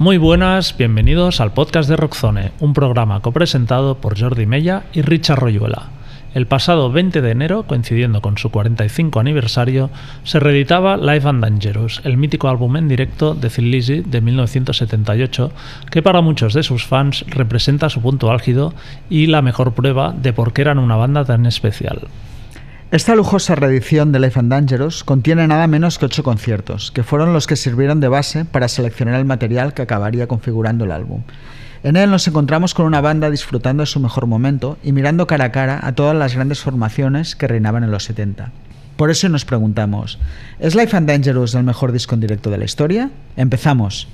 Muy buenas, bienvenidos al podcast de Rockzone, un programa copresentado por Jordi Mella y Richard Royuela. El pasado 20 de enero, coincidiendo con su 45 aniversario, se reeditaba Live and Dangerous, el mítico álbum en directo de Thin de 1978, que para muchos de sus fans representa su punto álgido y la mejor prueba de por qué eran una banda tan especial. Esta lujosa reedición de Life and Dangerous contiene nada menos que ocho conciertos, que fueron los que sirvieron de base para seleccionar el material que acabaría configurando el álbum. En él nos encontramos con una banda disfrutando de su mejor momento y mirando cara a cara a todas las grandes formaciones que reinaban en los 70. Por eso nos preguntamos, ¿es Life and Dangerous el mejor disco en directo de la historia? Empezamos.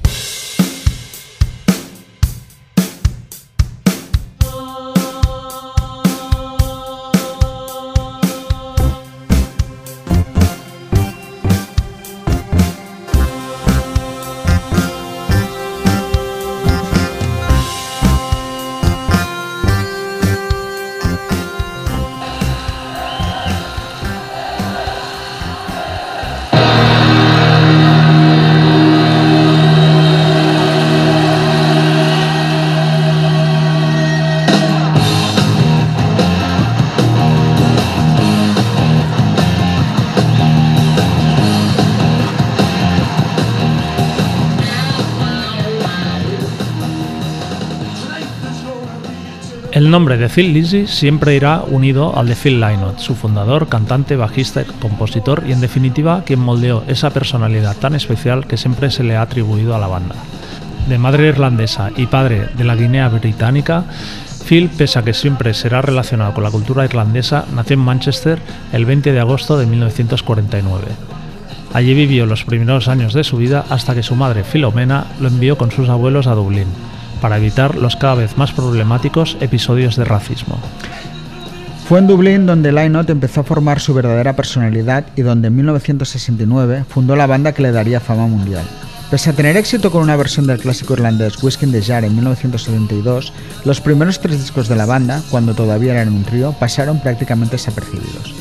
Nombre de Phil Lizzy siempre irá unido al de Phil Lynott, su fundador, cantante, bajista, compositor y en definitiva quien moldeó esa personalidad tan especial que siempre se le ha atribuido a la banda. De madre irlandesa y padre de la Guinea británica, Phil, pese a que siempre será relacionado con la cultura irlandesa, nació en Manchester el 20 de agosto de 1949. Allí vivió los primeros años de su vida hasta que su madre Filomena lo envió con sus abuelos a Dublín para evitar los cada vez más problemáticos episodios de racismo. Fue en Dublín donde Lynott empezó a formar su verdadera personalidad y donde en 1969 fundó la banda que le daría fama mundial. Pese a tener éxito con una versión del clásico irlandés Whiskey in the Jar en 1972, los primeros tres discos de la banda, cuando todavía eran un trío, pasaron prácticamente desapercibidos.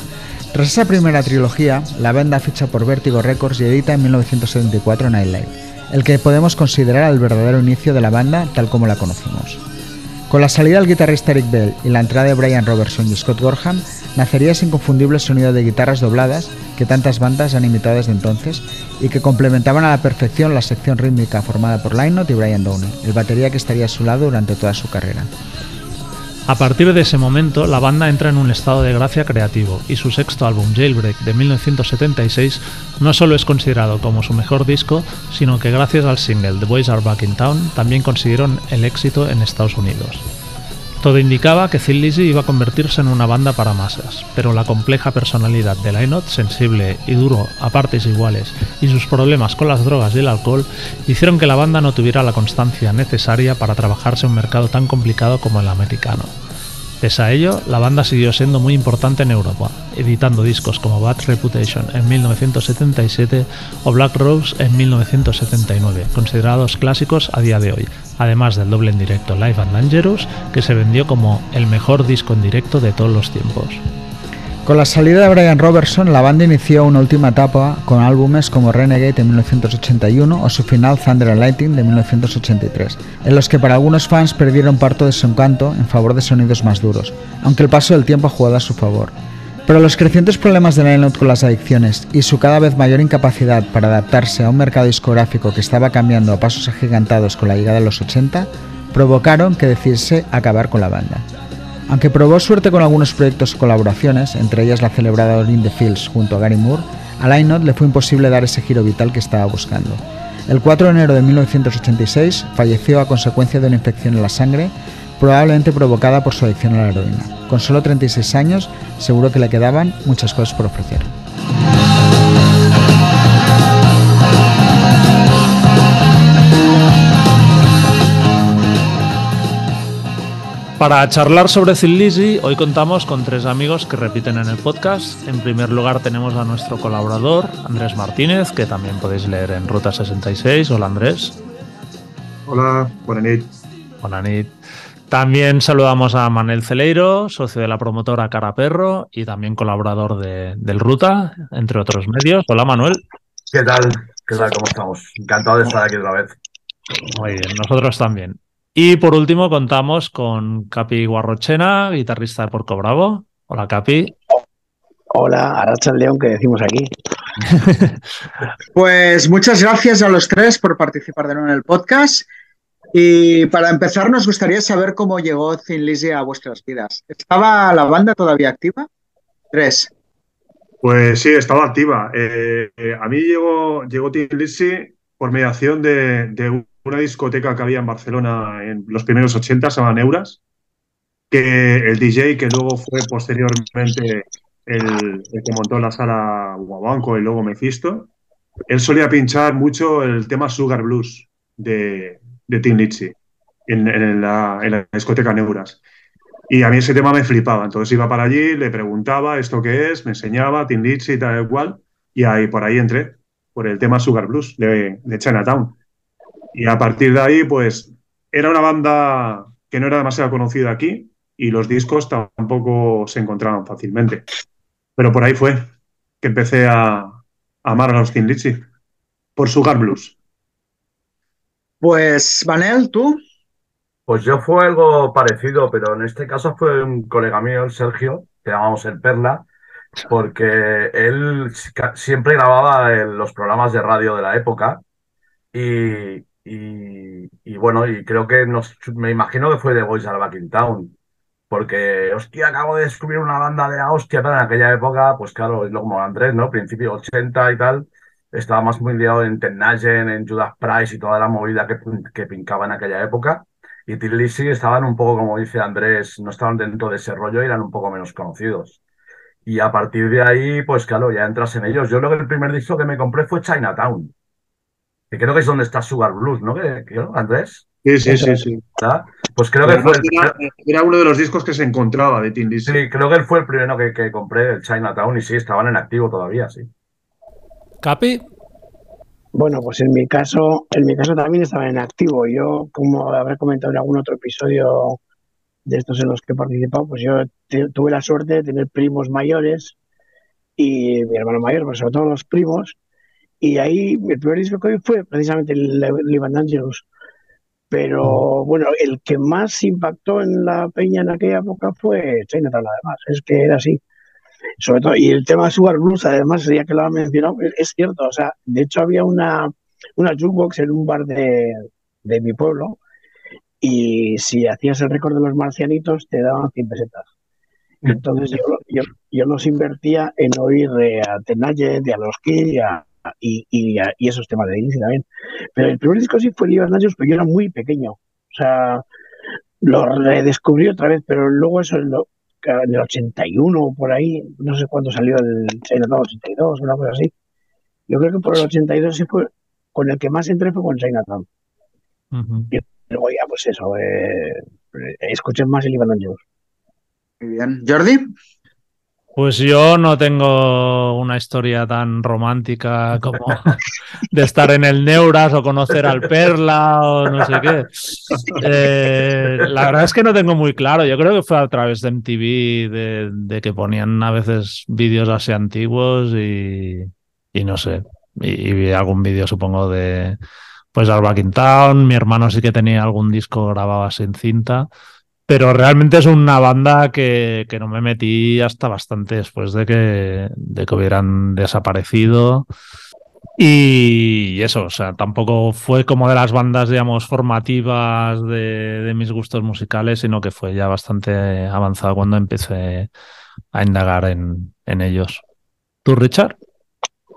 Tras esa primera trilogía, la banda ficha por Vertigo Records y edita en 1974 Nightlife, el que podemos considerar el verdadero inicio de la banda tal como la conocimos. Con la salida del guitarrista Eric Bell y la entrada de Brian Robertson y Scott Gorham, nacería ese inconfundible sonido de guitarras dobladas que tantas bandas han imitado desde entonces y que complementaban a la perfección la sección rítmica formada por Lynott y Brian Downey, el batería que estaría a su lado durante toda su carrera. A partir de ese momento, la banda entra en un estado de gracia creativo y su sexto álbum, Jailbreak, de 1976, no solo es considerado como su mejor disco, sino que gracias al single The Boys Are Back in Town también consiguieron el éxito en Estados Unidos. Todo indicaba que Thin Lizzy iba a convertirse en una banda para masas, pero la compleja personalidad de Lynott, sensible y duro a partes iguales, y sus problemas con las drogas y el alcohol hicieron que la banda no tuviera la constancia necesaria para trabajarse un mercado tan complicado como el americano. Pese a ello, la banda siguió siendo muy importante en Europa, editando discos como Bad Reputation en 1977 o Black Rose en 1979, considerados clásicos a día de hoy, además del doble en directo Live and Dangerous, que se vendió como el mejor disco en directo de todos los tiempos. Con la salida de Brian Robertson, la banda inició una última etapa con álbumes como Renegade en 1981 o su final Thunder and Lightning de 1983, en los que para algunos fans perdieron parte de su encanto en favor de sonidos más duros, aunque el paso del tiempo ha jugado a su favor. Pero los crecientes problemas de Lynott con las adicciones y su cada vez mayor incapacidad para adaptarse a un mercado discográfico que estaba cambiando a pasos agigantados con la llegada de los 80 provocaron que decidiese acabar con la banda. Aunque probó suerte con algunos proyectos o colaboraciones, entre ellas la celebrada In the Fields junto a Gary Moore, a Lynott le fue imposible dar ese giro vital que estaba buscando. El 4 de enero de 1986 falleció a consecuencia de una infección en la sangre, probablemente provocada por su adicción a la heroína. Con solo 36 años, seguro que le quedaban muchas cosas por ofrecer. Para charlar sobre Thin Lizzy, hoy contamos con tres amigos que repiten en el podcast. En primer lugar tenemos a nuestro colaborador, Andrés Martínez, que también podéis leer en Ruta 66. Hola Andrés. Hola, buenas noches. Buenas noches. También saludamos a Manel Celeiro, socio de la promotora Cara Perro y también colaborador de, del Ruta, entre otros medios. Hola Manuel. ¿Qué tal? ¿Qué tal? ¿Cómo estamos? Encantado de estar aquí otra vez. Muy bien, nosotros también. Y por último contamos con Capi Guarrochena, guitarrista de Porco Bravo. Hola Capi. Hola, Aracha León, que decimos aquí. pues muchas gracias a los tres por participar de nuevo en el podcast. Y para empezar, nos gustaría saber cómo llegó Thin Lizzy a vuestras vidas. ¿Estaba la banda todavía activa? Tres. Pues sí, estaba activa. Eh, eh, a mí llegó, llegó Thin Lizzy por mediación de, una discoteca que había en Barcelona en los primeros 80, se llama Neuras, que el DJ, que luego fue posteriormente el, que montó la sala Guabanco y luego Mephisto, él solía pinchar mucho el tema Sugar Blues de, de Tim Litzy en, la, discoteca Neuras. Y a mí ese tema me flipaba. Entonces iba para allí, le preguntaba esto qué es, me enseñaba Tim Litzy y tal cual. Y ahí por ahí entré, por el tema Sugar Blues de, de Chinatown. Y a partir de ahí, pues era una banda que no era demasiado conocida aquí y los discos tampoco se encontraban fácilmente. Pero por ahí fue que empecé a, amar a los Thin Lizzy, por Sugar Blues. Pues, Vanel, ¿tú? Pues yo fue algo parecido, pero en este caso fue un colega mío, el Sergio, que llamamos el Perla, porque él siempre grababa en los programas de radio de la época y, y, bueno, y creo que nos, me imagino que fue de Boys al Back in Town porque, hostia, acabo de descubrir una banda de la hostia, tal, en aquella época, pues claro, es lo como Andrés, ¿no? Principio 80 y tal, estaba más muy liado en Tenagen, en Judas Price y toda la movida que, que pincaba en aquella época. Y Lizzy estaban un poco, como dice Andrés, no estaban dentro de ese rollo y eran un poco menos conocidos. Y a partir de ahí, pues claro, ya entras en ellos. Yo creo que el primer disco que me compré fue Chinatown, que creo que es donde está Sugar Blues, ¿no? Andrés? Sí, sí, sí, sí. Pues creo que fue. Era, uno de los discos que se encontraba de Tim Sí, creo que él fue el primero que, compré, el Chinatown, y sí, estaban en activo todavía, sí. ¿Capi? Bueno, pues en mi caso, en mi caso también estaban en activo. Yo, como habré comentado en algún otro episodio de estos en los que he participado, pues yo tuve la suerte de tener primos mayores y mi hermano mayor, pero sobre todo los primos. Y ahí el primer disco que vi fue precisamente el Live Angelus pero bueno, el que más impactó en la peña en aquella época fue Chinatown, además, es que era así. Sobre todo, y el tema de Sugar Blues, además, ya que lo ha mencionado, es, cierto, o sea, de hecho había una, una jukebox en un bar de, de mi pueblo, y si hacías el récord de los marcianitos, te daban 100 pesetas. Entonces yo, yo, yo los invertía en oír a Tenaye, de a los Kids, a, y, y, esos temas de inicio también. Pero el primer disco sí fue Liber Nachos, pero yo era muy pequeño. O sea, lo redescubrí otra vez, pero luego eso en, el 81 por ahí, no sé cuándo salió el 82, una cosa así. Yo creo que por el 82 sí fue con el que más entré fue con Chinatown. Y luego ya, pues eso, eh, escuché más el Liber Nachos. Muy bien. ¿Jordi? Pues yo no tengo una historia tan romántica como de estar en el Neuras o conocer al Perla o no sé qué. Eh, la verdad es que no tengo muy claro. Yo creo que fue a través de MTV, de, que ponían a veces vídeos así antiguos y, no sé. Y, vi algún vídeo, supongo, de pues Alba Town. Mi hermano sí que tenía algún disco grabado así en cinta. Pero realmente es una banda que, que, no me metí hasta bastante después de que, de que hubieran desaparecido. Y eso, o sea, tampoco fue como de las bandas, digamos, formativas de, de mis gustos musicales, sino que fue ya bastante avanzado cuando empecé a indagar en, en ellos. ¿Tú, Richard?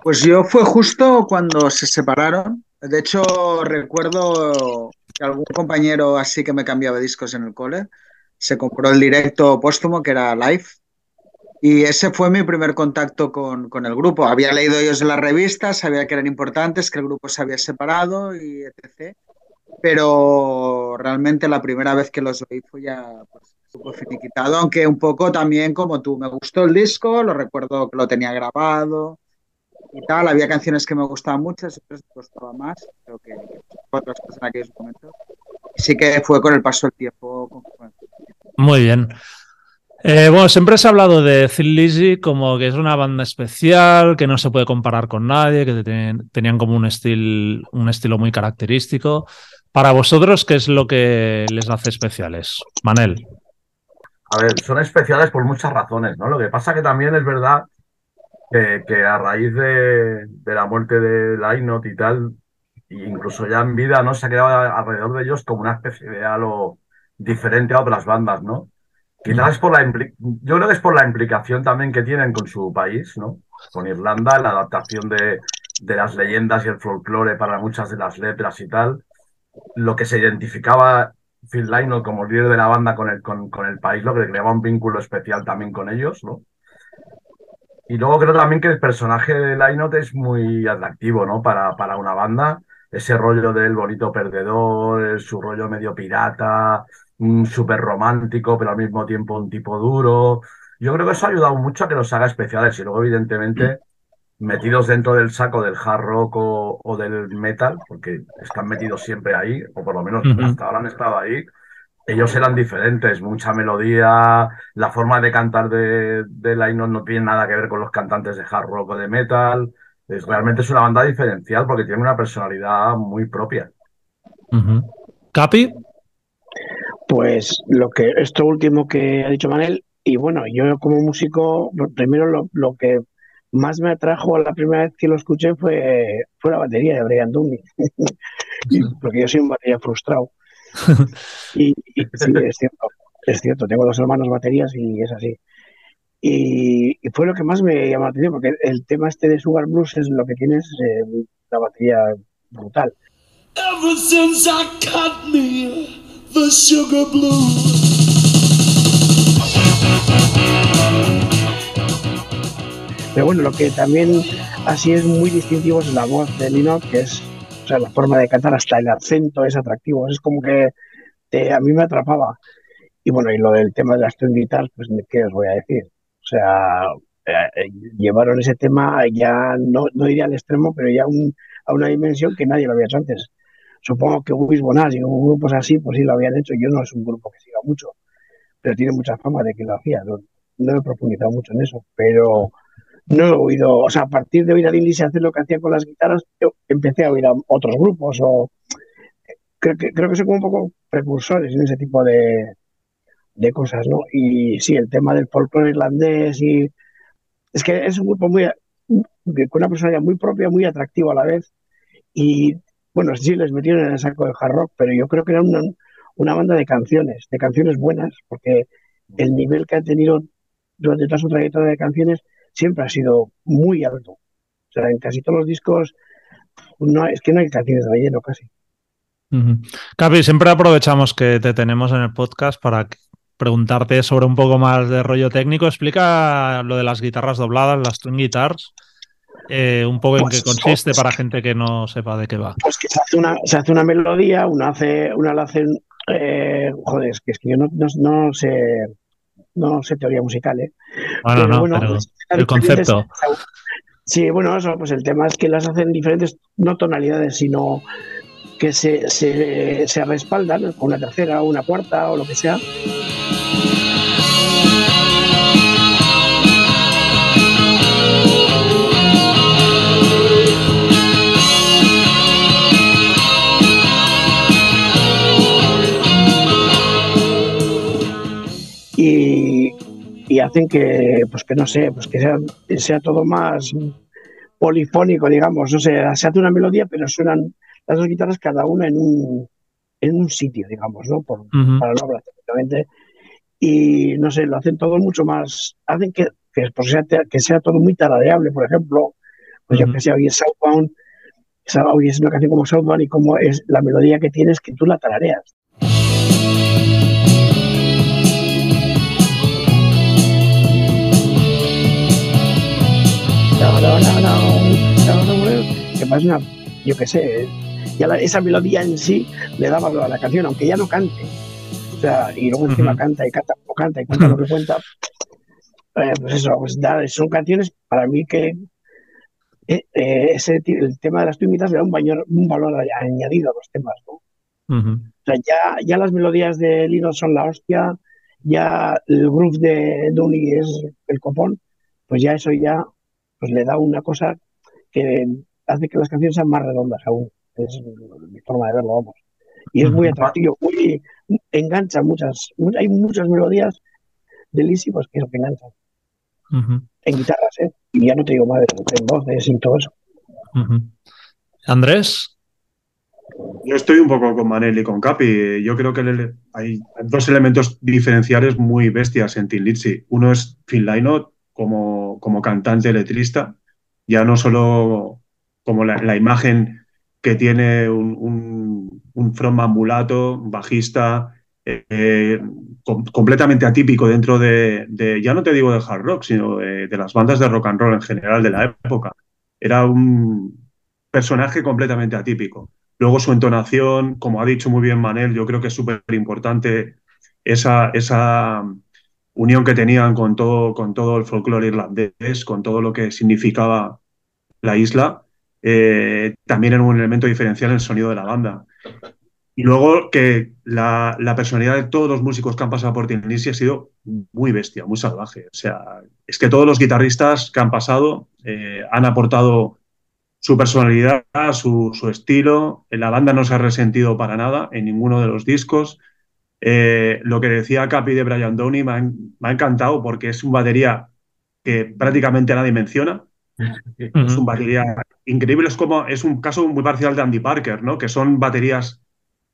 Pues yo fue justo cuando se separaron. De hecho, recuerdo algún compañero así que me cambiaba discos en el cole se compró el directo póstumo que era Live y ese fue mi primer contacto con, con, el grupo. Había leído ellos en las revistas, sabía que eran importantes, que el grupo se había separado y etc. Pero realmente la primera vez que los oí fue ya pues, finiquitado, aunque un poco también como tú. Me gustó el disco, lo recuerdo que lo tenía grabado, y tal. Había canciones que me gustaban mucho, otras me gustaba más, creo que, otras cosas en aquellos momentos. sí que fue con el paso del tiempo. Muy bien. Eh, bueno, siempre se ha hablado de Thin Lizzy como que es una banda especial, que no se puede comparar con nadie, que tenían como un, un estilo muy característico. Para vosotros, ¿qué es lo que les hace especiales? Manel. A ver, son especiales por muchas razones, ¿no? Lo que pasa que también es verdad que, a raíz de, la muerte de Lainot y tal, incluso ya en vida, ¿no? Se ha quedado alrededor de ellos como una especie de halo diferente a otras bandas, ¿no? Quizás por la yo creo que es por la implicación también que tienen con su país, ¿no? Con Irlanda, la adaptación de, de las leyendas y el folclore para muchas de las letras y tal. Lo que se identificaba Phil Lynott como líder de la banda con el, con, con el país, lo que creaba un vínculo especial también con ellos, ¿no? Y luego creo también que el personaje de Lynott es muy atractivo, ¿no? Para, para una banda. Ese rollo del bonito perdedor, su rollo medio pirata, un súper romántico, pero al mismo tiempo un tipo duro. Yo creo que eso ha ayudado mucho a que los haga especiales y luego, evidentemente, metidos dentro del saco del hard rock o, del metal, porque están metidos siempre ahí, o por lo menos hasta ahora han estado ahí, ellos eran diferentes, mucha melodía, la forma de cantar de, de no tiene nada que ver con los cantantes de hard rock o de metal. Es, realmente es una banda diferencial porque tiene una personalidad muy propia. ¿Capi? Pues lo que esto último que ha dicho Manel, y bueno, yo como músico, primero lo, que más me atrajo la primera vez que lo escuché fue, fue la batería de Brian Dunley, porque yo soy un batería frustrado. Y, sí, es cierto, es cierto, tengo dos hermanos baterías y es así. Y, fue lo que más me llamó la atención, porque el tema este de Sugar Blues es lo que tienes eh, la batería brutal. Sugar Pero bueno, lo que también así es muy distintivo es la voz de Lino, que es, o sea, la forma de cantar, hasta el acento es atractivo. Es como que a mí me atrapaba. Y bueno, y lo del tema de las guitars, pues, ¿qué os voy a decir? O sea, eh, eh, llevaron ese tema ya, no, no iría al extremo, pero ya a una dimensión que nadie lo había hecho antes. Supongo que Luis Bonás y grupos así, pues sí lo habían hecho. Yo no es un grupo que siga mucho, pero tiene mucha fama de que lo hacía. No, he profundizado mucho en eso, pero no he oído, o sea, a partir de oír a Lindis hacer lo que hacía con las guitarras, yo empecé a oír a otros grupos o creo que, creo que son como un poco precursores en ese tipo de, de cosas, ¿no? Y sí, el tema del folclore irlandés y es que es un grupo muy con una personalidad muy propia, muy atractiva a la vez y bueno, sí les metieron en el saco del hard rock, pero yo creo que era una, una banda de canciones, de canciones buenas, porque el nivel que han tenido durante toda su trayectoria de canciones siempre ha sido muy alto. O sea, en casi todos los discos no, es que no hay canciones de relleno casi. Capi, siempre aprovechamos que te tenemos en el podcast para preguntarte sobre un poco más de rollo técnico. Explica lo de las guitarras dobladas, las twin guitars. Eh, un poco en qué pues consiste para gente que no sepa de qué va. Pues que se hace una, se hace una melodía, una hace, una la hace, eh, joder, es que, es que yo no, no, sé, no sé teoría musical, ¿eh? Bueno, no, pero pues, el concepto. Sí, bueno, eso, pues el tema es que las hacen diferentes, no tonalidades, sino que se, se, se respaldan con una tercera o una cuarta o lo que sea. Hacen que, pues que no sé, pues que sea, sea todo más polifónico, digamos, no sé, se hace una melodía, pero suenan las dos guitarras cada una en un, en un sitio, digamos, ¿no? Por, Para no hablar técnicamente. Y no sé, lo hacen todo mucho más, hacen que, que, pues sea, que sea todo muy tarareable, por ejemplo, pues yo que sé, hoy es Southbound, hoy es una canción como Southbound y como es la melodía que tienes que tú la tarareas. No, no, no, no, que pasa yo qué sé, ya esa melodía en sí le da valor a la canción, aunque ya no cante. O sea, y luego encima canta y canta o canta y cuenta lo que cuenta. Eh, pues eso, pues son canciones para mí que eh, eh, ese, el tema de las tumitas le da un, un valor añadido a los temas, ¿no? O sea, ya, ya las melodías de Lino son la hostia, ya el groove de Dooney es el copón, pues ya eso ya pues le da una cosa que hace que las canciones sean más redondas aún. Es mi forma de verlo, vamos. Y es muy atractivo, muy engancha muchas, hay muchas melodías de Lizzy pues, que enganchan. En guitarras, ¿eh? Y ya no te digo más en voces y todo eso. Andrés. Yo estoy un poco con Manel y con Capi. Yo creo que hay dos elementos diferenciales muy bestias en Tim Lizzy. Uno es Phil Lynott como, como cantante letrista, ya no solo como la, imagen que tiene un, un, frontman mulato, bajista, eh, completamente atípico dentro de, ya no te digo de hard rock, sino de, las bandas de rock and roll en general de la época. Era un personaje completamente atípico. Luego su entonación, como ha dicho muy bien Manel, yo creo que es súper importante esa, esa unión que tenían con todo, con todo el folclore irlandés, con todo lo que significaba la isla. Eh, también era un elemento diferencial en el sonido de la banda. Y luego que la, personalidad de todos los músicos que han pasado por Tbilisi ha sido muy bestia, muy salvaje. O sea, es que todos los guitarristas que han pasado eh, han aportado su personalidad, su, estilo. La banda no se ha resentido para nada en ninguno de los discos. Eh, lo que decía Capi de Brian Downey me ha, encantado porque es un batería que prácticamente nadie menciona. Es un batería increíble, es como es un caso muy parcial de Andy Parker, ¿no? Que son baterías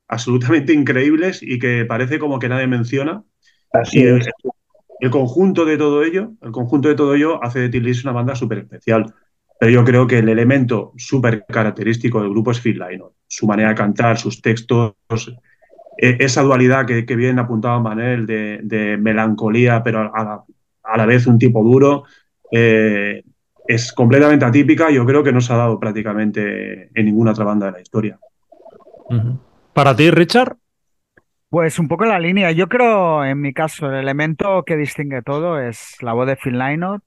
absolutamente increíbles y que parece como que nadie menciona. Así es. El, conjunto de todo ello, el conjunto de todo ello hace de Tillis una banda súper especial. Pero yo creo que el elemento súper característico del grupo es Phil Lynott. Su manera de cantar, sus textos, esa dualidad que, que bien apuntaba Manel de, melancolía, pero a la, vez un tipo duro, eh, es completamente atípica y yo creo que no se ha dado prácticamente en ninguna otra banda de la historia. ¿Para ti, Richard? Pues un poco la línea. Yo creo, en mi caso, el elemento que distingue todo es la voz de Phil Lynott,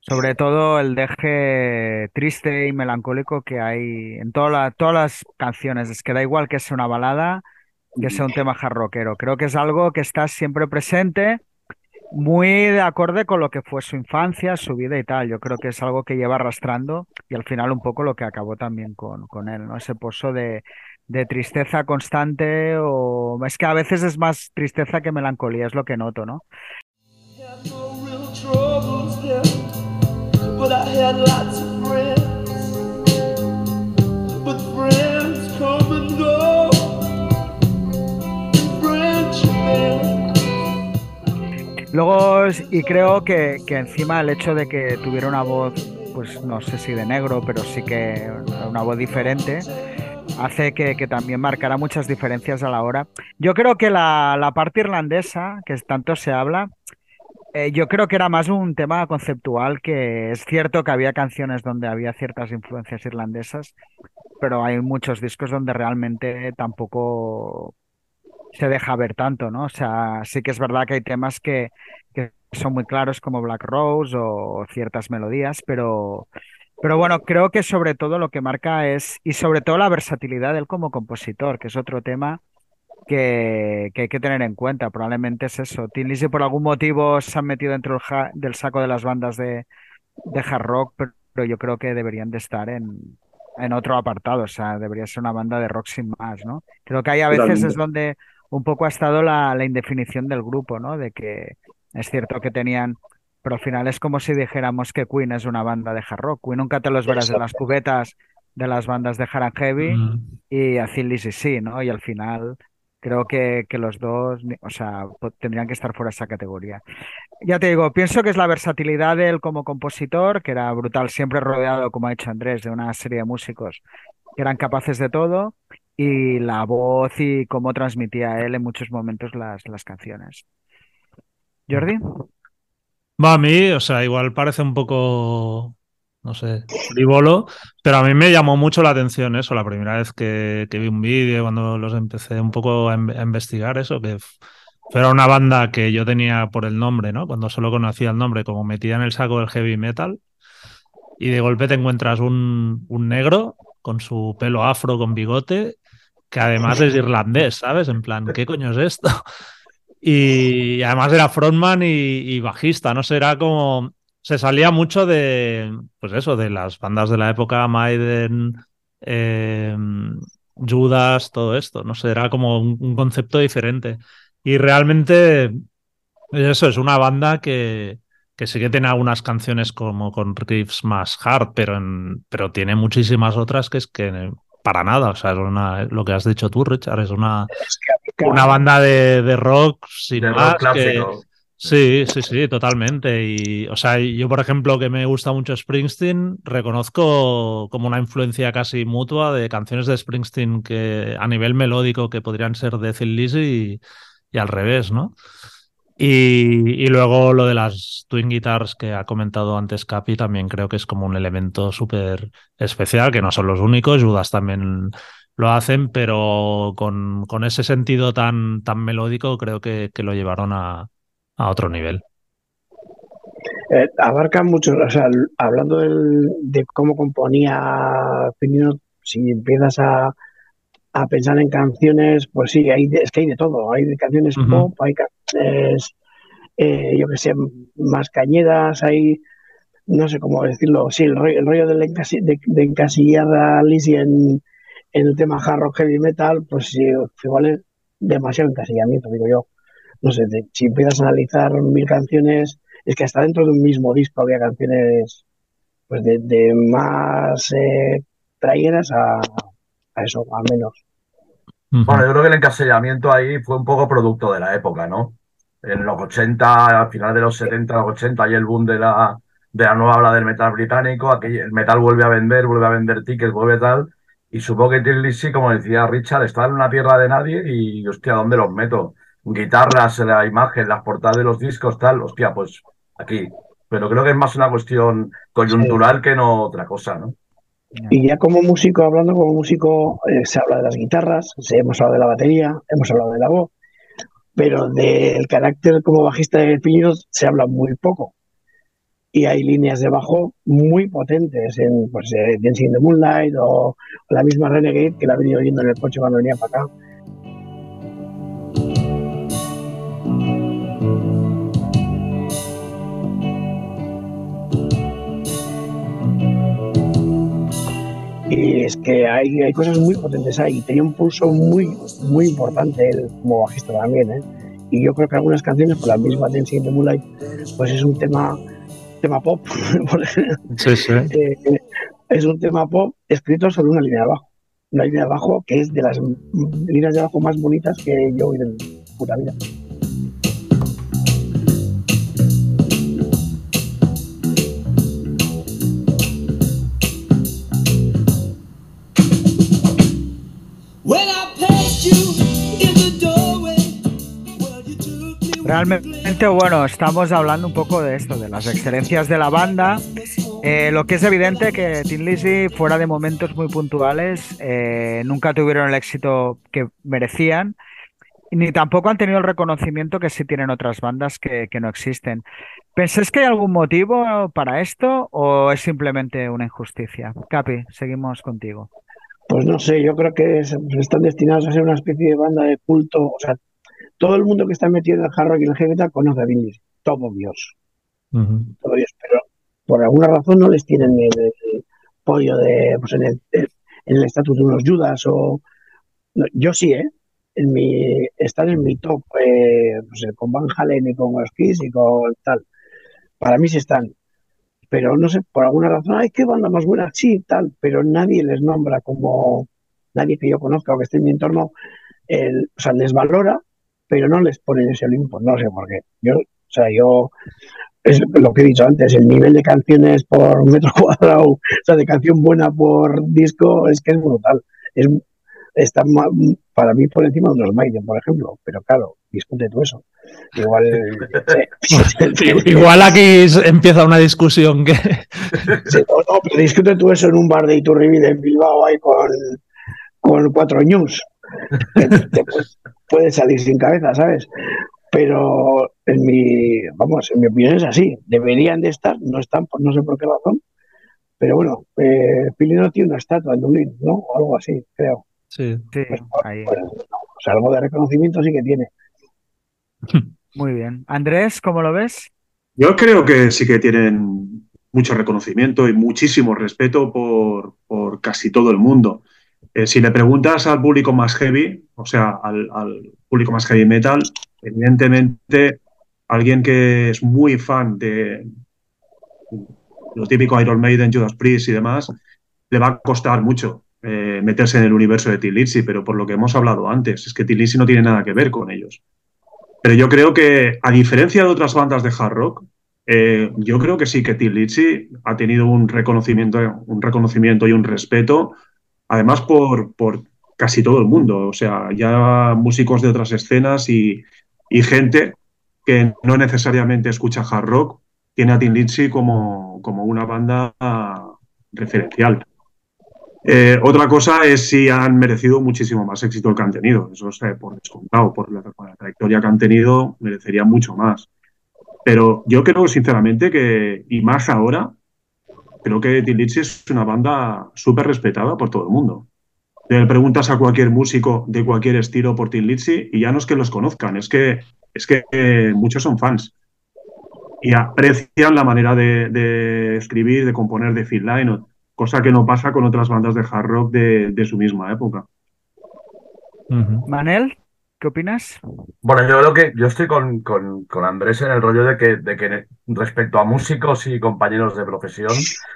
sobre todo el deje triste y melancólico que hay en todas las canciones. Es que da igual que sea una balada, que sea un tema jarroquero. Creo que es algo que está siempre presente, muy de acorde con lo que fue su infancia, su vida y tal. Yo creo que es algo que lleva arrastrando y al final un poco lo que acabó también con, con él, ¿no? Ese pozo de, de tristeza constante o es que a veces es más tristeza que melancolía, es lo que noto, ¿no? Luego, y creo que, encima el hecho de que tuviera una voz, pues no sé si de negro, pero sí que una voz diferente, hace que, también marcará muchas diferencias a la hora. Yo creo que la, parte irlandesa, que tanto se habla, eh, yo creo que era más un tema conceptual, que es cierto que había canciones donde había ciertas influencias irlandesas, pero hay muchos discos donde realmente tampoco se deja ver tanto, ¿no? O sea, sí que es verdad que hay temas que, que son muy claros como Black Rose o ciertas melodías, pero pero bueno, creo que sobre todo lo que marca es, y sobre todo la versatilidad de él como compositor, que es otro tema que, hay que tener en cuenta. Probablemente es eso. Tim Lizzy por algún motivo se han metido dentro del saco de las bandas de, de hard rock, pero, yo creo que deberían de estar en, en otro apartado. O sea, debería ser una banda de rock sin más, ¿no? Creo que ahí a veces es donde un poco ha estado la, la indefinición del grupo, ¿no? De que es cierto que tenían pero al final es como si dijéramos que Queen es una banda de hard rock. Queen nunca te los verás en las cubetas de las bandas de hard and heavy y a Thin sí, ¿no? Y al final creo que, que los dos, o sea, tendrían que estar fuera de esa categoría. Ya te digo, pienso que es la versatilidad de él como compositor, que era brutal, siempre rodeado, como ha dicho Andrés, de una serie de músicos que eran capaces de todo, y la voz y cómo transmitía él en muchos momentos las, las canciones. Jordi. A mí, o sea, igual parece un poco, no sé, frívolo, pero a mí me llamó mucho la atención eso, la primera vez que, vi un vídeo, cuando los empecé un poco a, investigar eso, que fuera una banda que yo tenía por el nombre, ¿no? Cuando solo conocía el nombre, como metía en el saco del heavy metal, y de golpe te encuentras un, un negro con su pelo afro, con bigote, que además es irlandés, ¿sabes? En plan, ¿qué coño es esto? Y además era frontman y, bajista, no sé, era como. Se salía mucho de. Pues eso, de las bandas de la época, Maiden, em, Judas, todo esto. No sé, era como un, concepto diferente. Y realmente, eso es una banda que, que sí que tiene algunas canciones como con riffs más hard, pero, pero tiene muchísimas otras que es que para nada. O sea, es una, lo que has dicho tú, Richard, es una, una banda de, rock sin más. Sí, sí, sí, totalmente. Y, o sea, yo, por ejemplo, que me gusta mucho Springsteen, reconozco como una influencia casi mutua de canciones de Springsteen que a nivel melódico que podrían ser de Thin Lizzy y, al revés, ¿no? Y, luego lo de las Twin Guitars que ha comentado antes Capi también creo que es como un elemento súper especial, que no son los únicos, Judas también lo hacen, pero con, con ese sentido tan, tan melódico creo que, que lo llevaron a, a otro nivel. Eh, abarca mucho, o sea, hablando de cómo componía Pinino, si empiezas a, pensar en canciones, pues sí, hay es que hay de todo. Hay canciones pop, hay canciones, eh, yo que sé, más cañedas, hay, no sé cómo decirlo, sí, el rollo, de, encasillar a Lizzie en, en, el tema hard rock heavy metal, pues sí, igual es demasiado encasillamiento, digo yo no sé, si empiezas a analizar mil canciones, es que hasta dentro de un mismo disco había canciones pues de, más eh, trayeras a, eso, al menos. Bueno, yo creo que el encasillamiento ahí fue un poco producto de la época, ¿no? En los 80, al final de los 70, los 80, hay el boom de la, de la nueva ola del metal británico, aquí el metal vuelve a vender, vuelve a vender tickets, vuelve tal, y supongo que Tim Lizzy, como decía Richard, está en una tierra de nadie y, hostia, ¿dónde los meto? guitarras, la imagen, las portadas de los discos, tal, hostia, pues aquí. Pero creo que es más una cuestión coyuntural que no otra cosa, ¿no? Y ya como músico, hablando como músico, eh, se habla de las guitarras, se, hemos hablado de la batería, hemos hablado de la voz, pero del carácter como bajista de Piños se habla muy poco. Y hay líneas de bajo muy potentes en pues, eh, Dancing in the Moonlight o, la misma Renegade que la he venido oyendo en el coche cuando venía para acá Y es que hay, hay cosas muy potentes ahí. Tenía un pulso muy, muy importante él como bajista también. ¿eh? Y yo creo que algunas canciones, por la misma Dancing de Moonlight, pues es un tema, tema pop. sí, sí. Eh, es un tema pop escrito sobre una línea de abajo. Una línea de abajo que es de las líneas de abajo más bonitas que yo he oído en puta vida. Realmente, bueno, estamos hablando un poco de esto, de las excelencias de la banda. Eh, lo que es evidente que Tin Lizzy, fuera de momentos muy puntuales, eh, nunca tuvieron el éxito que merecían, ni tampoco han tenido el reconocimiento que sí tienen otras bandas que, no existen. ¿Pensáis que hay algún motivo para esto o es simplemente una injusticia? Capi, seguimos contigo. Pues no sé, yo creo que están destinados a ser una especie de banda de culto, o sea, todo el mundo que está metido en el hard rock y el heavy metal conoce a Billy, todo Dios. Todo Dios, pero por alguna razón no les tienen el, pollo de, pues en el, en el estatus de unos Judas o... yo sí, ¿eh? En mi, están en mi top, eh, pues, con Van Halen y con los y con tal. Para mí sí están. Pero no sé, por alguna razón, ay, qué banda más buena, sí, tal, pero nadie les nombra como, nadie que yo conozca o que esté en mi entorno, el, o sea, les valora pero no les ponen ese Olimpo, no sé por qué. Yo, o sea, yo, es lo que he dicho antes, el nivel de canciones por metro cuadrado, o sea, de canción buena por disco, es que es brutal. Es, está para mí por encima de unos Maiden, por ejemplo, pero claro, discute tú eso. Igual, Igual aquí empieza una discusión que. no, pero discute tú eso en un bar de Iturribi de Bilbao ahí con, con cuatro news puede salir sin cabeza, ¿sabes? Pero en mi, vamos, en mi opinión es así. Deberían de estar, no están, por no sé por qué razón. Pero bueno, eh, no tiene una estatua en Dublín, ¿no? O algo así, creo. Sí, sí. Pues, ahí. Pues, o sea, algo de reconocimiento sí que tiene. Muy bien. Andrés, ¿cómo lo ves? Yo creo que sí que tienen mucho reconocimiento y muchísimo respeto por, por casi todo el mundo. Eh, si le preguntas al público más heavy, o sea, al, público más heavy metal, evidentemente alguien que es muy fan de lo típico Iron Maiden, Judas Priest y demás, le va a costar mucho eh, meterse en el universo de Tilitsi, pero por lo que hemos hablado antes, es que Tilitsi no tiene nada que ver con ellos. Pero yo creo que, a diferencia de otras bandas de hard rock, eh, yo creo que sí que Tilitsi ha tenido un reconocimiento, un reconocimiento y un respeto además por, por casi todo el mundo, o sea, ya músicos de otras escenas y, y gente que no necesariamente escucha hard rock, tiene a Tin Lizzy como, como una banda referencial. Eh, otra cosa es si han merecido muchísimo más éxito el que han tenido. Eso es por descontado, por por la, trayectoria que han tenido, merecería mucho más. Pero yo creo sinceramente que, y más ahora, creo que Tin es una banda súper respetada por todo el mundo. Le preguntas a cualquier músico de cualquier estilo por Tin y ya no es que los conozcan, es que, es que eh, muchos son fans y aprecian la manera de, de escribir, de componer de Phil Lynott, cosa que no pasa con otras bandas de hard rock de, de su misma época. Uh -huh. Manel, ¿Qué opinas? Bueno, yo creo que yo estoy con, con, con, Andrés en el rollo de que, de que respecto a músicos y compañeros de profesión,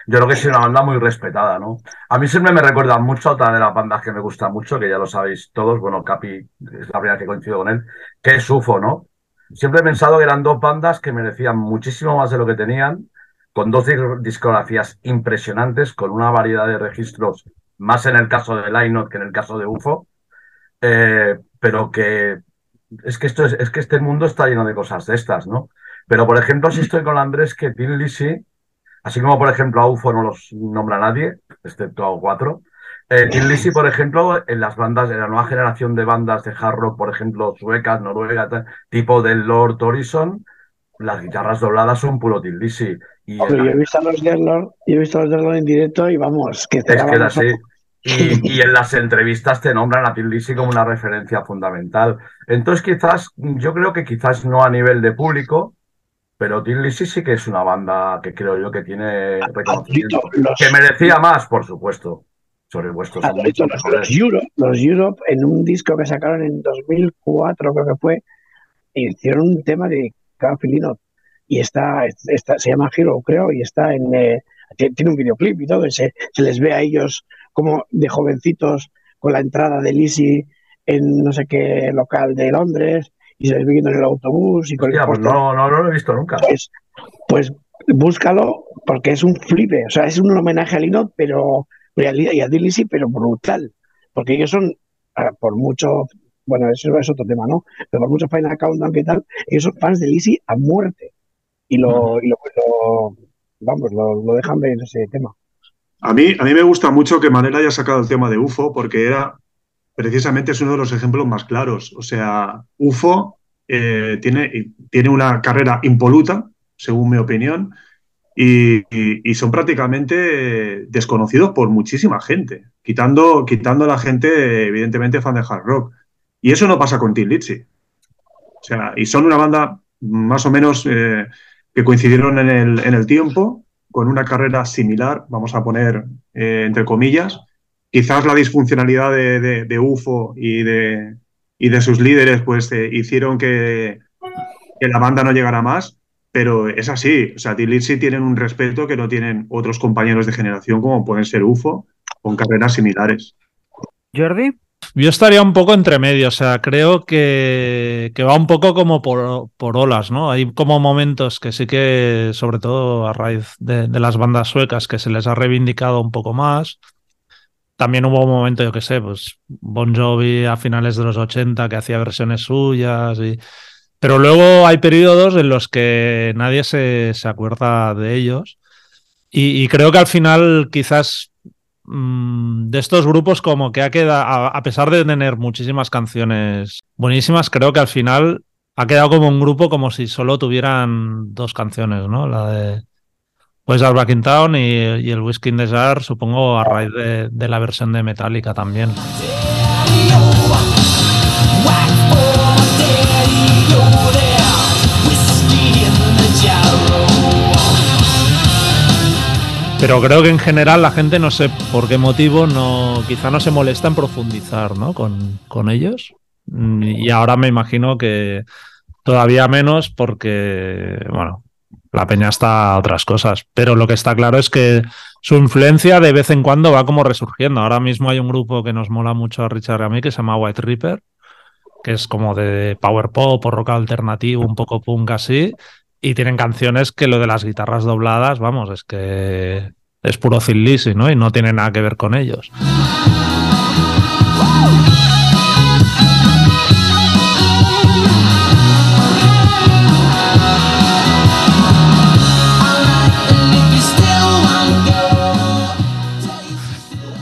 yo creo que es una banda muy respetada, ¿no? A mí siempre me recuerda mucho a otra de las bandas que me gusta mucho, que ya lo sabéis todos, bueno, Capi es la primera que coincido con él, que es UFO, ¿no? Siempre he pensado que eran dos bandas que merecían muchísimo más de lo que tenían, con dos discografías impresionantes, con una variedad de registros, más en el caso de Line que en el caso de UFO. Eh, pero que es que esto es, es, que este mundo está lleno de cosas de estas, ¿no? Pero, por ejemplo, si estoy con Andrés, que Tim Lisi, así como, por ejemplo, a UFO no los nombra nadie, excepto a cuatro, eh, Tim Lisi, por ejemplo, en las bandas, en la nueva generación de bandas de hard rock, por ejemplo, suecas, noruegas, tipo del Lord Horizon, las guitarras dobladas son puro Tim Lisi. Y yo he visto a los Lord, yo he visto a los Lord en directo y vamos, que es que era así. Y, y, en las entrevistas te nombran a Tim Lizzy como una referencia fundamental. Entonces, quizás, yo creo que quizás no a nivel de público, pero Tim Lizzy sí que es una banda que creo yo que tiene reconocimiento. Los, que merecía más, por supuesto. Sobre vuestros ah, los, los, Europe, los Europe, en un disco que sacaron en 2004, creo que fue, hicieron un tema de Cafilino y está, está, se llama Hero, creo, y está en. Eh, tiene un videoclip y todo, y se, se les ve a ellos como de jovencitos con la entrada de Lisi en no sé qué local de Londres y se les viendo en el autobús y con Hostia, el pues no, no, no, lo he visto nunca. Pues, pues, búscalo porque es un flipe, o sea, es un homenaje a Linot, pero y a, Lisi, pero brutal, porque ellos son por mucho, bueno, eso es otro tema, ¿no? Pero por mucho Final Countdown y tal, ellos son fans de Lisi a muerte y lo, y lo, lo vamos, lo, lo dejan ver ese tema. A mí, a mí me gusta mucho que Manel haya sacado el tema de UFO porque era, precisamente es uno de los ejemplos más claros. O sea, UFO eh, tiene, tiene una carrera impoluta, según mi opinión, y, son prácticamente desconocidos por muchísima gente, quitando, quitando a la gente, evidentemente, fan de hard rock. Y eso no pasa con Tim Lizzy. O sea, y son una banda más o menos eh, que coincidieron en el, en el tiempo, con una carrera similar, vamos a poner eh, entre comillas. Quizás la disfuncionalidad de, UFO y de, y de, sus líderes pues eh, hicieron que, que, la banda no llegara más, pero es así. O sea, tienen un respeto que no tienen otros compañeros de generación como pueden ser UFO con carreras similares. Jordi. Yo estaría un poco entre medio, o sea, creo que, que va un poco como por, por, olas, ¿no? Hay como momentos que sí que, sobre todo a raíz de, las bandas suecas, que se les ha reivindicado un poco más. También hubo un momento, yo qué sé, pues Bon Jovi a finales de los 80 que hacía versiones suyas y... Pero luego hay periodos en los que nadie se, se acuerda de ellos. Y creo que al final quizás de estos grupos como que ha quedado, a pesar de tener muchísimas canciones buenísimas, creo que al final ha quedado como un grupo como si solo tuvieran dos canciones, ¿no? La de pues Back in Town y, y, el Whiskey in Jar, supongo a raíz de, de la versión de Metallica también. Pero creo que en general la gente no sé por qué motivo no, quizá no se molesta en profundizar, ¿no? Con, con ellos. Mm, Y ahora me imagino que todavía menos porque, bueno, la peña está a otras cosas. Pero lo que está claro es que su influencia de vez en cuando va como resurgiendo. Ahora mismo hay un grupo que nos mola mucho a Richard y a mí que se llama White Reaper, que es como de power pop o rock alternativo, un poco punk así. Y tienen canciones que lo de las guitarras dobladas, vamos, es que es puro Thin ¿no? Y no tiene nada que ver con ellos.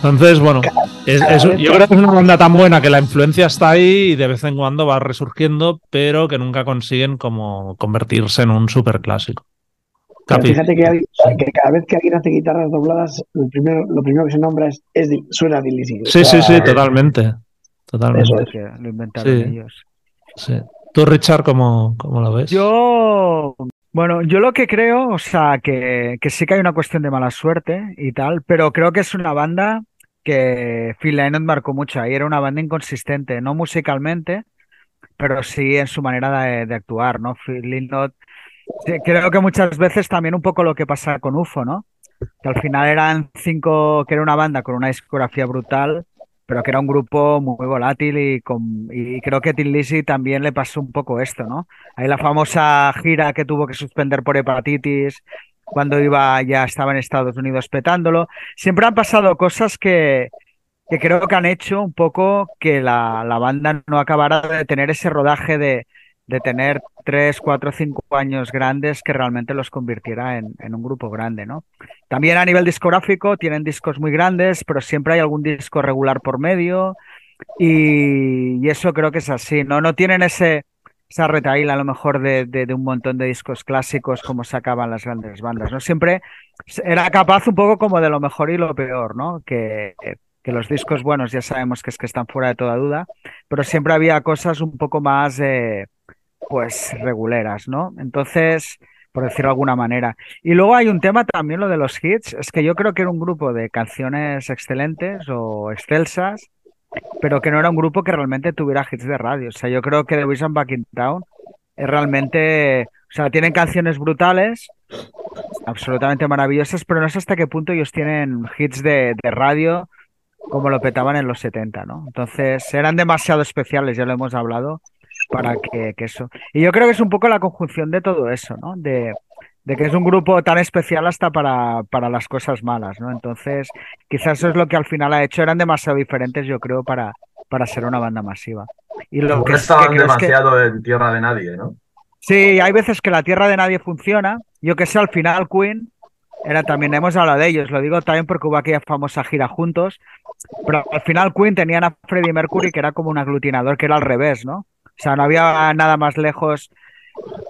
Entonces, bueno, es- es- yo creo que es una banda tan buena que la influencia está ahí y de vez en cuando va resurgiendo, pero que nunca consiguen como convertirse en un superclásico. Capi. fíjate que, hay- que cada vez que alguien hace guitarras dobladas, lo primero, lo primero que se nombra es, suena de Lizzy. Sí, sí, sí, totalmente. Totalmente. Eso es. que lo inventaron Sí. ellos. Sí. ¿Tú, Richard, cómo, cómo lo ves? Yo, bueno, yo lo que creo, o sea, que, que sí que hay una cuestión de mala suerte y tal, pero creo que es una banda que Phil Lynott marcó mucho ahí. Era una banda inconsistente, no musicalmente, pero sí en su manera de, de actuar, ¿no? Phil Lynott, creo que muchas veces también un poco lo que pasa con UFO, ¿no? Que al final eran cinco, que era una banda con una discografía brutal, pero que era un grupo muy volátil y, con, y creo que a Tin Lizzy también le pasó un poco esto, ¿no? Hay la famosa gira que tuvo que suspender por hepatitis, cuando iba ya estaba en Estados Unidos petándolo. Siempre han pasado cosas que, que creo que han hecho un poco que la, la banda no acabara de tener ese rodaje de, de tener tres, cuatro, cinco años grandes que realmente los convirtiera en, en un grupo grande, ¿no? También a nivel discográfico tienen discos muy grandes, pero siempre hay algún disco regular por medio y, y eso creo que es así, ¿no? No tienen ese, esa retaíla a lo mejor de, de, un montón de discos clásicos como sacaban las grandes bandas, ¿no? Siempre era capaz un poco como de lo mejor y lo peor, ¿no? Que, que los discos buenos ya sabemos que es que están fuera de toda duda, pero siempre había cosas un poco más, eh, pues, reguleras, ¿no? Entonces, por decirlo de alguna manera. Y luego hay un tema también, lo de los hits, es que yo creo que era un grupo de canciones excelentes o excelsas, pero que no era un grupo que realmente tuviera hits de radio. O sea, yo creo que The Wish and Back in Town es realmente, o sea, tienen canciones brutales, absolutamente maravillosas, pero no sé hasta qué punto ellos tienen hits de, de radio como lo petaban en los 70, ¿no? Entonces eran demasiado especiales, ya lo hemos hablado, para que, que eso. Y yo creo que es un poco la conjunción de todo eso, ¿no? De, de que es un grupo tan especial hasta para, para las cosas malas, ¿no? Entonces, quizás eso es lo que al final ha hecho. Eran demasiado diferentes, yo creo, para, para ser una banda masiva. Y lo No que, es- que estaban creo es que- demasiado en tierra de nadie, ¿no? Sí, hay veces que la tierra de nadie funciona. Yo que sé, al final Queen era también, hemos hablado de ellos, lo digo también porque hubo aquella famosa gira juntos, pero al final Queen tenían a Freddie Mercury que era como un aglutinador que era al revés, ¿no? O sea, no había nada más lejos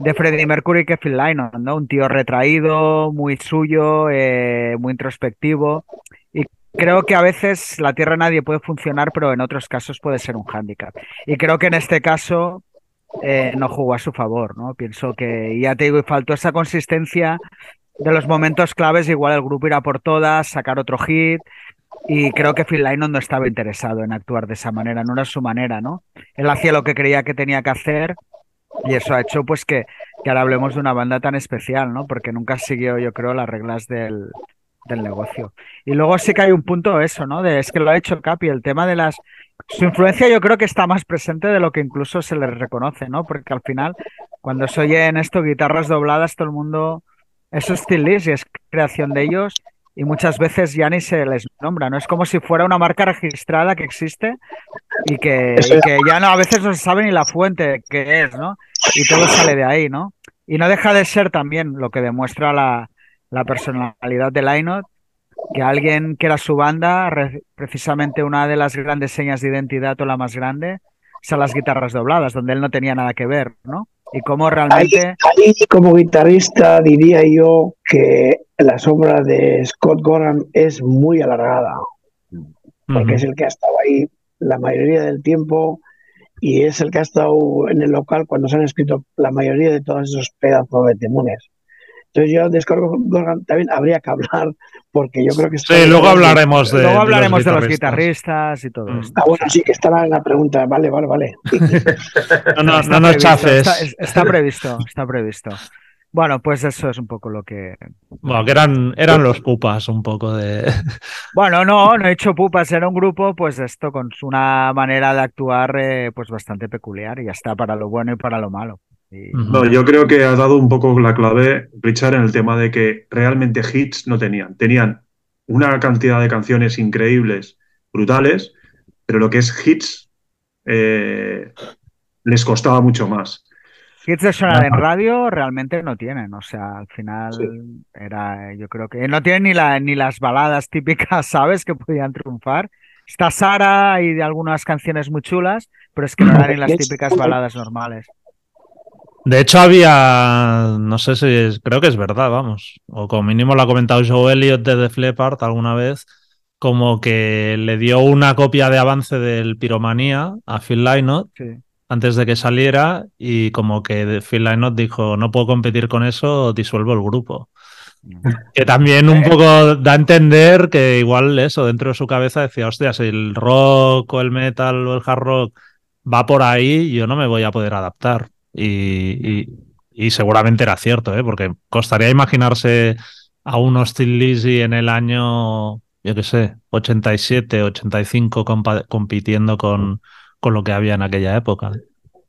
de Freddie Mercury que Phil Lynott, ¿no? Un tío retraído, muy suyo, eh, muy introspectivo. Y creo que a veces la tierra nadie puede funcionar, pero en otros casos puede ser un hándicap. Y creo que en este caso eh, no jugó a su favor, ¿no? Pienso que, ya te digo, y faltó esa consistencia de los momentos claves, igual el grupo irá por todas, sacar otro hit, y creo que Phil Lynott no estaba interesado en actuar de esa manera, no era su manera, ¿no? Él hacía lo que creía que tenía que hacer, y eso ha hecho pues que, que ahora hablemos de una banda tan especial, ¿no? Porque nunca siguió, yo creo, las reglas del, del negocio. Y luego sí que hay un punto eso, ¿no? De, es que lo ha hecho Capi, el tema de las... Su influencia yo creo que está más presente de lo que incluso se les reconoce, ¿no? Porque al final, cuando se oye en esto guitarras dobladas, todo el mundo... Eso es Steel Lizzy, es creación de ellos y muchas veces ya ni se les nombra, ¿no? Es como si fuera una marca registrada que existe y que, y que ya no, a veces no se sabe ni la fuente que es, ¿no? Y todo sale de ahí, ¿no? Y no deja de ser también lo que demuestra la, la personalidad de Lynott, que alguien que era su banda, re- precisamente una de las grandes señas de identidad o la más grande, son las guitarras dobladas, donde él no tenía nada que ver, ¿no? Y cómo realmente... ahí, como guitarrista diría yo que la sombra de Scott Gorham es muy alargada, porque es el que ha estado ahí la mayoría del tiempo y es el que ha estado en el local cuando se han escrito la mayoría de todos esos pedazos de temones. Entonces yo de Score Gorgon también habría que hablar, porque yo creo que... Sí, luego hablaremos de, luego hablaremos de, de los, guitarristas. y todo Mm. esto. Ah, bueno, sí que estaba en la pregunta. Vale, vale, vale. No, no, Está no nos chafes. Está, es- está previsto, está previsto. Bueno, pues eso es un poco lo que. Bueno, que eran, eran los pupas un poco de... Bueno, no, no he hecho pupas, era un grupo, pues esto, con una manera de actuar eh, pues bastante peculiar y ya está, para lo bueno y para lo malo. No, yo creo que has dado un poco la clave, Richard, en el tema de que realmente hits no tenían. Tenían una cantidad de canciones increíbles, brutales, pero lo que es hits eh, les costaba mucho más. Hits de sonar en radio realmente no tienen, o sea, al final Sí. era, yo creo que no tienen ni, la, ni las baladas típicas, ¿sabes? Que podían triunfar. Está Sara y de algunas canciones muy chulas, pero es que no eran ni las típicas baladas normales. De hecho, había, no sé si es, creo que es verdad, vamos, o como mínimo lo ha comentado Joe Elliott de The Flippard alguna vez, como que le dio una copia de avance del Piromanía a Phil Lynott Sí. antes de que saliera y como que Phil Lynott dijo, no puedo competir con eso, disuelvo el grupo. Que también un poco da a entender que igual eso, dentro de su cabeza decía, hostia, si el rock o el metal o el hard rock va por ahí, yo no me voy a poder adaptar. Y, y- y seguramente era cierto, ¿eh? porque costaría imaginarse a un Austin Lizzy en el año, yo qué sé, 87, 85 compa- compitiendo con, con lo que había en aquella época.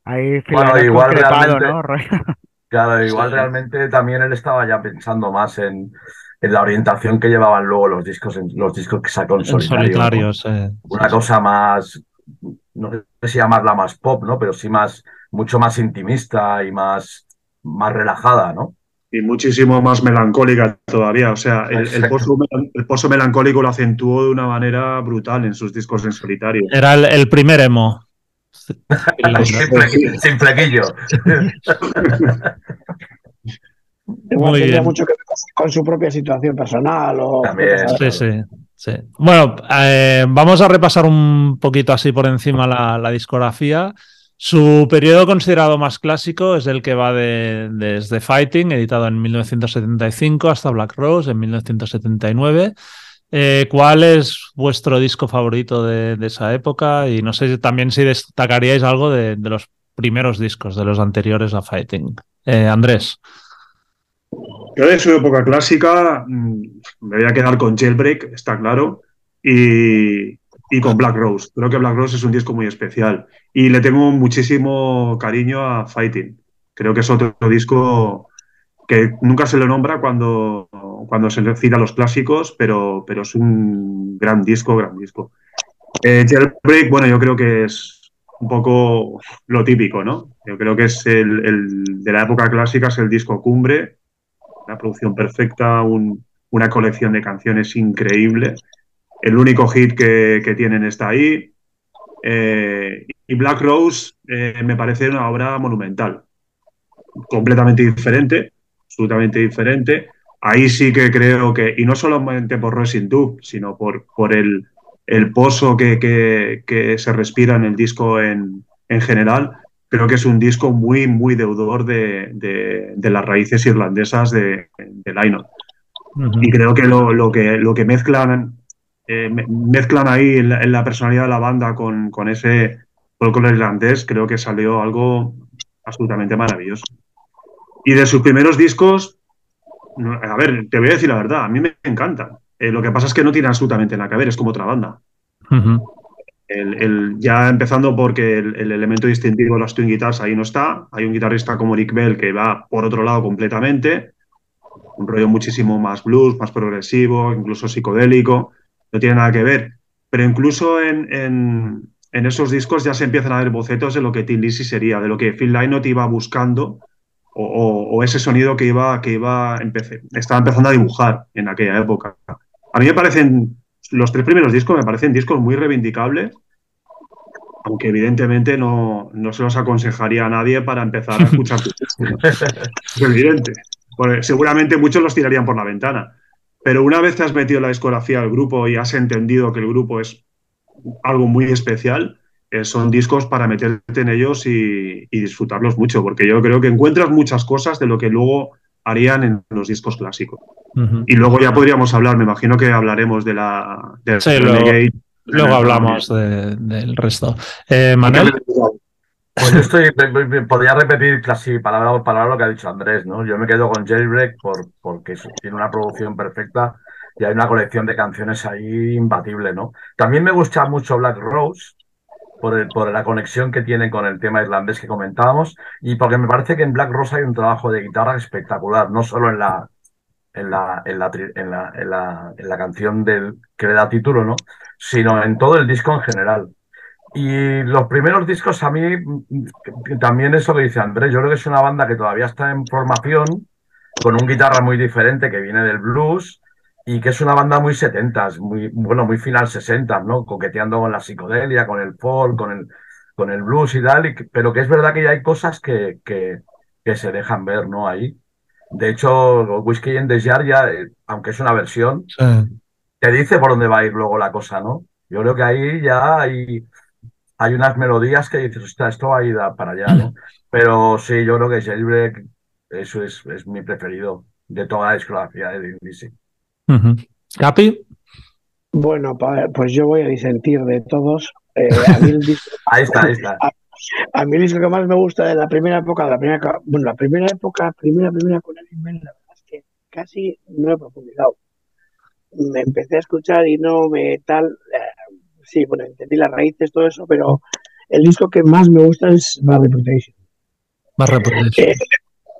Ahí Bueno, igual realmente- ¿no? Claro, igual Sí. realmente también él estaba ya pensando más en, en la orientación que llevaban luego los discos, en, los discos que sacó en solitario. ¿no? solitarios. eh. Una cosa más, no sé si llamarla más pop, ¿no? Pero sí más, mucho más intimista y más, más relajada, ¿no? Y muchísimo más melancólica todavía. O sea, el, pozo, el pozo melancólico lo acentuó de una manera brutal en sus discos en solitario. Era el, el primer emo. sin, flequi- sin flequillo. Muy bien. mucho que ver con su- con su propia situación personal o También. Sí, sí, sí. Bueno, eh, vamos a repasar un poquito así por encima la, la discografía. Su periodo considerado más clásico es el que va de- desde Fighting, editado en 1975, hasta Black Rose en 1979. Eh, ¿Cuál es vuestro disco favorito de, esa época? Y no sé también si destacaríais algo de, de los primeros discos, de los anteriores a Fighting. Eh, Andrés. Yo de su época clásica mm, me voy a quedar con Jailbreak, está claro, y, y con Black Rose. Creo que Black Rose es un disco muy especial y le tengo muchísimo cariño a Fighting. Creo que es otro disco que nunca se lo nombra cuando, cuando se le cita los clásicos, pero, pero es un gran disco, gran disco. Eh, Jailbreak, bueno, yo creo que es un poco lo típico, ¿no? Yo creo que es el, el de la época clásica, es el disco cumbre una producción perfecta, un- una colección de canciones increíble. El único hit que, que tienen está ahí. Eh, y Black Rose eh, me parece una obra monumental, completamente diferente, absolutamente diferente. Ahí sí que creo que, y no solamente por Racing Tube, sino por, por el, el pozo que, que- que se respira en el disco en, en general, creo que es un disco muy, muy deudor de, de- de las raíces irlandesas de, de Lionel. Y creo que lo, lo que, lo que mezclan, eh, me- mezclan ahí en la, en la personalidad de la banda con, con ese folclore irlandés, creo que salió algo absolutamente maravilloso. Y de sus primeros discos, a ver, te voy a decir la verdad, a mí me encantan. Eh, lo que pasa es que no tiene absolutamente nada que ver, es como otra banda. Ujú. El- el- ya empezando porque el, el elemento distintivo de las twin guitars ahí no está. Hay un guitarrista como Rick Bell que va por otro lado completamente. Un rollo muchísimo más blues, más progresivo, incluso psicodélico. No tiene nada que ver. Pero incluso en, en- en esos discos ya se empiezan a ver bocetos de lo que Tin Lizzy sería, de lo que Phil Lynott iba buscando o, o- o ese sonido que iba, que iba empecé- estaba empezando a dibujar en aquella época. A mí me parecen, los tres primeros discos me parecen discos muy reivindicables, aunque evidentemente no, no se los aconsejaría a nadie para empezar a escuchar. Es evidente. Porque seguramente muchos los tirarían por la ventana. Pero una vez te has metido la discografía del grupo y has entendido que el grupo es algo muy especial, eh, son discos para meterte en ellos y, y disfrutarlos mucho, porque yo creo que encuentras muchas cosas de lo que luego harían en los discos clásicos. Y luego ya podríamos hablar, me imagino que hablaremos de la de sí, luego, hablamos del resto. Eh, Manuel. Pues yo estoy, podría repetir casi palabra por palabra lo que ha dicho Andrés, ¿no? Yo me quedo con Jailbreak por, porque tiene una producción perfecta y hay una colección de canciones ahí imbatible, ¿no? También me gusta mucho Black Rose, por, por, la conexión que tiene con el tema irlandés que comentábamos y porque me parece que en Black Rose hay un trabajo de guitarra espectacular, no solo en la, en la, en la, en la, en la, en la canción del, que le da título, ¿no? sino en todo el disco en general. Y los primeros discos a mí, también eso que dice Andrés, yo creo que es una banda que todavía está en formación, con un guitarra muy diferente que viene del blues y que es una banda muy setentas, muy, bueno, muy final 60, ¿no? Coqueteando con la psicodelia, con el folk, con el, con el blues y tal, pero que es verdad que ya hay cosas que, que, que se dejan ver, ¿no? Ahí. De hecho, Whiskey in the Jar ya, eh, aunque es una versión, te dice por dónde va a ir luego la cosa, ¿no? Yo creo que ahí ya hay, hay unas melodías que dices, esto va a ir para allá, ¿no? Pero sí, yo creo que Jailbreak, eso es, es mi preferido de toda la discografía de Disney. ¿Capi? Bueno, pues yo voy a disentir de todos. Eh, ahí está, ahí está. A, mí el disco que más me gusta de la primera época, la primera, bueno, la primera época, primera, primera con el la verdad es que casi no he profundizado. Me empecé a escuchar y no me tal, eh, sí, bueno, entendí las raíces, todo eso, pero el disco que más me gusta es Bad Reputation. Bad Reputation. Eh,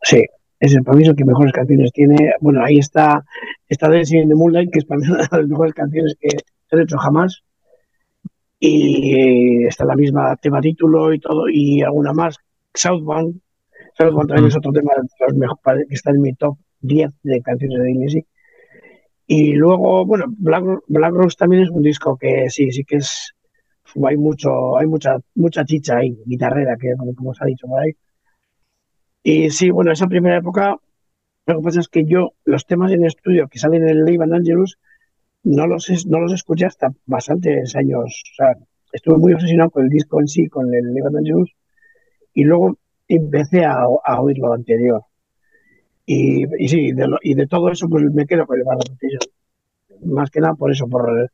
sí, es el para mí que mejores canciones tiene. Bueno, ahí está, está Dancing in the Moonlight, que es para mí una de las mejores canciones que se han hecho jamás. Y está la misma tema título y todo, y alguna más. Southbound. Southbound también es otro tema los mejores, que está en mi top 10 de canciones de Disney. Y luego, bueno, Black, Black Rose también es un disco que sí, sí que es. Hay mucho, hay mucha, mucha chicha ahí, guitarrera, que como se ha dicho por ahí. Y sí, bueno, esa primera época, lo que pasa es que yo, los temas en estudio que salen en Live Angelus, no los, no los escuché hasta bastantes años. O sea, estuve muy obsesionado con el disco en sí, con el Live Angelus, y luego empecé a oír lo anterior. Y, y sí, de y de todo eso, pues me quedo con el Bad Más que nada por eso, por,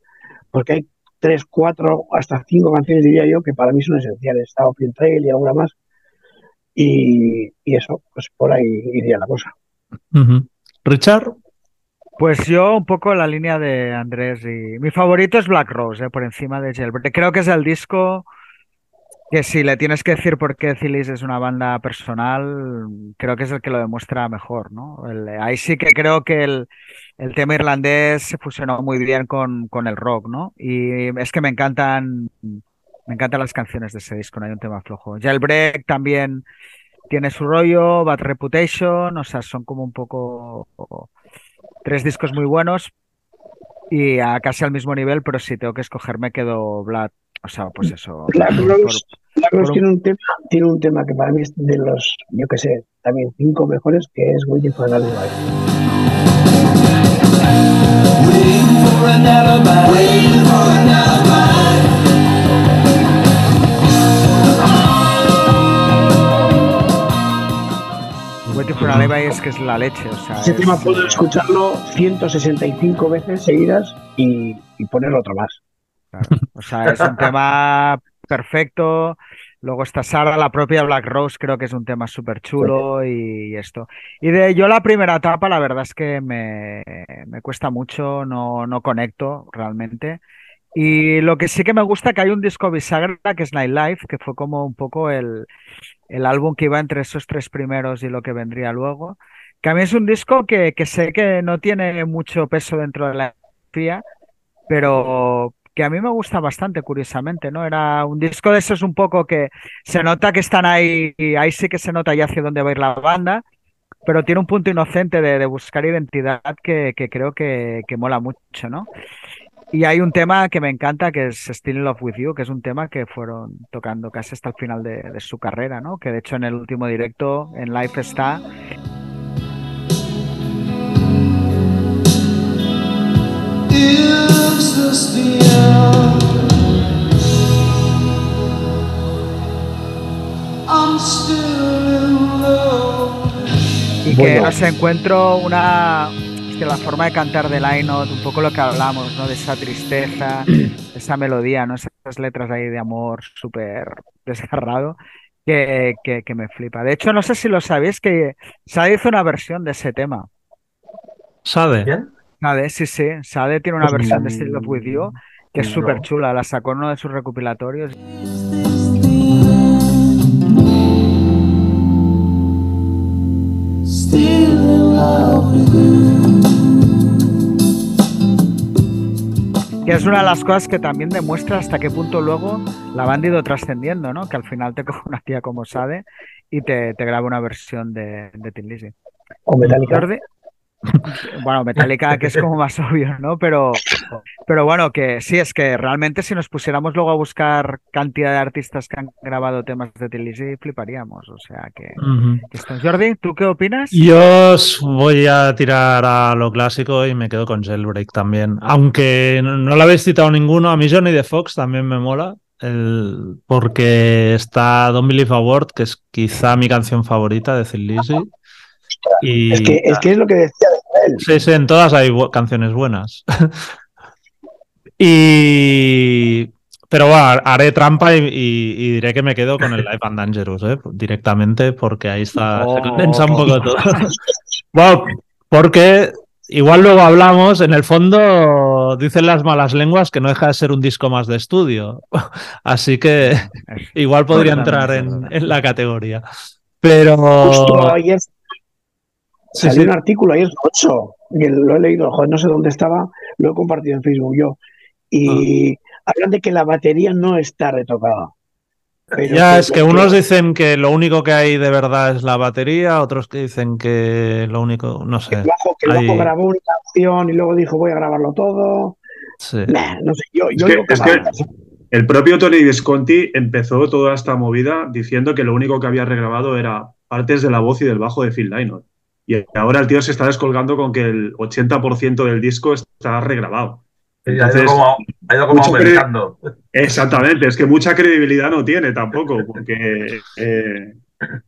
porque hay tres, cuatro, hasta cinco canciones, diría yo, que para mí son esenciales. Está Open Trail y alguna más. Y, eso, pues por ahí iría la cosa. Richard. Pues yo un poco la línea de Andrés y mi favorito es Black Rose, eh, por encima de Jailbreak. Creo que es el disco que si le tienes que decir por qué Zilis es una banda personal, creo que es el que lo demuestra mejor, ¿no? ahí sí que creo que el, el, tema irlandés se fusionó muy bien con, con el rock, ¿no? Y es que me encantan me encantan las canciones de ese disco, no hay un tema flojo. Jailbreak también tiene su rollo, Bad Reputation, o sea, son como un poco tres discos muy buenos y a casi al mismo nivel, pero si tengo que escoger me quedo Black, o sea, pues eso. Rose, tiene, un tema, tiene un tema que para mí es de los, yo qué sé, también cinco mejores, que es Waiting for an Alibi. es que es la leche. O sea, Ese tema puedo escucharlo 165 veces seguidas y, ponerlo otro más. O sea, es un tema perfecto. Luego está Sara, la propia Black Rose, creo que es un tema súper chulo y, esto. Y de yo la primera etapa, la verdad es que me, me cuesta mucho, no, no conecto realmente. Y lo que sí que me gusta que hay un disco bisagra que es Nightlife, que fue como un poco el, el álbum que iba entre esos tres primeros y lo que vendría luego. Que a mí es un disco que, que sé que no tiene mucho peso dentro de la fía, pero que a mí me gusta bastante, curiosamente, ¿no? Era un disco de esos un poco que se nota que están ahí, ahí sí que se nota ya hacia dónde va a ir la banda, pero tiene un punto inocente de, de buscar identidad que, creo que, mola mucho, ¿no? Y hay un tema que me encanta, que es Still in Love With You, que es un tema que fueron tocando casi hasta el final de, su carrera, ¿no? Que de hecho en el último directo en live está. Y que no sé, encuentro una que la forma de cantar de Lainot, un poco lo que hablamos, ¿no? De esa tristeza, esa melodía, ¿no? Esas letras ahí de amor súper desgarrado, que, que, me flipa. De hecho, no sé si lo sabéis que Sade hizo una versión de ese tema. ¿Sade? Sade, sí, sí. Sade tiene una pues versión de Still Love With You que es súper chula. La sacó en uno de sus recopilatorios. Que es una de las cosas que también demuestra hasta qué punto luego la banda ha ido trascendiendo, ¿no? Que al final te coge una tía como Sade y te, te graba una versión de, de Tin Lizzy. O Metallica. Bueno, Metallica, que es como más obvio, ¿no? Pero, pero bueno, que sí, es que realmente si nos pusiéramos luego a buscar cantidad de artistas que han grabado temas de Tilly, fliparíamos. O sea que, Jordi, ¿tú qué opinas? Yo voy a tirar a lo clásico y me quedo con Jailbreak también. Aunque no, lo habéis citado ninguno, a mí Johnny de Fox también me mola. El, porque está Don't Believe a Word, que es quizá mi canción favorita de Thin Lizzy. Y, es, que, es, que, es lo que decía de él. Sí, sí, en todas hay canciones buenas. y. Pero bueno, haré trampa y, diré que me quedo con el Live and Dangerous, ¿eh? directamente, porque ahí está, se oh. condensa un poco todo. bueno, porque igual luego hablamos, en el fondo dicen las malas lenguas que no deja de ser un disco más de estudio. Así que igual podría entrar en, en la categoría. Pero. Justo ayer Salió un artículo ayer 8, que lo he leído, no sé dónde estaba, lo he compartido en Facebook yo. Y ah. hablan de que la batería no está retocada. ya, es que, unos dicen que lo único que hay de verdad es la batería, otros que dicen que lo único, no sé. Que el bajo, grabó una canción y luego dijo voy a grabarlo todo. Sí. no sé, yo, yo digo que, el propio Tony Visconti empezó toda esta movida diciendo que lo único que había regrabado era partes de la voz y del bajo de Phil Lynott. Y ahora el tío se está descolgando con que el 80% del disco está regrabado. Entonces, ha ido como, aumentando. Exactamente, es que mucha credibilidad no tiene tampoco, porque eh,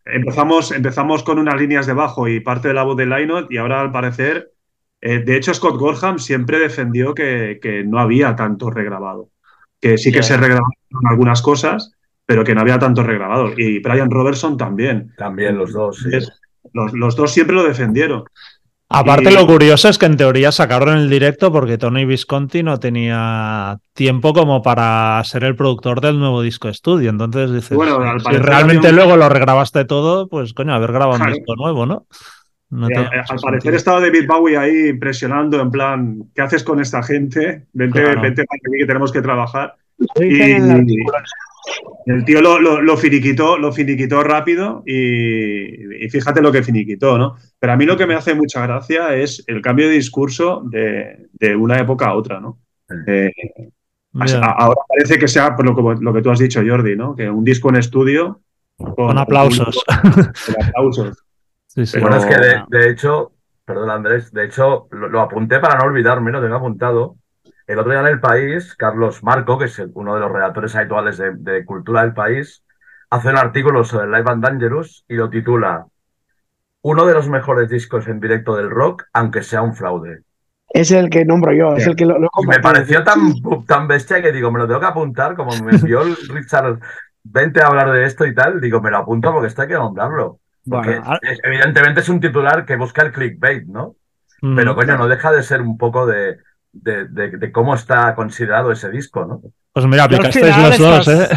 empezamos, empezamos con unas líneas de bajo y parte de la voz de Lynott y ahora al parecer, eh, de hecho Scott Gorham siempre defendió que, no había tanto regrabado, que sí que se regrabaron algunas cosas, pero que no había tanto regrabado. Y Brian Robertson también. También los dos. Sí. Los, dos siempre lo defendieron. Aparte, lo curioso es que en teoría sacaron el directo porque Tony Visconti no tenía tiempo como para ser el productor del nuevo disco estudio. Entonces dices, bueno, si realmente luego lo regrabaste todo, pues coño, haber grabado un disco nuevo, ¿no? Eh, al parecer estaba David Bowie ahí impresionando, en plan, ¿qué haces con esta gente? Vente, vente para aquí que tenemos que trabajar. Y, el tío lo, finiquitó, lo finiquitó rápido y, fíjate lo que finiquitó, ¿no? Pero a mí lo que me hace mucha gracia es el cambio de discurso de, una época a otra, ¿no? Eh, ahora parece que sea por lo, que tú has dicho, Jordi, ¿no? Que un disco en estudio. Con, aplausos. Con, aplausos. Bueno, es que de, hecho, perdón Andrés, de hecho lo, apunté para no olvidarme, lo tengo apuntado. El otro día en El País, Carlos Marco, que es uno de los redactores habituales de, Cultura del País, hace un artículo sobre Live and Dangerous y lo titula Uno de los mejores discos en directo del rock, aunque sea un fraude. Es el que nombro yo, es el que lo, Me pareció tan, tan bestia que digo, me lo tengo que apuntar, como me envió el Richard, vente a hablar de esto y tal, digo, me lo apunto porque esto hay que nombrarlo. Porque evidentemente es un titular que busca el clickbait, ¿no? Pero coño, no deja de ser un poco de, de, cómo está considerado ese disco, ¿no? Pues mira, aplicasteis los dos, ¿eh?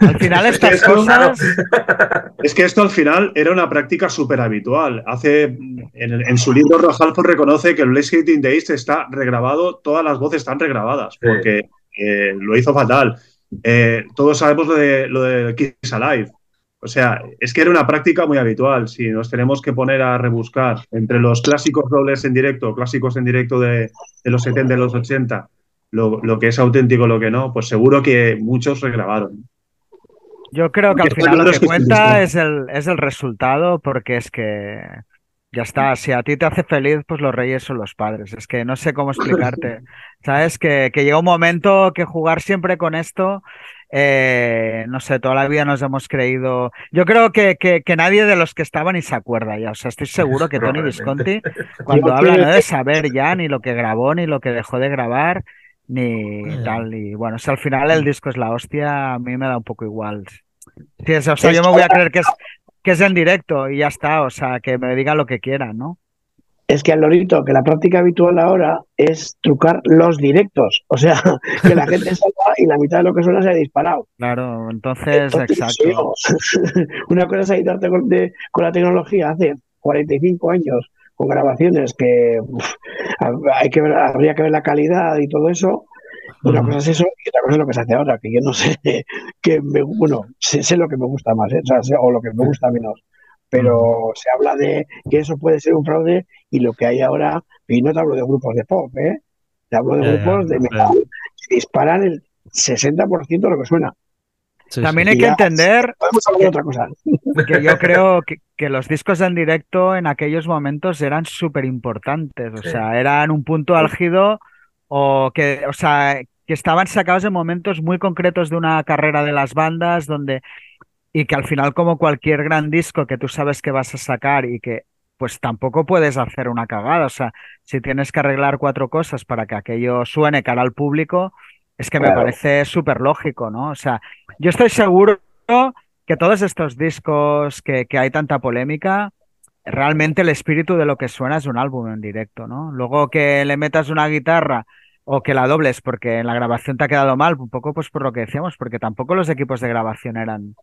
Al final estas es que cosas... Es que esto al final era una práctica súper habitual. Hace, en, su libro Rojalfo reconoce que el Let's Hating Days está regrabado, todas las voces están regrabadas, porque eh, lo hizo fatal. Eh, todos sabemos lo de, lo de Kiss Alive. O sea, es que era una práctica muy habitual. Si nos tenemos que poner a rebuscar entre los clásicos roles en directo, clásicos en directo de, los 70 y los 80, lo, que es auténtico, lo que no, pues seguro que muchos regrabaron. Yo creo que al final lo que cuenta es el, es el resultado, porque es que ya está, si a ti te hace feliz, pues los reyes son los padres. Es que no sé cómo explicarte. Sabes que, que llega un momento que jugar siempre con esto eh, no sé, toda la vida nos hemos creído. Yo creo que, que, que nadie de los que estaban ni se acuerda ya. O sea, estoy seguro que Tony Visconti, cuando habla, no de saber ya ni lo que grabó, ni lo que dejó de grabar, ni tal. Y bueno, si al final el disco es la hostia, a mí me da un poco igual. Sí, o sea, yo me voy a creer que es, que es en directo y ya está. O sea, que me digan lo que quieran, ¿no? Es que al lorito, que la práctica habitual ahora es trucar los directos. O sea, que la gente salga y la mitad de lo que suena se ha disparado. Claro, entonces, exacto. Una cosa es editarte con, con, la tecnología hace 45 años con grabaciones que hay que ver, habría que ver la calidad y todo eso. Una cosa es eso y otra cosa es lo que se hace ahora, que yo no sé, que me, bueno, sé, lo que me gusta más, ¿eh? o, sea, o lo que me gusta menos pero se habla de que eso puede ser un fraude y lo que hay ahora, y no te hablo de grupos de pop, ¿eh? te hablo de grupos de metal, que disparan el 60% de lo que suena. También hay que entender que, otra cosa. que yo creo que, que, los discos en directo en aquellos momentos eran súper importantes, o sea, eran un punto álgido o que, o sea, que estaban sacados en momentos muy concretos de una carrera de las bandas donde y que al final como cualquier gran disco que tú sabes que vas a sacar y que pues tampoco puedes hacer una cagada, o sea, si tienes que arreglar cuatro cosas para que aquello suene cara al público, es que me parece súper lógico, ¿no? O sea, yo estoy seguro que todos estos discos que, que hay tanta polémica, realmente el espíritu de lo que suena es un álbum en directo, ¿no? Luego que le metas una guitarra o que la dobles porque en la grabación te ha quedado mal, un poco pues por lo que decíamos, porque tampoco los equipos de grabación eran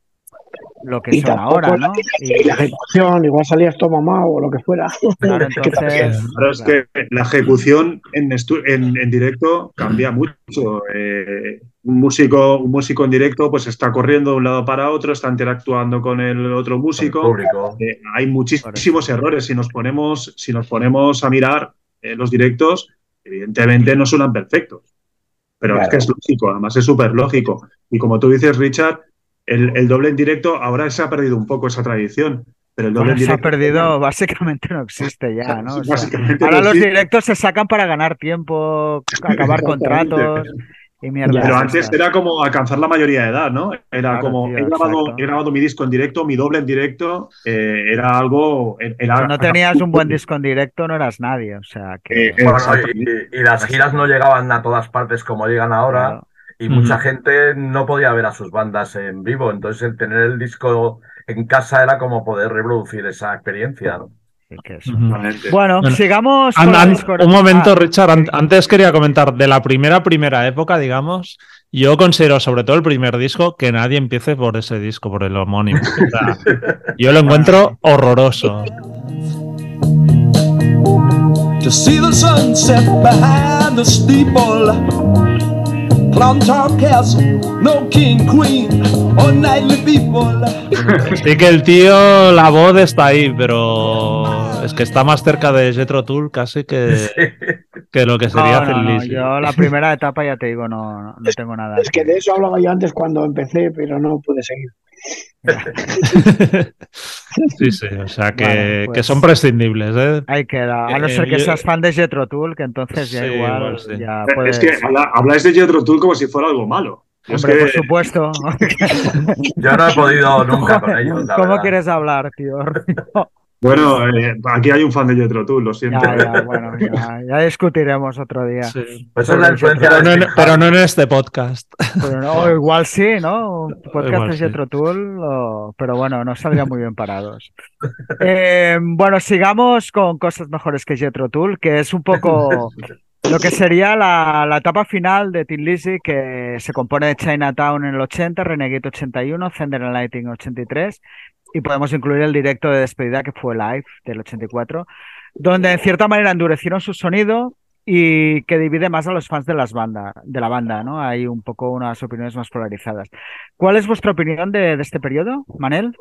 lo que son ahora, ¿no? Y la ejecución, igual salías todo mamado o lo que fuera. Claro, es que la ejecución en, en, directo cambia mucho. Eh, un, músico, un músico en directo pues está corriendo de un lado para otro, está interactuando con el otro músico. Eh, hay muchísimos errores. Si nos ponemos, si nos ponemos a mirar eh, los directos, evidentemente no suenan perfectos. Pero es que es lógico, además es súper lógico. Y como tú dices, Richard, el, doble en directo, ahora se ha perdido un poco esa tradición. Pero el doble en directo, se ha perdido, básicamente no existe ya, ¿no? ahora los directos se sacan para ganar tiempo, acabar contratos. Y mierda, pero antes era como alcanzar la mayoría de edad, ¿no? Era como, he, grabado, mi disco en directo, mi doble en directo, eh, era algo... Era, si no tenías un buen disco en directo, no eras nadie, o sea que... Eh, y, las giras no llegaban a todas partes como llegan ahora y mucha gente no podía ver a sus bandas en vivo, entonces el tener el disco en casa era como poder reproducir esa experiencia. Bueno, sigamos. un momento, ah, Richard. antes quería comentar de la primera, primera época, digamos. Yo considero, sobre todo el primer disco, que nadie empiece por ese disco, por el homónimo. yo lo encuentro horroroso. To see the sunset behind the no queen, Sí que el tío, la voz está ahí, pero es que está más cerca de Jetro Tool casi que, que lo que sería no, Yo la primera etapa ya te digo, no, no tengo nada. Es que de eso hablaba yo antes cuando empecé, pero no pude seguir. sí, sí, o sea que, que pues son prescindibles. ¿eh? Hay que, a no ser que eh, seas fan de Jetro Tool, que entonces ya igual. Ya Es que habláis de Jetro Tool como si fuera algo malo. Hombre, por supuesto. Yo no he podido nunca con ellos. ¿Cómo quieres hablar, tío? Bueno, eh, aquí hay un fan de Jetro Tool, lo siento. Ya, bueno, ya, discutiremos otro día. Pues es la influencia pero, no, pero, no, en este podcast. Pero igual sí, ¿no? Un podcast de Jetro Tool, pero bueno, no saldría muy bien parados. Eh, bueno, sigamos con cosas mejores que Jetro Tool, que es un poco lo que sería la, la, etapa final de Tin Lizzy, que se compone de Chinatown en el 80, Renegade 81, Thunder and Lightning 83 y podemos incluir el directo de despedida que fue Live del 84, donde en cierta manera endurecieron su sonido y que divide más a los fans de las bandas, de la banda, ¿no? Hay un poco unas opiniones más polarizadas. ¿Cuál es vuestra opinión de, este periodo, Manel?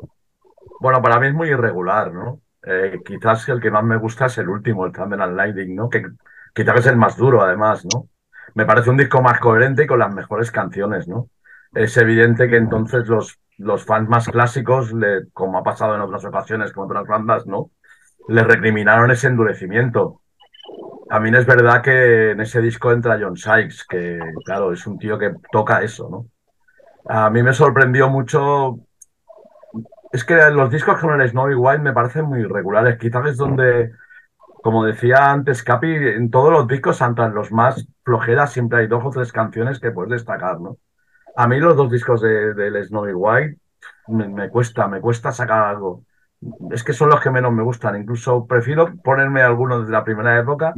Bueno, para mí es muy irregular, ¿no? Eh, quizás el que más me gusta es el último, el Thunder and Lightning, ¿no? Que quizás es el más duro, además, ¿no? Me parece un disco más coherente y con las mejores canciones, ¿no? Es evidente que entonces los los fans más clásicos, como ha pasado en otras ocasiones con otras bandas, ¿no? Le recriminaron ese endurecimiento. También es verdad que en ese disco entra John Sykes, que claro, es un tío que toca eso, ¿no? A mí me sorprendió mucho. Es que los discos con el Snowy White me parecen muy irregulares. Quizás es donde, como decía antes Capi, en todos los discos, en los más flojeras, siempre hay dos o tres canciones que puedes destacar, ¿no? A mí los dos discos de, del Snowy White me, me cuesta, me cuesta sacar algo es que son los que menos me gustan. Incluso prefiero ponerme algunos de la primera época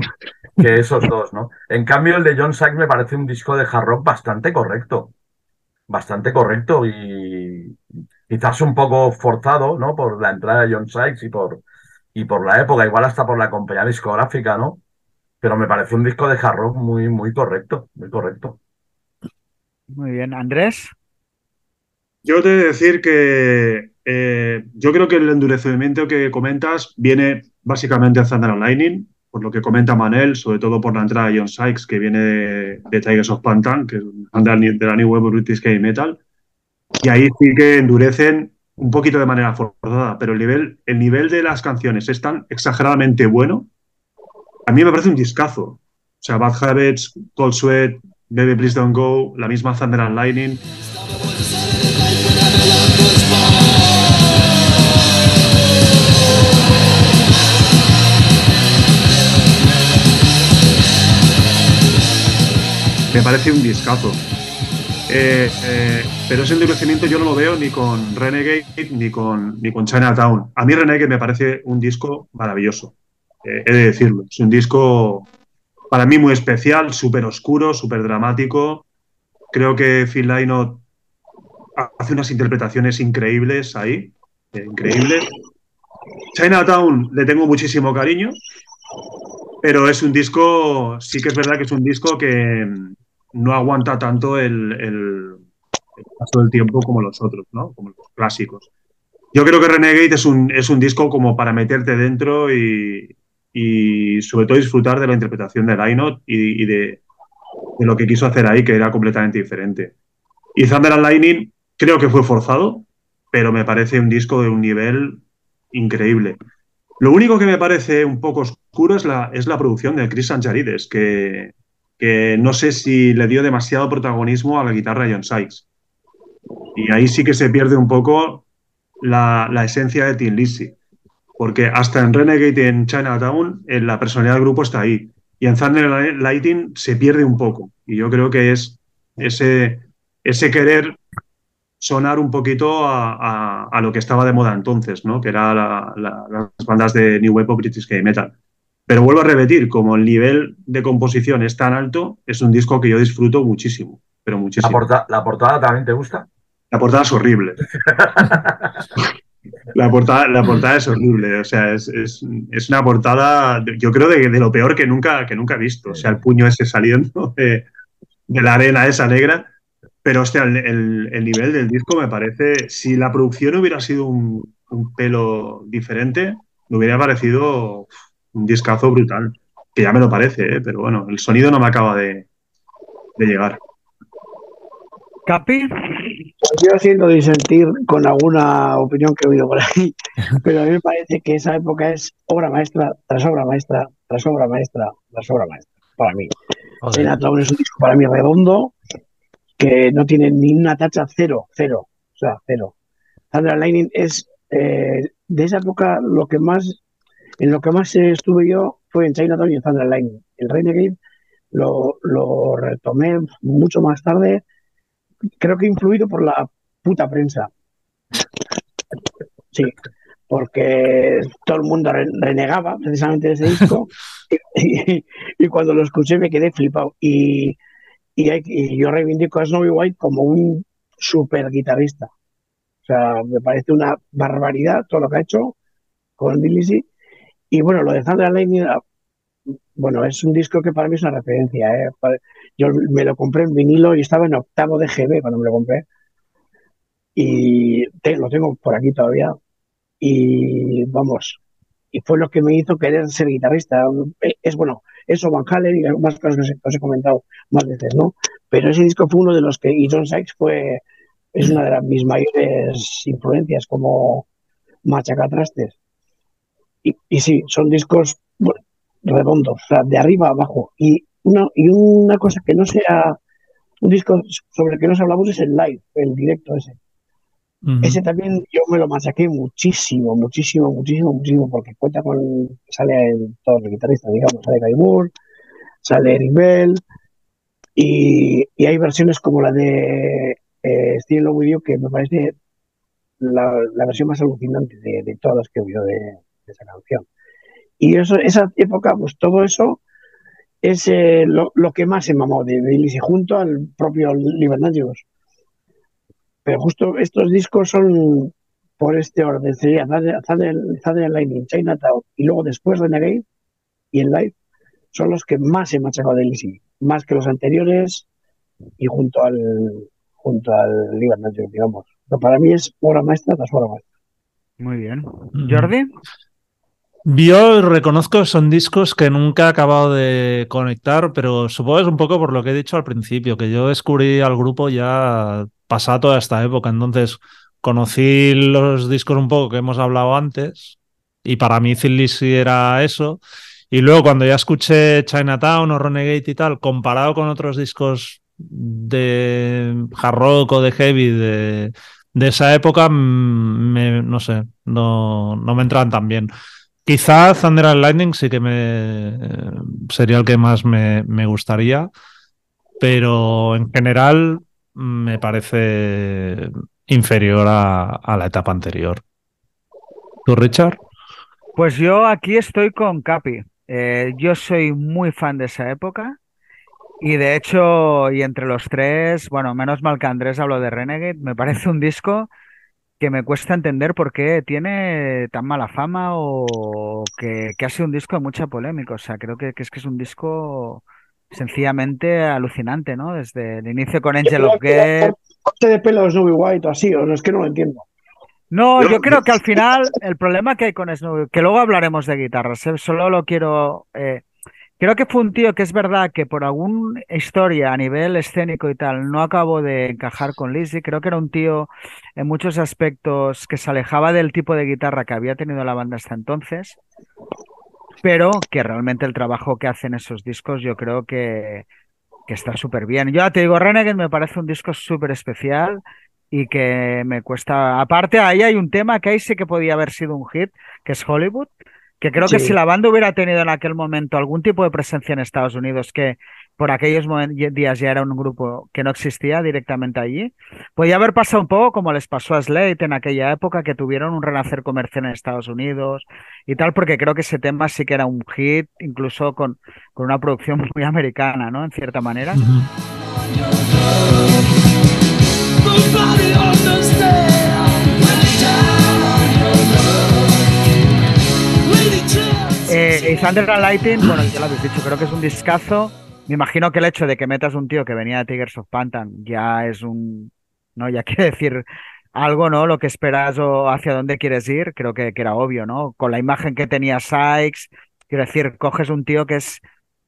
que esos dos, ¿no? En cambio, el de John Sykes me parece un disco de hard rock bastante correcto. Bastante correcto y quizás un poco forzado, ¿no? Por la entrada de John Sykes y por, y por la época, igual hasta por la compañía discográfica, ¿no? Pero me parece un disco de hard rock muy, muy correcto, muy correcto. Muy bien, Andrés. Yo te he de decir que eh, yo creo que el endurecimiento que comentas viene básicamente de Thunder and Lightning, por lo que comenta Manel, sobre todo por la entrada de John Sykes, que viene de, Tigers of Pantan, que es de la New Wave British Heavy Metal. Y ahí sí que endurecen un poquito de manera forzada, pero el nivel, el nivel de las canciones es tan exageradamente bueno. A mí me parece un discazo. O sea, Bad Habits, Cold Sweat, Baby Please Don't Go, la misma Thunder and Lightning. Me parece un discazo. Eh, eh, pero ese endurecimiento yo no lo veo ni con Renegade ni con, ni con Chinatown. A mí Renegade me parece un disco maravilloso, eh, he de decirlo. Es un disco para mí muy especial, súper oscuro, súper dramático. Creo que Phil Lynott hace unas interpretaciones increíbles ahí, increíbles. Chinatown le tengo muchísimo cariño, pero es un disco, sí que es verdad que es un disco que no aguanta tanto el, paso del tiempo como los otros, ¿no? Como los clásicos. Yo creo que Renegade es un, es un disco como para meterte dentro y, sobre todo disfrutar de la interpretación de Lynott y, de, lo que quiso hacer ahí, que era completamente diferente. Y Thunder and Lightning creo que fue forzado, pero me parece un disco de un nivel increíble. Lo único que me parece un poco oscuro es la, es la producción de Chris Sancharides, que, que no sé si le dio demasiado protagonismo a la guitarra de John Sykes. Y ahí sí que se pierde un poco la, esencia de Tim Lizzy. Porque hasta en Renegade y en Chinatown en la personalidad del grupo está ahí. Y en Thunder Lighting se pierde un poco. Y yo creo que es ese, ese querer sonar un poquito a, lo que estaba de moda entonces, ¿no? que eran las bandas de New Wave of British Heavy Metal. Pero vuelvo a repetir, como el nivel de composición es tan alto, es un disco que yo disfruto muchísimo, pero muchísimo. ¿La, portada también te gusta? La portada es horrible. la, portada, la portada es horrible, o sea, es, una portada, yo creo, de, lo peor que nunca, que nunca he visto. O sea, el puño ese saliendo de, de la arena esa negra pero, hostia, el, nivel del disco me parece. Si la producción hubiera sido un, pelo diferente, me hubiera parecido un discazo brutal. Que ya me lo parece, ¿eh? pero bueno, el sonido no me acaba de, llegar. Capi. Yo siento disentir con alguna opinión que he oído por ahí, pero a mí me parece que esa época es obra maestra tras obra maestra, tras obra maestra, tras obra maestra, para mí. Joder. es un disco para mí redondo, que no tiene ni una tacha cero, cero, o sea, cero. Thunder Lightning es eh, de esa época lo que más, en lo que más estuve yo fue en Chinatown y en Thunder Lightning. El Renegade lo, lo retomé mucho más tarde, creo que influido por la puta prensa. Sí, porque todo el mundo renegaba precisamente de ese disco y, y, cuando lo escuché me quedé flipado. Y y, yo reivindico a Snowy White como un super guitarrista. O sea, me parece una barbaridad todo lo que ha hecho con Dillisy. Y bueno, lo de Thunder Lightning, ah, bueno, es un disco que para mí es una referencia. ¿eh? Yo me lo compré en vinilo y estaba en octavo de GB cuando me lo compré. Y lo tengo por aquí todavía. Y vamos, y fue lo que me hizo querer ser guitarrista. Es bueno, eso Van Halen y más cosas que os he comentado más veces, ¿no? Pero ese disco fue uno de los que, y John Sykes fue, es una de mis mayores influencias como machacatrastes. Y, y sí, son discos redondos, o sea, de arriba a abajo. Y una, y una cosa que no sea un disco sobre el que nos hablamos es el live, el directo ese. Ese también yo me lo machaqué muchísimo, muchísimo, muchísimo, muchísimo, porque cuenta con, sale en todos los guitarristas, digamos, sale Guy Moore, sale Eric Bell, y, hay versiones como la de eh, Steve With que me parece la, versión más alucinante de, todas las que he oído de, esa canción. Y eso, esa época, pues todo eso es eh, lo, que más se mamó de Billy junto al propio Libertarios. Pero justo estos discos son por este orden, sería Thunder Lightning, Chinatown y luego después Renegade y el Live son los que más se machacado de Lizzy, más que los anteriores y junto al junto al Libertarios, digamos. Pero para mí es obra maestra tras obra maestra. Muy bien. Jordi. Yo reconozco son discos que nunca he acabado de conectar, pero supongo que es un poco por lo que he dicho al principio, que yo descubrí al grupo ya pasada toda esta época. Entonces conocí los discos un poco que hemos hablado antes y para mí Thin era eso. Y luego cuando ya escuché Chinatown o Renegade y tal, comparado con otros discos de hard rock o de heavy de, de esa época, me, no sé, no, no me entran tan bien. Quizá Thunder and Lightning sí que me sería el que más me, gustaría, pero en general me parece inferior a, la etapa anterior. ¿Tú, Richard? Pues yo aquí estoy con Capi. Eh, yo soy muy fan de esa época. Y de hecho, y entre los tres, bueno, menos mal que Andrés habló de Renegade, me parece un disco que me cuesta entender por qué tiene tan mala fama o que, que ha sido un disco de mucha polémica. O sea, creo que, es que es un disco sencillamente alucinante, ¿no? Desde el inicio con Angel of Get. Corte de pelo de Snowy White o así, o es que no lo entiendo. No, yo creo que al final el problema que hay con Snowy, que luego hablaremos de guitarras, ¿eh? solo lo quiero eh, Creo que fue un tío que es verdad que por alguna historia a nivel escénico y tal no acabó de encajar con Lizzy. Creo que era un tío en muchos aspectos que se alejaba del tipo de guitarra que había tenido la banda hasta entonces, pero que realmente el trabajo que hacen esos discos yo creo que, está súper bien. Yo te digo, Renegade me parece un disco súper especial y que me cuesta... Aparte, ahí hay un tema que ahí sí que podía haber sido un hit, que es Hollywood que creo que si la banda hubiera tenido en aquel momento algún tipo de presencia en Estados Unidos, que por aquellos días ya era un grupo que no existía directamente allí, podía haber pasado un poco como les pasó a Slate en aquella época, que tuvieron un renacer comercial en Estados Unidos y tal, porque creo que ese tema sí que era un hit, incluso con, con una producción muy americana, ¿no? En cierta manera. Eh, y Thunder and Lighting, bueno, ya lo habéis dicho, creo que es un discazo. Me imagino que el hecho de que metas un tío que venía de Tigers of Pantan ya es un. ¿No? Ya quiere decir algo, ¿no? Lo que esperas o hacia dónde quieres ir, creo que, que era obvio, ¿no? Con la imagen que tenía Sykes, quiero decir, coges un tío que es.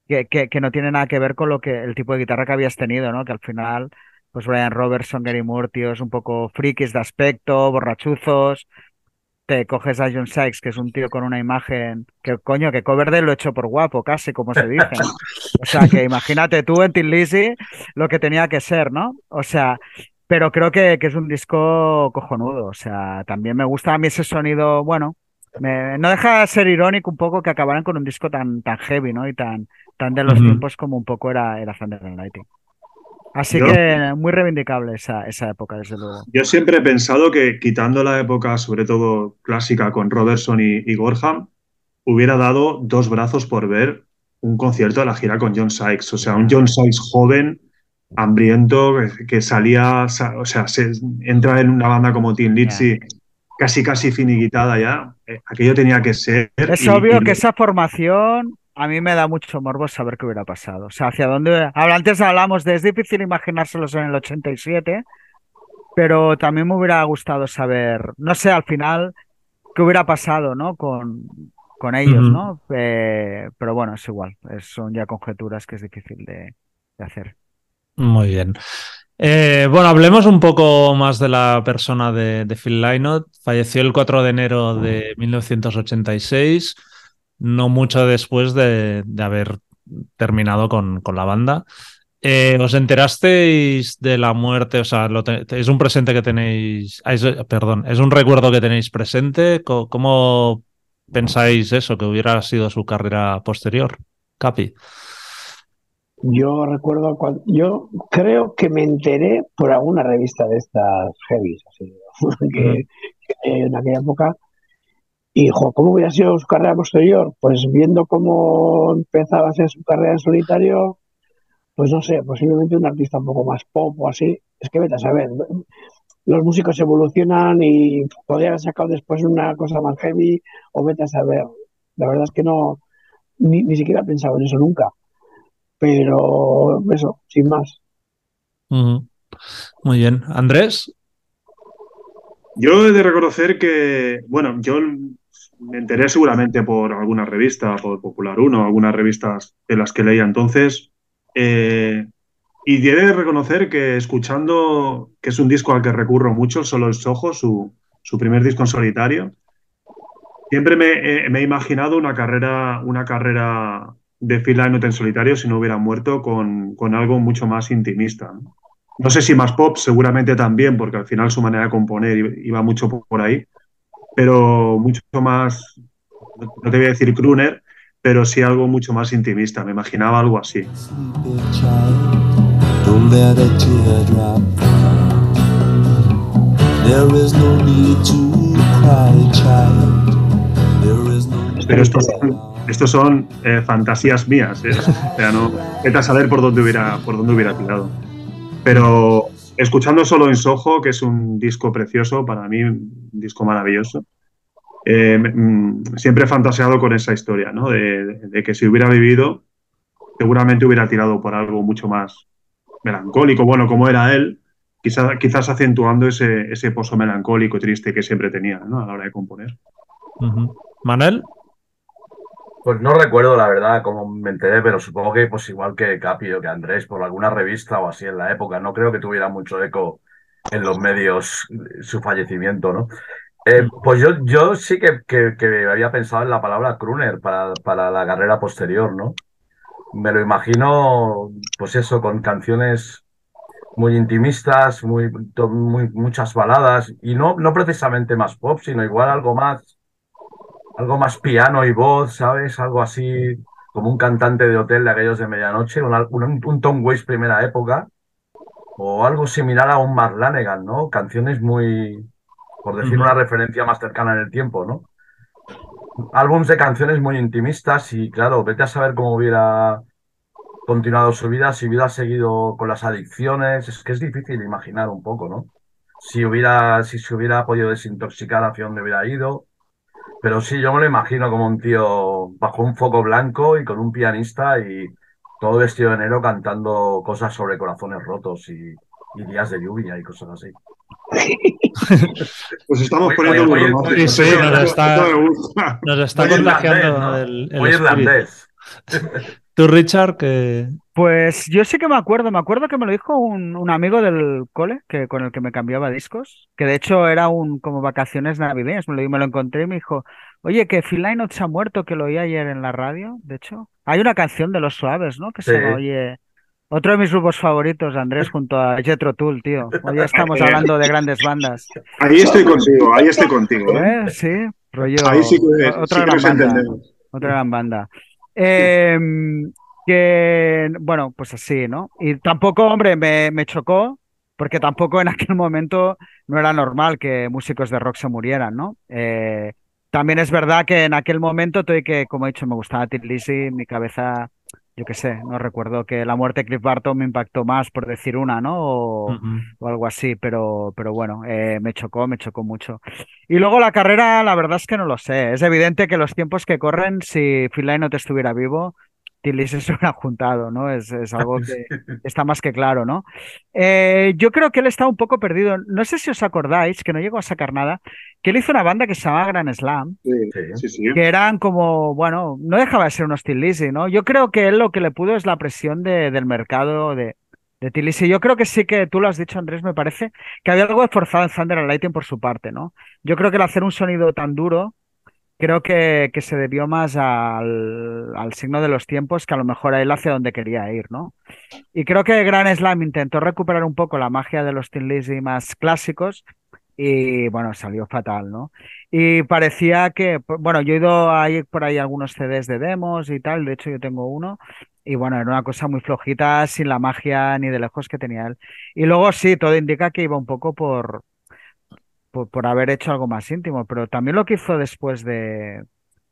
Que, que, no tiene nada que ver con lo que el tipo de guitarra que habías tenido, ¿no? Que al final, pues Brian Robertson, Gary Moore, tíos un poco frikis de aspecto, borrachuzos, te coges a John Sykes, que es un tío con una imagen que coño, que Coverdale lo he hecho por guapo, casi como se dice. O sea, que imagínate tú en Tin Lizzy lo que tenía que ser, ¿no? O sea, pero creo que, que, es un disco cojonudo. O sea, también me gusta a mí ese sonido, bueno, no deja de ser irónico un poco que acabaran con un disco tan, tan heavy, ¿no? Y tan, tan de los tiempos como un poco era, era Thunder and Lightning. Así que muy reivindicable esa, esa época, desde luego. Yo siempre he pensado que quitando la época, sobre todo clásica, con Robertson y, Gorham, hubiera dado dos brazos por ver un concierto de la gira con John Sykes. O sea, un John Sykes joven, hambriento, que, salía, o sea, se entra en una banda como Tim Lizzy, casi casi finiquitada ya. Eh, aquello tenía que ser. Es obvio que esa formación a mí me da mucho morbo saber qué hubiera pasado. O sea, hacia dónde. Antes hablamos de es difícil imaginárselos en el 87, pero también me hubiera gustado saber, no sé, al final, qué hubiera pasado, ¿no? Con, con ellos, ¿no? Eh, pero bueno, es igual. son ya conjeturas que es difícil de, hacer. Muy bien. Eh, bueno, hablemos un poco más de la persona de, de Phil Lynott. Falleció el 4 de enero de 1986 no mucho después de, haber terminado con, la banda. Eh, ¿Os enterasteis de la muerte? O sea, ¿es un presente que tenéis, perdón, es un recuerdo que tenéis presente? ¿Cómo, pensáis eso, que hubiera sido su carrera posterior? Capi. Yo recuerdo cuando, yo creo que me enteré por alguna revista de estas heavies, así, que, en aquella época. Y, ¿cómo hubiera sido su carrera posterior? Pues viendo cómo empezaba a ser su carrera en solitario, pues no sé, posiblemente un artista un poco más pop o así. Es que vete a saber, los músicos evolucionan y podría haber sacado después una cosa más heavy o vete a saber. La verdad es que no, ni, siquiera he pensado en eso nunca. Pero eso, sin más. Muy bien. Andrés. Yo he de reconocer que, bueno, yo me enteré seguramente por alguna revista, por Popular 1, algunas revistas de las que leía entonces, eh, y he de reconocer que escuchando, que es un disco al que recurro mucho, Solo el Sojo, su, su primer disco en solitario, siempre me, he imaginado una carrera, una carrera de Phil Lynott en solitario si no hubiera muerto con, con algo mucho más intimista. ¿no? sé si más pop, seguramente también, porque al final su manera de componer iba mucho por ahí, pero mucho más, no te voy a decir crooner, pero sí algo mucho más intimista. Me imaginaba algo así. Pero estos son, estos son eh, fantasías mías. ¿eh? O sea, no. Vete a saber por dónde hubiera, por dónde hubiera tirado. Pero escuchando solo en Soho, que es un disco precioso, para mí, un disco maravilloso. Eh, mm, siempre he fantaseado con esa historia, ¿no? De, que si hubiera vivido, seguramente hubiera tirado por algo mucho más melancólico, bueno, como era él, quizás, quizás acentuando ese, ese pozo melancólico, triste que siempre tenía, ¿no? A la hora de componer. ¿Manel? Pues no recuerdo la verdad cómo me enteré, pero supongo que pues igual que Capi o que Andrés, por alguna revista o así en la época, no creo que tuviera mucho eco en los medios su fallecimiento, ¿no? Eh, pues yo, yo sí que, que, había pensado en la palabra crooner para, para la carrera posterior, ¿no? Me lo imagino, pues eso, con canciones muy intimistas, muy, muy, muchas baladas, y no, no precisamente más pop, sino igual algo más, algo más piano y voz, ¿sabes? Algo así como un cantante de hotel de aquellos de medianoche, un, un, un Tom Waits primera época, o algo similar a un Mark Lanegan, ¿no? Canciones muy, por decir una referencia más cercana en el tiempo, ¿no? Álbums de canciones muy intimistas y claro, vete a saber cómo hubiera continuado su vida, si hubiera seguido con las adicciones, es que es difícil imaginar un poco, ¿no? Si hubiera, si se hubiera podido desintoxicar hacia dónde hubiera ido. Pero sí, yo me lo imagino como un tío bajo un foco blanco y con un pianista y todo vestido de enero cantando cosas sobre corazones rotos y días de lluvia y cosas así. Pues estamos poniendo muy, sí, nos está, nos está contagiando el, el irlandés. Tú, Richard, que... Pues yo sí que me acuerdo, me acuerdo que me lo dijo un, un, amigo del cole que, con el que me cambiaba discos, que de hecho era un como vacaciones navideñas, me lo, me lo encontré y me dijo, oye, que Phil Lynott se ha muerto, que lo oí ayer en la radio, de hecho. Hay una canción de Los Suaves, ¿no? Que se oye otro de mis grupos favoritos, Andrés, junto a Jetro Tool, tío. Hoy ya estamos hablando de grandes bandas. Ahí estoy contigo, ahí estoy contigo. ¿eh? ¿Eh? Sí, rollo. Ahí sí que, otra, gran banda, otra gran banda. Em, que, bueno, pues así, ¿no? Y tampoco, hombre, me, me chocó, porque tampoco en aquel momento no era normal que músicos de rock se murieran, ¿no? Eh, también es verdad que en aquel momento, que, como he dicho, me gustaba Lizzy, mi cabeza yo qué sé, no recuerdo que la muerte de Cliff Barton me impactó más, por decir una, ¿no? O, algo así, pero, pero bueno, eh, me chocó, me chocó mucho. Y luego la carrera, la verdad es que no lo sé. Es evidente que los tiempos que corren, si Phil Lynott estuviera vivo, Tillis se hubiera juntado, ¿no? Es, es, algo que está más que claro, ¿no? Eh, yo creo que él está un poco perdido. No sé si os acordáis, que no llegó a sacar nada, que él hizo una banda que se llamaba Gran Slam, sí, sí, que eran como, bueno, no dejaba de ser unos Tillis, ¿no? Yo creo que él lo que le pudo es la presión de, del mercado de, de Tillis. Yo creo que sí que tú lo has dicho, Andrés, me parece, que había algo esforzado en Thunder and Lightning por su parte, ¿no? Yo creo que el hacer un sonido tan duro creo que, se debió más al, signo de los tiempos que a lo mejor a él hacia donde quería ir, ¿no? Y creo que Gran Slam intentó recuperar un poco la magia de los Tin Lizzy más clásicos y bueno, salió fatal, ¿no? Y parecía que, bueno, yo he ido ahí por ahí algunos CDs de demos y tal, de hecho yo tengo uno, y bueno, era una cosa muy flojita, sin la magia ni de lejos que tenía él. Y luego sí, todo indica que iba un poco por, por, haber hecho algo más íntimo, pero también lo que hizo después de,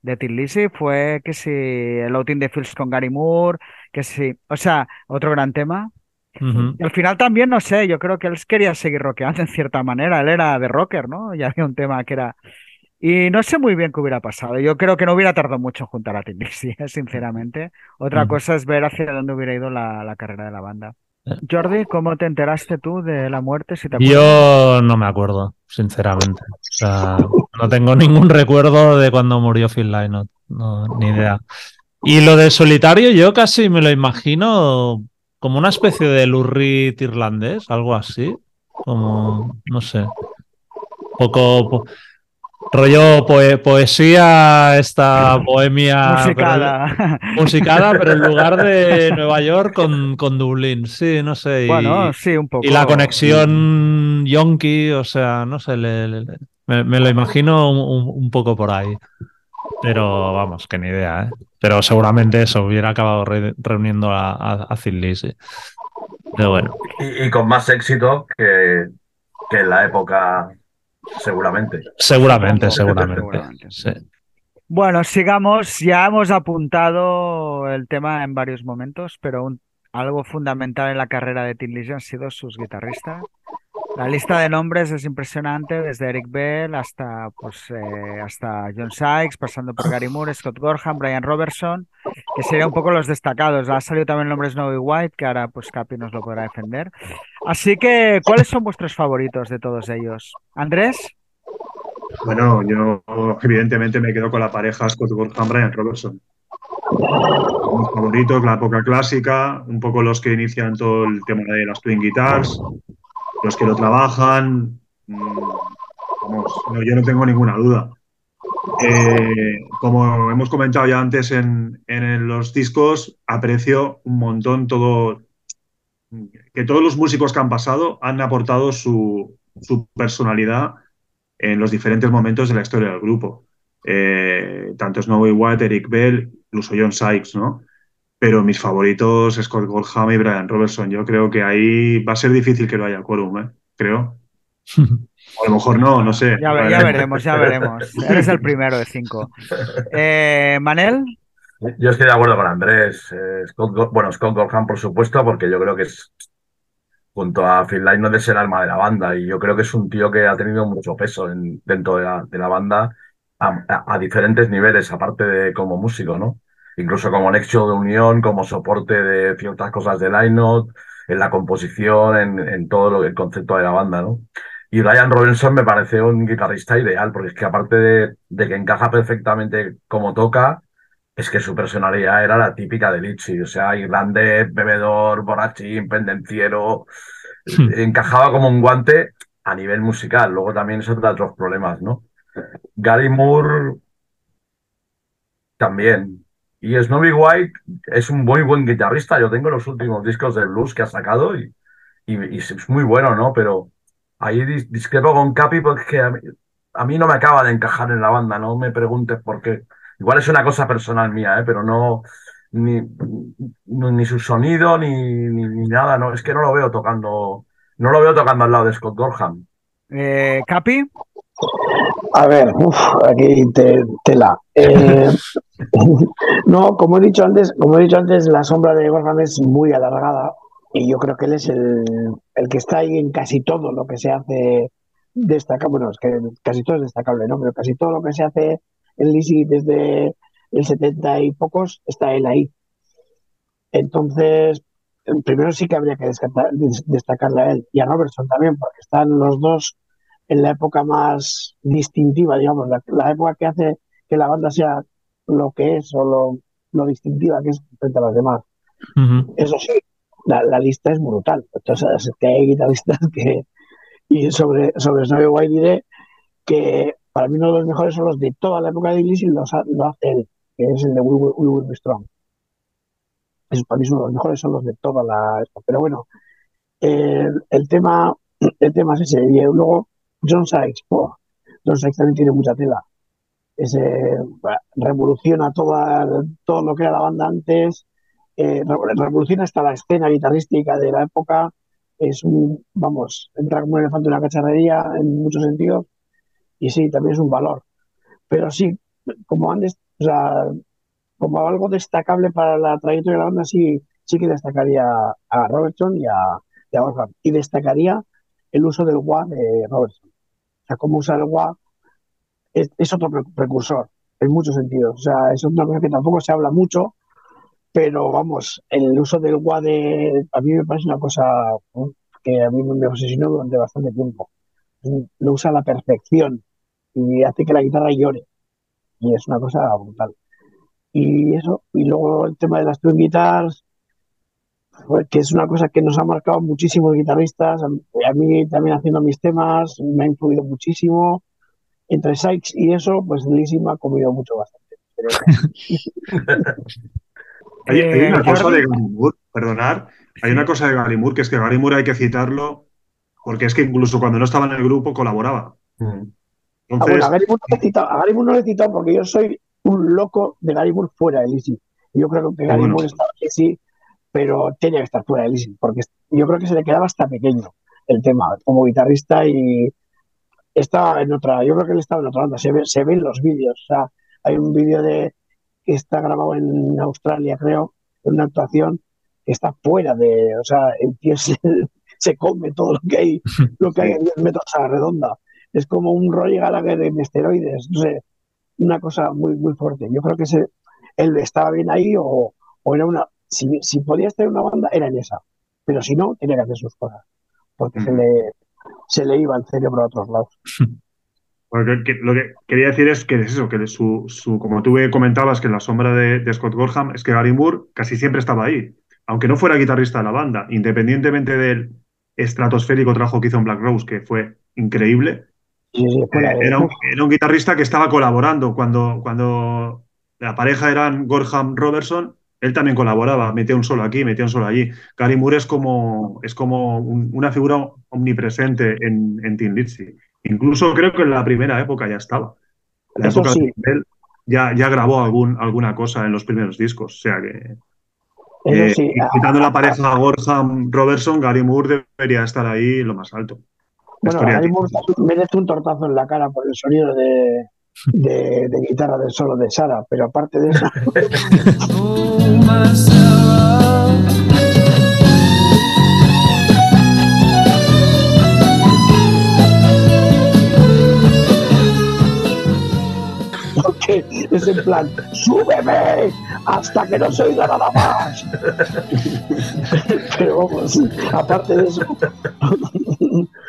de Tim Lizzy fue que si el Outing de Fields con Gary Moore, que si, o sea, otro gran tema. Y al final también, no sé, yo creo que él quería seguir rockeando en cierta manera, él era de rocker, ¿no? Y había un tema que era... Y no sé muy bien qué hubiera pasado, yo creo que no hubiera tardado mucho en juntar a Tim Lizzy, sinceramente. Otra cosa es ver hacia dónde hubiera ido la, la carrera de la banda. Jordi, ¿cómo te enteraste tú de la muerte? Si Yo no me acuerdo, sinceramente. O sea, no tengo ningún recuerdo de cuando murió Phil Lynott, no, ni idea. Y lo de solitario, yo casi me lo imagino como una especie de lurrit irlandés, algo así. Como, no sé. Poco, Rollo poesía, esta bohemia. Musicada. musicada, pero en lugar de Nueva York con, con Dublín. Sí, no sé. bueno, sí, un poco. Y la conexión yonki, o sea, no sé, me, lo imagino un, poco por ahí. Pero vamos, que ni idea, ¿eh? Pero seguramente eso hubiera acabado reuniendo a, a, sí. Pero bueno. Y, con más éxito que, que en la época Seguramente. Seguramente, seguramente. Bueno, sigamos. Ya hemos apuntado el tema en varios momentos, pero algo fundamental en la carrera de Tim Lizzy han sido sus guitarristas. La lista de nombres es impresionante, desde Eric Bell hasta, pues, eh, hasta John Sykes, pasando por Gary Moore, Scott Gorham, Brian Robertson, que serían un poco los destacados. Ha salido también el nombre Snowy White, que ahora pues Capi nos lo podrá defender. Así que, ¿cuáles son vuestros favoritos de todos ellos? Andrés. Bueno, yo evidentemente me quedo con la pareja Scott Gorham, Brian Robertson. Mis favoritos, la época clásica, un poco los que inician todo el tema de las twin guitars, los que lo trabajan, mm, vamos, yo no tengo ninguna duda. Eh, como hemos comentado ya antes en, los discos, aprecio un montón todo, que todos los músicos que han pasado han aportado su, personalidad en los diferentes momentos de la historia del grupo. Eh, tanto Snowy White, Eric Bell, incluso John Sykes, ¿no? pero mis favoritos, Scott Goldham y Brian Robertson. Yo creo que ahí va a ser difícil que lo haya quórum, ¿eh? creo. A lo mejor no, no sé. Ya, veremos, ya veremos. Eres el primero de cinco. Eh, ¿Manel? Yo estoy de acuerdo con Andrés. Eh, bueno, Scott Goldham, por supuesto, porque yo creo que es, junto a Phil Lynott, es el alma de la banda. Y yo creo que es un tío que ha tenido mucho peso en, dentro de la, de la banda a, diferentes niveles, aparte de como músico, ¿no? incluso como nexo de unión, como soporte de ciertas cosas de line en la composición, en, todo lo, el concepto de la banda, ¿no? Y Ryan Robinson me parece un guitarrista ideal, porque es que aparte de, que encaja perfectamente como toca, es que su personalidad era la típica de Litchi, o sea, irlandés, bebedor, borrachín, pendenciero, hmm. encajaba como un guante a nivel musical, luego también eso trae otros problemas, ¿no? Gary Moore también, y Snowy White es un muy buen guitarrista. Yo tengo los últimos discos de blues que ha sacado y, y, es muy bueno, ¿no? Pero ahí discrepo con Capi porque a mí, no me acaba de encajar en la banda. No me preguntes por qué. Igual es una cosa personal mía, ¿eh? pero no. Ni, ni su sonido ni, ni, nada, no, es que no lo veo tocando, no lo veo tocando al lado de Scott Gorham. Eh, Capi. A ver, uf, aquí te, tela. Eh, no, como he dicho antes, como he dicho antes, la sombra de Gorham es muy alargada y yo creo que él es el, que está ahí en casi todo lo que se hace destacable. Bueno, es que casi todo es destacable, ¿no? Pero casi todo lo que se hace en Lisi desde el 70 y pocos está él ahí. Entonces, primero sí que habría que destacarle a él y a Robertson también, porque están los dos en la época más distintiva, digamos, la, época que hace que la banda sea lo que es o lo, distintiva que es frente a las demás. Eso sí, la, lista es brutal. Entonces, que hay guitarristas que. Y sobre, sobre Snowy White diré que para mí uno de los mejores son los de toda la época de Lizzy, los lo hace él, que es el de We, Will Be Strong. Es, para mí de los mejores son los de toda la Pero bueno, el, el tema el tema es ese. Y luego John Sykes, John Sykes también tiene mucha tela. Ese, revoluciona toda, todo lo que era la banda antes, eh, revoluciona hasta la escena guitarrística de la época. Es un, vamos, entra como un elefante en una cacharrería en muchos sentidos. Y sí, también es un valor. Pero sí, como antes, o algo destacable para la trayectoria de la banda, sí, sí que destacaría a Robertson y a, y a Y destacaría el uso del WA de Robertson. O sea, cómo usar el WA es, otro precursor en muchos sentidos. O sea, es una cosa que tampoco se habla mucho, pero vamos, el uso del WA de. A mí me parece una cosa que a mí me obsesionó durante bastante tiempo. Lo usa a la perfección y hace que la guitarra llore. Y es una cosa brutal. Y eso, y luego el tema de las twin guitars, que es una cosa que nos ha marcado muchísimos guitarristas. A mí también haciendo mis temas me ha influido muchísimo. Entre Sykes y eso, pues Lizzy me ha comido mucho bastante. hay, una cosa de Gary perdonar, hay una cosa de Gary que es que Gary hay que citarlo porque es que incluso cuando no estaba en el grupo colaboraba. Mm. Entonces... a, Gary Moore no le he citado porque yo soy un loco de Gary Moore fuera de Lizzy. Yo creo que Gary Moore estaba sí pero tenía que estar fuera de Lizzy, porque yo creo que se le quedaba hasta pequeño el tema como guitarrista y estaba en otra, yo creo que él estaba en otra banda, se, ve, se ven los vídeos, o sea, hay un vídeo de está grabado en Australia, creo, en una actuación que está fuera de, o sea, el tío se, come todo lo que hay, lo que hay en 10 metros a la redonda. Es como un Roger Gallagher en esteroides, no sé, una cosa muy, muy fuerte. Yo creo que se, él estaba bien ahí o, o era una, si, si podía estar en una banda, era en esa. Pero si no, tenía que hacer sus cosas. Porque se, le, se le iba el cerebro a otros lados. Bueno, lo que quería decir es que es eso, que su, su, como tú comentabas que en la sombra de, Scott Gorham, es que Gary Moore casi siempre estaba ahí, aunque no fuera guitarrista de la banda, independientemente del estratosférico trabajo que hizo en Black Rose, que fue increíble. Eh, era, un, era, un, guitarrista que estaba colaborando cuando, cuando la pareja eran Gorham Robertson él también colaboraba, metía un solo aquí, metía un solo allí. Gary Moore es como, es como una figura omnipresente en, en Team. Incluso creo que en la primera época ya estaba. En la época de él ya, ya grabó algún, alguna cosa en los primeros discos. O sea que. Eh, quitando la pareja Gorham Robertson, Gary Moore debería estar ahí lo más alto. Bueno, Gary Moore merece un tortazo en la cara por el sonido de, de, guitarra del solo de Sara, pero aparte de eso. Es en plan, súbeme hasta que no se oiga nada más. Pero vamos, aparte de eso.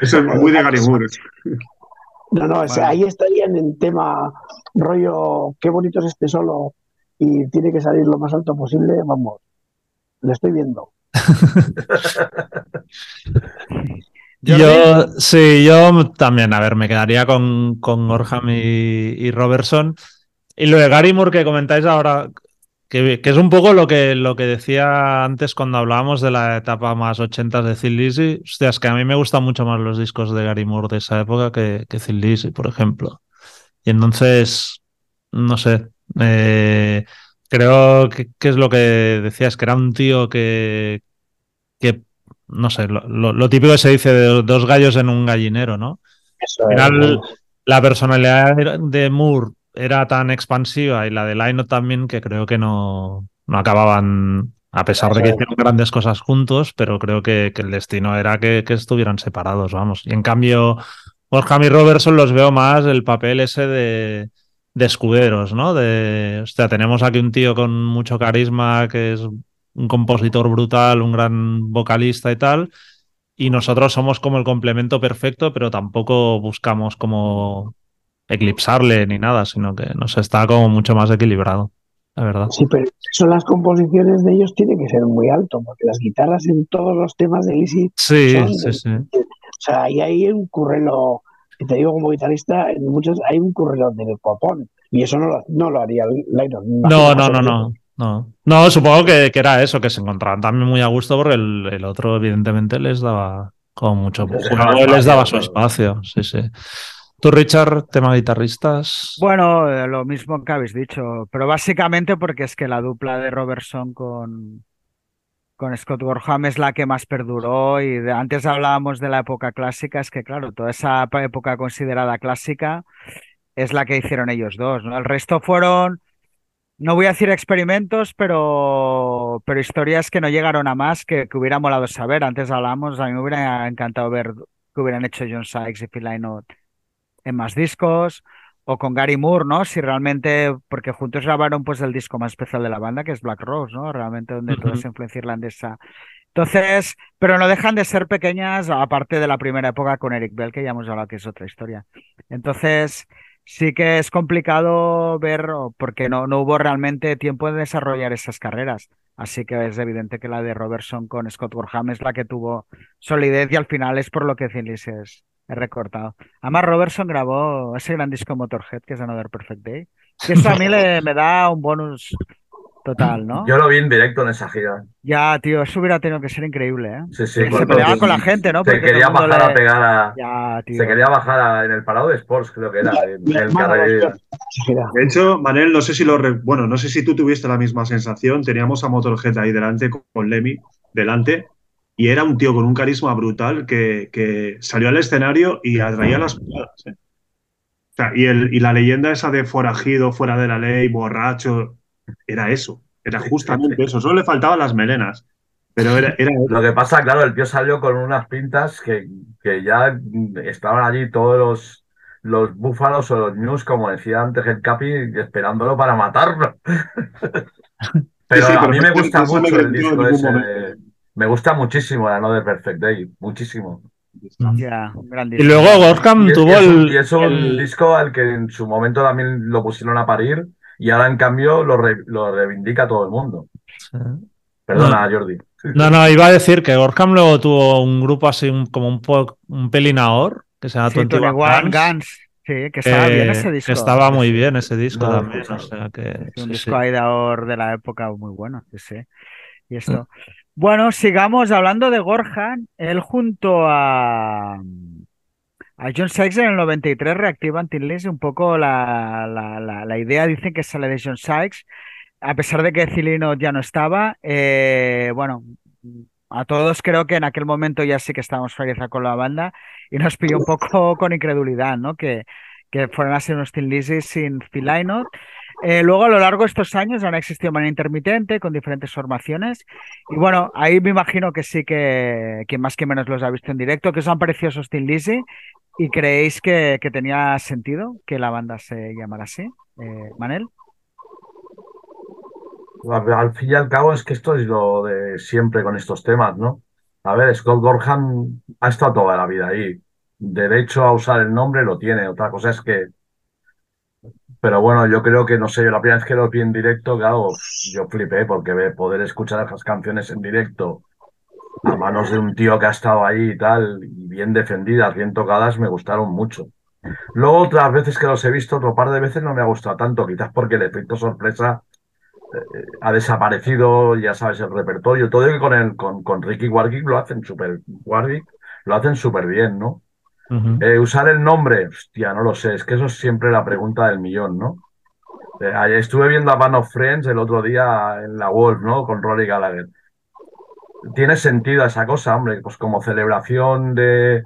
Eso es muy de Gary Moore. No, no, ahí estarían en tema rollo, qué bonito es este solo y tiene que salir lo más alto posible, vamos, lo estoy viendo. yo, sí, yo también, a ver, me quedaría con, con Orham y, y Robertson. Y lo de Gary Moore que comentáis ahora, que, es un poco lo que, lo que decía antes cuando hablábamos de la etapa más 80 de Thin Lizzy. Hostia, es que a mí me gustan mucho más los discos de Gary Moore de esa época que, que Thin Lizzy, por ejemplo. Y entonces, no sé, eh, creo que, es lo que decías, que era un tío que, que no sé, lo, típico que se dice de dos gallos en un gallinero, ¿no? Al final, la personalidad de Moore era tan expansiva y la de Lino también que creo que no, no acababan, a pesar de que hicieron grandes cosas juntos, pero creo que, el destino era que, estuvieran separados, vamos. Y en cambio, Borja y Robertson los veo más el papel ese de, de escuderos, ¿no? De, hostia, tenemos aquí un tío con mucho carisma que es un compositor brutal, un gran vocalista y tal. Y nosotros somos como el complemento perfecto, pero tampoco buscamos como eclipsarle ni nada, sino que nos está como mucho más equilibrado, la verdad. Sí, pero son las composiciones de ellos tienen que ser muy alto, porque las guitarras en todos los temas de Lizzy sí, sí, sí. O sea, ahí hay un currelo te digo como guitarrista, en muchos hay un corredor del copón y eso no lo, no lo haría Lennon. No, no, no, no. No, no supongo que, que, era eso, que se encontraban también muy a gusto porque el, el otro evidentemente les daba como mucho... Les daba su espacio, sí, sí. ¿Tú, Richard, tema guitarristas? Bueno, eh, lo mismo que habéis dicho, pero básicamente porque es que la dupla de Robertson con, con Scott Gorham es la que más perduró y antes hablábamos de la época clásica, es que claro, toda esa época considerada clásica es la que hicieron ellos dos, ¿no? El resto fueron, no voy a decir experimentos, pero, pero historias que no llegaron a más, que, que hubiera molado saber. Antes hablábamos, a mí me hubiera encantado ver que hubieran hecho John Sykes y Phil Lynott en más discos, o con Gary Moore, ¿no? Si realmente, porque juntos grabaron pues el disco más especial de la banda, que es Black Rose, ¿no? Realmente donde toda esa influencia irlandesa. Entonces, pero no dejan de ser pequeñas, aparte de la primera época con Eric Bell, que ya hemos hablado que es otra historia. Entonces, sí que es complicado ver, porque no, no hubo realmente tiempo de desarrollar esas carreras. Así que es evidente que la de Robertson con Scott Gorham es la que tuvo solidez y al final es por lo que Phillies es, He recortado. Además, Robertson grabó ese gran disco Motorhead, que es Another Perfect Day. Que eso a mí le, me da un bonus total, ¿no? Yo lo vi en directo en esa gira. Ya, tío, eso hubiera tenido que ser increíble, ¿eh? Sí, sí. Se peleaba con la gente, ¿no? Se quería bajar a pegar a... Ya, tío. Se quería bajar a... en el parado de Sports, creo que era. El carril... De hecho, Manel, no sé si lo... Bueno, no sé si tú tuviste la misma sensación. Teníamos a Motorhead ahí delante con Lemmy delante y era un tío con un carisma brutal que, salió al escenario y atraía las miradas. ¿eh? O sea, y, el, y la leyenda esa de forajido, fuera de la ley, borracho, era eso. Era justamente eso. Solo le faltaban las melenas. Pero era, era Lo que pasa, claro, el tío salió con unas pintas que, que ya estaban allí todos los, los búfalos o los news, como decía antes el Capi, esperándolo para matarlo. pero, a mí me gusta mucho el disco ese. Me gusta muchísimo la No de Perfect Day, muchísimo. Y luego Gorham tuvo el. Y es un disco al que en su momento también lo pusieron a parir y ahora en cambio lo, lo reivindica todo el mundo. Perdona, Jordi. No, no, iba a decir que Gorham luego tuvo un grupo así como un, un pelín que se llama sí, Guns. Guns. Sí, que estaba bien ese disco. Que estaba muy bien ese disco también. O sea que, un disco ahí de, de la época muy bueno, sí, sí. Y esto. Bueno, sigamos hablando de Gorhan. Él junto a, a John Sykes en el 93 reactivan Tin un poco la, la, la, idea, dicen que sale de John Sykes, a pesar de que Cilino ya no estaba. Eh, bueno, a todos creo que en aquel momento ya sí que estábamos felices con la banda y nos pilló un poco con incredulidad, ¿no? Que, que fueran a ser unos Tin sin Phil eh, luego, a lo largo de estos años han existido manera intermitente con diferentes formaciones. Y bueno, ahí me imagino que sí que, que más que menos los ha visto en directo. ¿Qué os han parecido esos Tin Lizzy? ¿Y creéis que, que, tenía sentido que la banda se llamara así? Eh, ¿Manel? Al fin y al cabo es que esto es lo de siempre con estos temas, ¿no? A ver, Scott Gorham ha estado toda la vida ahí. Derecho a usar el nombre lo tiene. Otra cosa es que pero bueno, yo creo que, no sé, yo la primera vez que lo vi en directo, claro, yo flipé porque poder escuchar esas canciones en directo a manos de un tío que ha estado ahí y tal, y bien defendidas, bien tocadas, me gustaron mucho. Luego otras veces que los he visto, otro par de veces no me ha gustado tanto, quizás porque el efecto sorpresa eh, ha desaparecido, ya sabes, el repertorio. Todo que con, el, con, con Ricky Warwick lo hacen súper lo hacen súper bien, ¿no? Eh, usar el nombre, hostia, no lo sé, es que eso es siempre la pregunta del millón, ¿no? Eh, estuve viendo a Band of Friends el otro día en la Wolf, ¿no? Con Rory Gallagher. Tiene sentido esa cosa, hombre, pues como celebración de.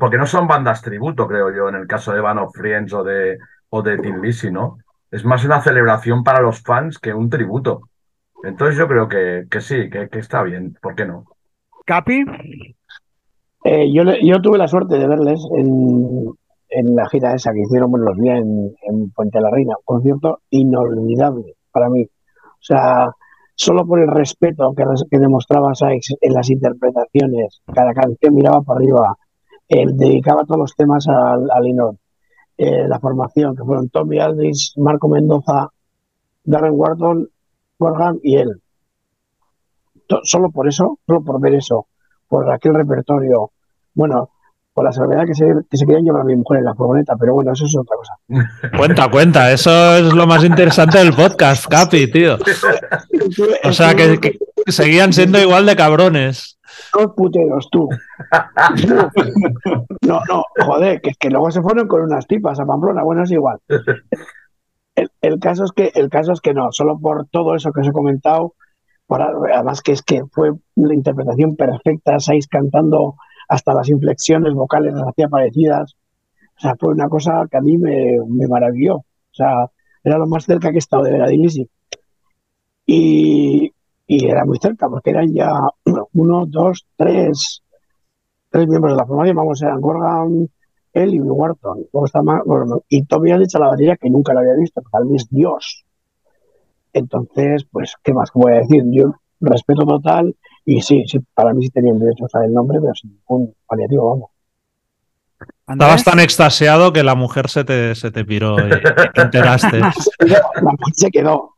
Porque no son bandas tributo, creo yo, en el caso de Band of Friends o de, o de Tim Lizzy, ¿no? Es más una celebración para los fans que un tributo. Entonces yo creo que, que sí, que, que está bien, ¿por qué no? Capi. Eh, yo, yo tuve la suerte de verles en, en la gira esa que hicieron, bueno, los vi en, en Puente de la Reina, un concierto inolvidable para mí. O sea, solo por el respeto que, que demostraba Sykes en las interpretaciones, cada canción miraba para arriba, él dedicaba todos los temas al, al eh, la formación, que fueron Tommy Aldrich, Marco Mendoza, Darren Wharton, Gorham y él. Solo por eso, solo por ver eso, por aquel repertorio bueno, con la salvedad que se, que se querían llevar a mi mujer en la furgoneta, pero bueno, eso es otra cosa. Cuenta, cuenta, eso es lo más interesante del podcast, Capi, tío. O sea, que, que seguían siendo igual de cabrones. Dos puteros, tú. No, no, joder, que, que luego se fueron con unas tipas a Pamplona, bueno, es igual. El, el caso es que, el caso es que no, solo por todo eso que os he comentado, por, además que es que fue una interpretación perfecta, Sais cantando hasta las inflexiones vocales las hacía parecidas. O sea, fue una cosa que a mí me, me maravilló. O sea, era lo más cerca que he estado de ver a Dilisi. Y, y era muy cerca, porque eran ya uno, dos, tres, tres miembros de la formación. Vamos, eran Gorgan, él y Wharton. Y Tommy ha dicho la batería que nunca la había visto, tal vez Dios. Entonces, pues, ¿qué más voy a decir? Yo respeto total y sí, sí, para mí sí tenían derecho a saber el nombre, pero sin ningún paliativo, vamos. Estabas tan extasiado que la mujer se te, se te piró y te enteraste. Se quedó, la mujer se quedó.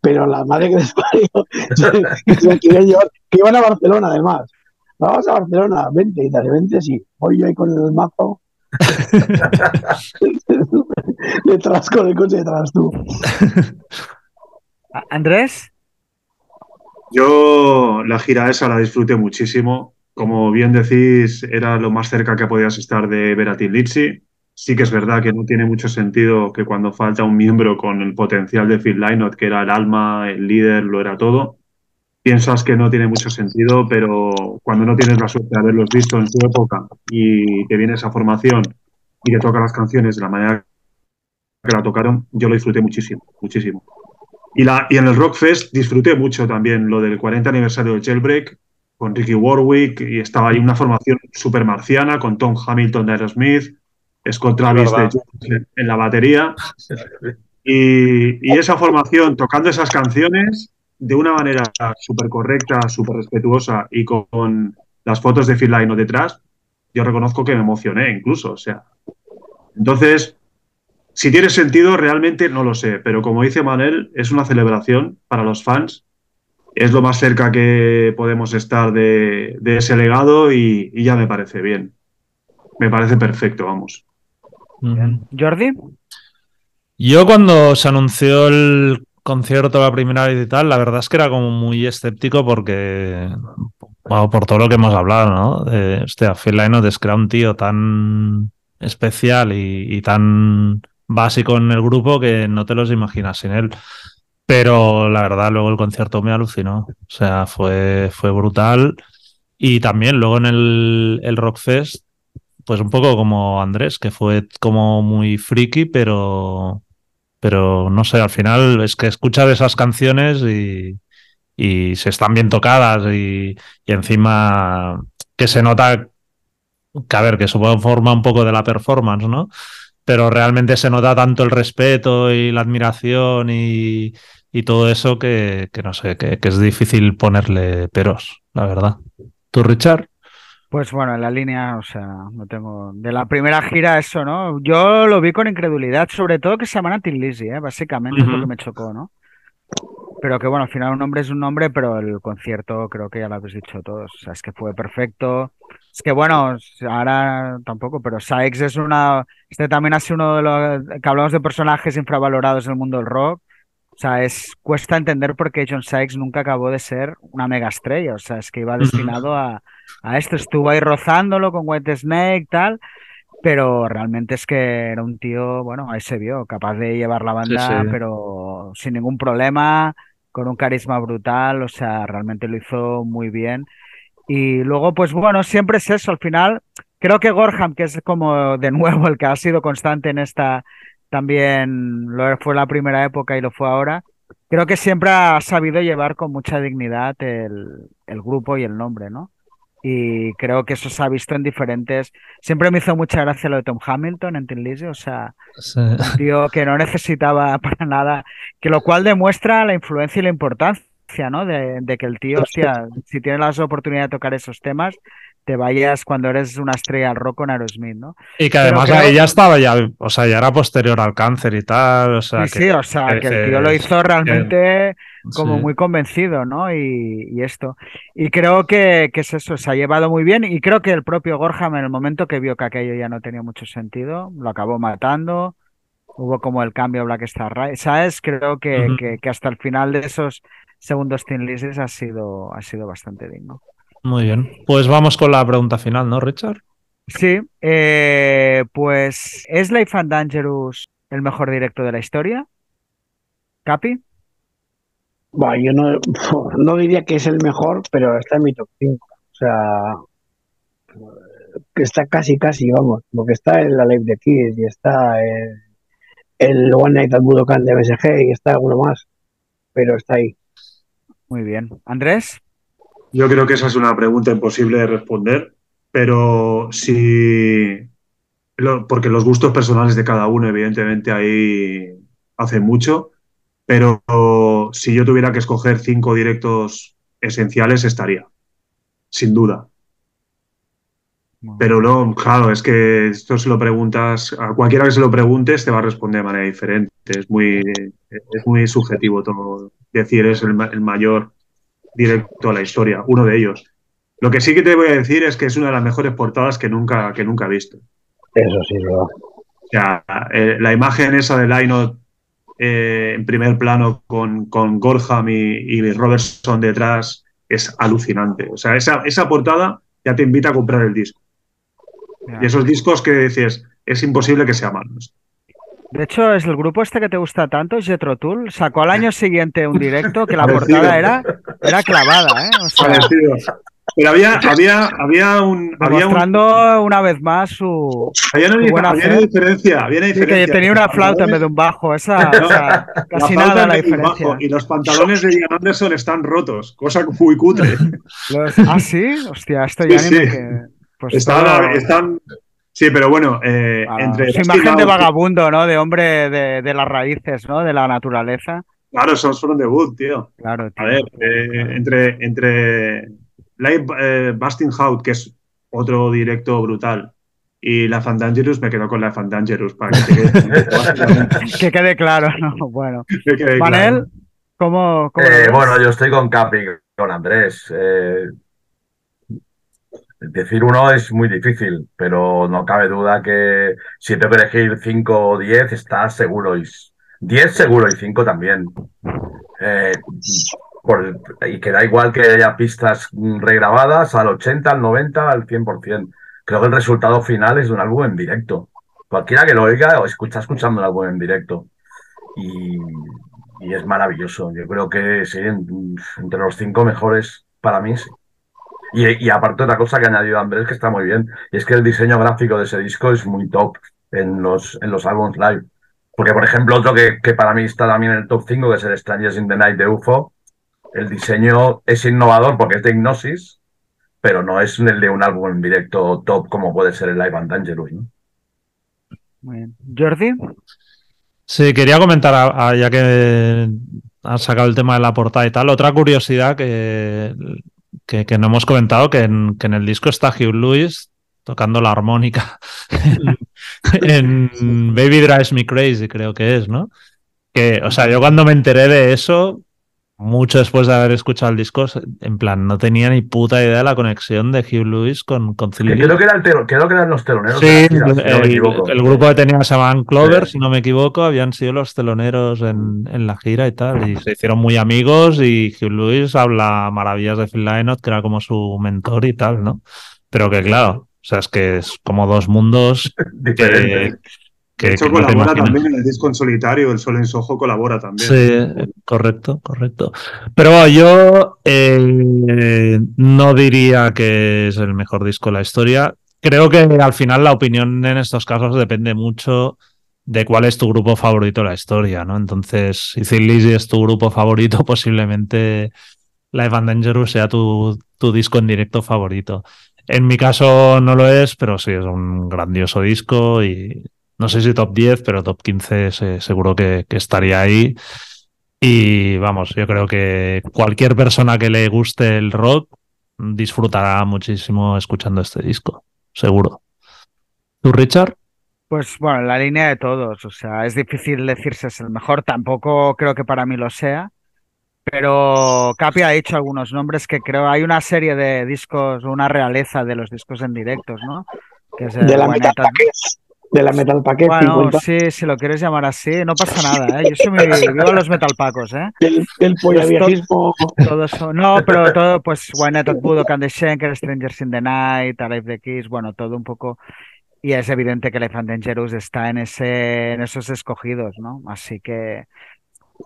Pero la madre que les parió, que se quería llevar, que iban a Barcelona además. Vamos a Barcelona, vente, y tal, vente, sí. Voy yo ahí con el mazo. detrás con el coche detrás tú. Andrés, Yo la gira esa la disfruté muchísimo. Como bien decís, era lo más cerca que podías estar de ver a Tim. Sí que es verdad que no tiene mucho sentido que cuando falta un miembro con el potencial de Phil Lynott, que era el alma, el líder, lo era todo, piensas que no tiene mucho sentido, pero cuando no tienes la suerte de haberlos visto en su época y que viene esa formación y que toca las canciones de la manera que la tocaron, yo lo disfruté muchísimo, muchísimo. Y, la, y en el Rockfest disfruté mucho también lo del 40 aniversario del Jailbreak con Ricky Warwick y estaba ahí una formación súper marciana con Tom Hamilton de Aerosmith, Scott Travis de. Jones en la batería y, y esa formación tocando esas canciones de una manera súper correcta, súper respetuosa y con, con las fotos de Phil Lynott detrás, yo reconozco que me emocioné incluso, o sea. Entonces, si tiene sentido, realmente no lo sé, pero como dice Manel, es una celebración para los fans. Es lo más cerca que podemos estar de, de ese legado y, y ya me parece bien. Me parece perfecto, vamos. Jordi. Yo cuando se anunció el concierto la primera vez y tal, la verdad es que era como muy escéptico porque, bueno, por todo lo que hemos hablado, ¿no? De, hostia, Phil Lynott es que era un tío tan especial y, y tan básico en el grupo que no te los imaginas sin él. Pero la verdad, luego el concierto me alucinó. O sea, fue, fue brutal. Y también luego en el, el Rockfest, pues un poco como Andrés, que fue como muy friki, pero, pero no sé, al final es que escuchas esas canciones y, y se están bien tocadas y, y encima que se nota que, a ver, que supongo forma un poco de la performance, ¿no? Pero realmente se nota tanto el respeto y la admiración y, y todo eso que, que no sé, que, que es difícil ponerle peros, la verdad. ¿Tú, Richard? Pues bueno, en la línea, o sea, no tengo. De la primera gira, eso, ¿no? Yo lo vi con incredulidad, sobre todo que se llaman Lizzy, ¿eh? Básicamente es lo que me chocó, ¿no? Pero que bueno, al final un nombre es un nombre, pero el concierto creo que ya lo habéis dicho todos. O sea, es que fue perfecto. Es que bueno, ahora tampoco, pero Sykes es una. Este también ha sido uno de los. que hablamos de personajes infravalorados en el mundo del rock. O sea, es cuesta entender por qué John Sykes nunca acabó de ser una mega estrella. O sea, es que iba destinado a, a esto. Estuvo ahí rozándolo con White Snake, tal. Pero realmente es que era un tío, bueno, ahí se vio, capaz de llevar la banda, sí. pero sin ningún problema, con un carisma brutal, o sea, realmente lo hizo muy bien. Y luego, pues bueno, siempre es eso, al final, creo que Gorham, que es como de nuevo el que ha sido constante en esta, también lo fue la primera época y lo fue ahora, creo que siempre ha sabido llevar con mucha dignidad el, el grupo y el nombre, ¿no? Y creo que eso se ha visto en diferentes. Siempre me hizo mucha gracia lo de Tom Hamilton en Lizzy, o sea, Sí. un tío que no necesitaba para nada, que lo cual demuestra la influencia y la importancia, ¿no? De, de que el tío, hostia, si tiene la oportunidad de tocar esos temas, te vayas cuando eres una estrella rock con Aerosmith, ¿no? Y que además ahí ya estaba ya, o sea, ya era posterior al cáncer y tal, o sea, sí, sí, o sea, que, el tío lo hizo realmente como muy convencido, ¿no? Y, esto. Y creo que, que, es eso, se ha llevado muy bien y creo que el propio Gorham en el momento que vio que aquello ya no tenía mucho sentido, lo acabó matando, hubo como el cambio Black Star ¿sabes? Creo que, que, hasta el final de esos segundos Tin ha sido, ha sido bastante digno. Muy bien. Pues vamos con la pregunta final, ¿no, Richard? Sí, eh, pues ¿es Life and Dangerous el mejor directo de la historia? ¿Capi? yo no, no diría que es el mejor, pero está en mi top 5. O sea, que está casi, casi, vamos, porque está en la Live de Kids y está en el One Night at Budokan de BSG y está alguno más, pero está ahí. Muy bien. Andrés. Yo creo que esa es una pregunta imposible de responder, pero si. Porque los gustos personales de cada uno, evidentemente, ahí hacen mucho. Pero si yo tuviera que escoger cinco directos esenciales, estaría. Sin duda. Pero no, claro, es que esto se lo preguntas, a cualquiera que se lo preguntes te va a responder de manera diferente. Es muy, es muy subjetivo todo. Decir es el, el mayor directo a la historia, uno de ellos. Lo que sí que te voy a decir es que es una de las mejores portadas que nunca, que nunca he visto. Eso sí, verdad. O sea, eh, la imagen esa de Lionel eh, en primer plano con, con Gorham y, y, Robertson detrás es alucinante. O sea, esa, esa portada ya te invita a comprar el disco. Y esos discos que dices, es imposible que sea malo. De hecho, es el grupo este que te gusta tanto, Jetro Tool, sacó al año siguiente un directo que la portada era, era clavada, ¿eh? Pero había, había, había un. Había una vez más su. Había una, diferencia. Había una diferencia. que tenía una flauta en vez de un bajo. Esa, o sea, casi nada la diferencia. y los pantalones de Ian Anderson están rotos, cosa muy cutre. ¿Ah, sí? Hostia, esto ya ni me. Pues están, Sí, pero bueno, eh, ah, entre. Su imagen de vagabundo, ¿no? De hombre de, de, las raíces, ¿no? De la naturaleza. Claro, son from the wood, tío. Claro, tío. A ver, eh, entre, entre Live eh, Busting Out, que es otro directo brutal, y la Fandangerous, me quedo con la Fandangerous para que, quede, que quede claro, ¿no? Bueno. Manel, ¿cómo, bueno, yo estoy con Capi, con Andrés. Decir uno es muy difícil, pero no cabe duda que si tengo que elegir 5 o 10, está seguro. Y 10 seguro y 5 también. Eh, y que da igual que haya pistas regrabadas al 80, al 90, al 100%. Creo que el resultado final es de un álbum en directo. Cualquiera que lo oiga o escucha escuchando un álbum en directo. Y, es maravilloso. Yo creo que sí, entre los cinco mejores para mí sí. Y, aparte otra cosa que ha añadido Andrés que está muy bien, y es que el diseño gráfico de ese disco es muy top en los, en los álbumes live. Porque, por ejemplo, otro que, que para mí está también en el top 5, que es el Strangers in the Night de UFO, el diseño es innovador porque es de Hipnosis, pero no es el de un álbum en directo top como puede ser el Live and Dangerous. ¿no? Muy bien. Jordi. Sí, quería comentar, ya que has sacado el tema de la portada y tal, otra curiosidad que que, no hemos comentado que en, que en, el disco está Hugh Lewis tocando la armónica en Baby Drives Me Crazy, creo que es, ¿no? Que, o sea, yo cuando me enteré de eso, mucho después de haber escuchado el disco, en plan, no tenía ni puta idea de la conexión de Hugh Lewis con, con Creo que, era el creo que eran los teloneros. Sí, el, grupo que tenía se llamaban Clover, si no me equivoco, habían sido los teloneros en, en, la gira y tal, y se hicieron muy amigos y Hugh Lewis habla maravillas de Phil Lynott, que era como su mentor y tal, ¿no? Pero que claro, o sea, es que es como dos mundos que, que, de colabora también en el disco en solitario, el Sol en Soho colabora también. Sí, correcto, correcto. Pero yo eh, no diría que es el mejor disco de la historia. Creo que al final la opinión en estos casos depende mucho de cuál es tu grupo favorito de la historia, ¿no? Entonces, si Thin Lizzy es tu grupo favorito, posiblemente Life and Dangerous sea tu, tu disco en directo favorito. En mi caso no lo es, pero sí es un grandioso disco y no sé si top 10, pero top 15 seguro que, estaría ahí. Y vamos, yo creo que cualquier persona que le guste el rock disfrutará muchísimo escuchando este disco, seguro. ¿Tú, Richard? Pues bueno, la línea de todos, o sea, es difícil decirse es el mejor, tampoco creo que para mí lo sea, pero Capi ha dicho algunos nombres que creo hay una serie de discos, una realeza de los discos en directos, ¿no? Que es de la Package. De la Metal Package. Bueno, sí, si lo quieres llamar así, no pasa nada, ¿eh? Yo soy muy vivo los Metal Pacos, ¿eh? Del, del todo eso. No, pero todo, pues, Why Not Budokan the Schenker, Strangers in the Night, Alive the Kiss, bueno, todo un poco y es evidente que Elephant Dangerous está en, ese, en esos escogidos, ¿no? Así que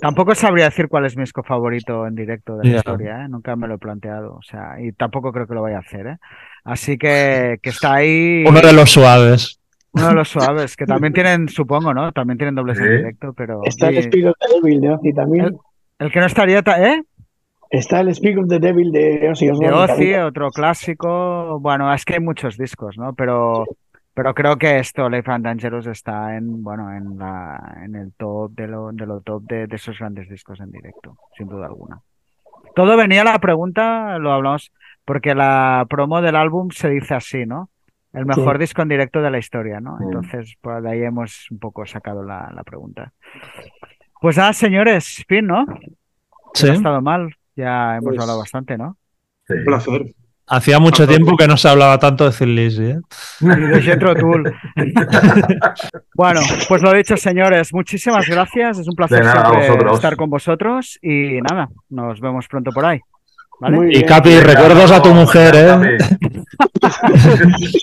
tampoco sabría decir cuál es mi disco favorito en directo de la historia, ¿eh? Nunca me lo he planteado, o sea, y tampoco creo que lo vaya a hacer, ¿eh? Así que, que está ahí. Uno de los suaves. Uno de los suaves, que también tienen, supongo, ¿no? También tienen dobles en directo, pero. Está el Speak of the Devil de Ozzy también. El, que no estaría, ¿eh? Está el Speak of the Devil de Ozzy De Ozzy, otro clásico. Bueno, es que hay muchos discos, ¿no? Pero pero creo que esto, Life and Dangerous, está en, bueno, en, la, en el top de lo, de lo top de, esos grandes discos en directo, sin duda alguna. Todo venía la pregunta, lo hablamos, porque la promo del álbum se dice así, ¿no? El mejor disco en directo de la historia, ¿no? Entonces, por ahí hemos un poco sacado la, la pregunta. Pues nada, señores, fin, ¿no? Sí. ha estado mal, ya hemos pues hablado bastante, ¿no? Sí. Un placer. Hacía mucho tiempo que no se hablaba tanto de Thin Lizzy, ¿eh? Y de Tool. bueno, pues lo dicho, señores, muchísimas gracias. Es un placer estar con vosotros y nada, nos vemos pronto por ahí. Y Capi, recuerdos a tu mujer, ¿eh?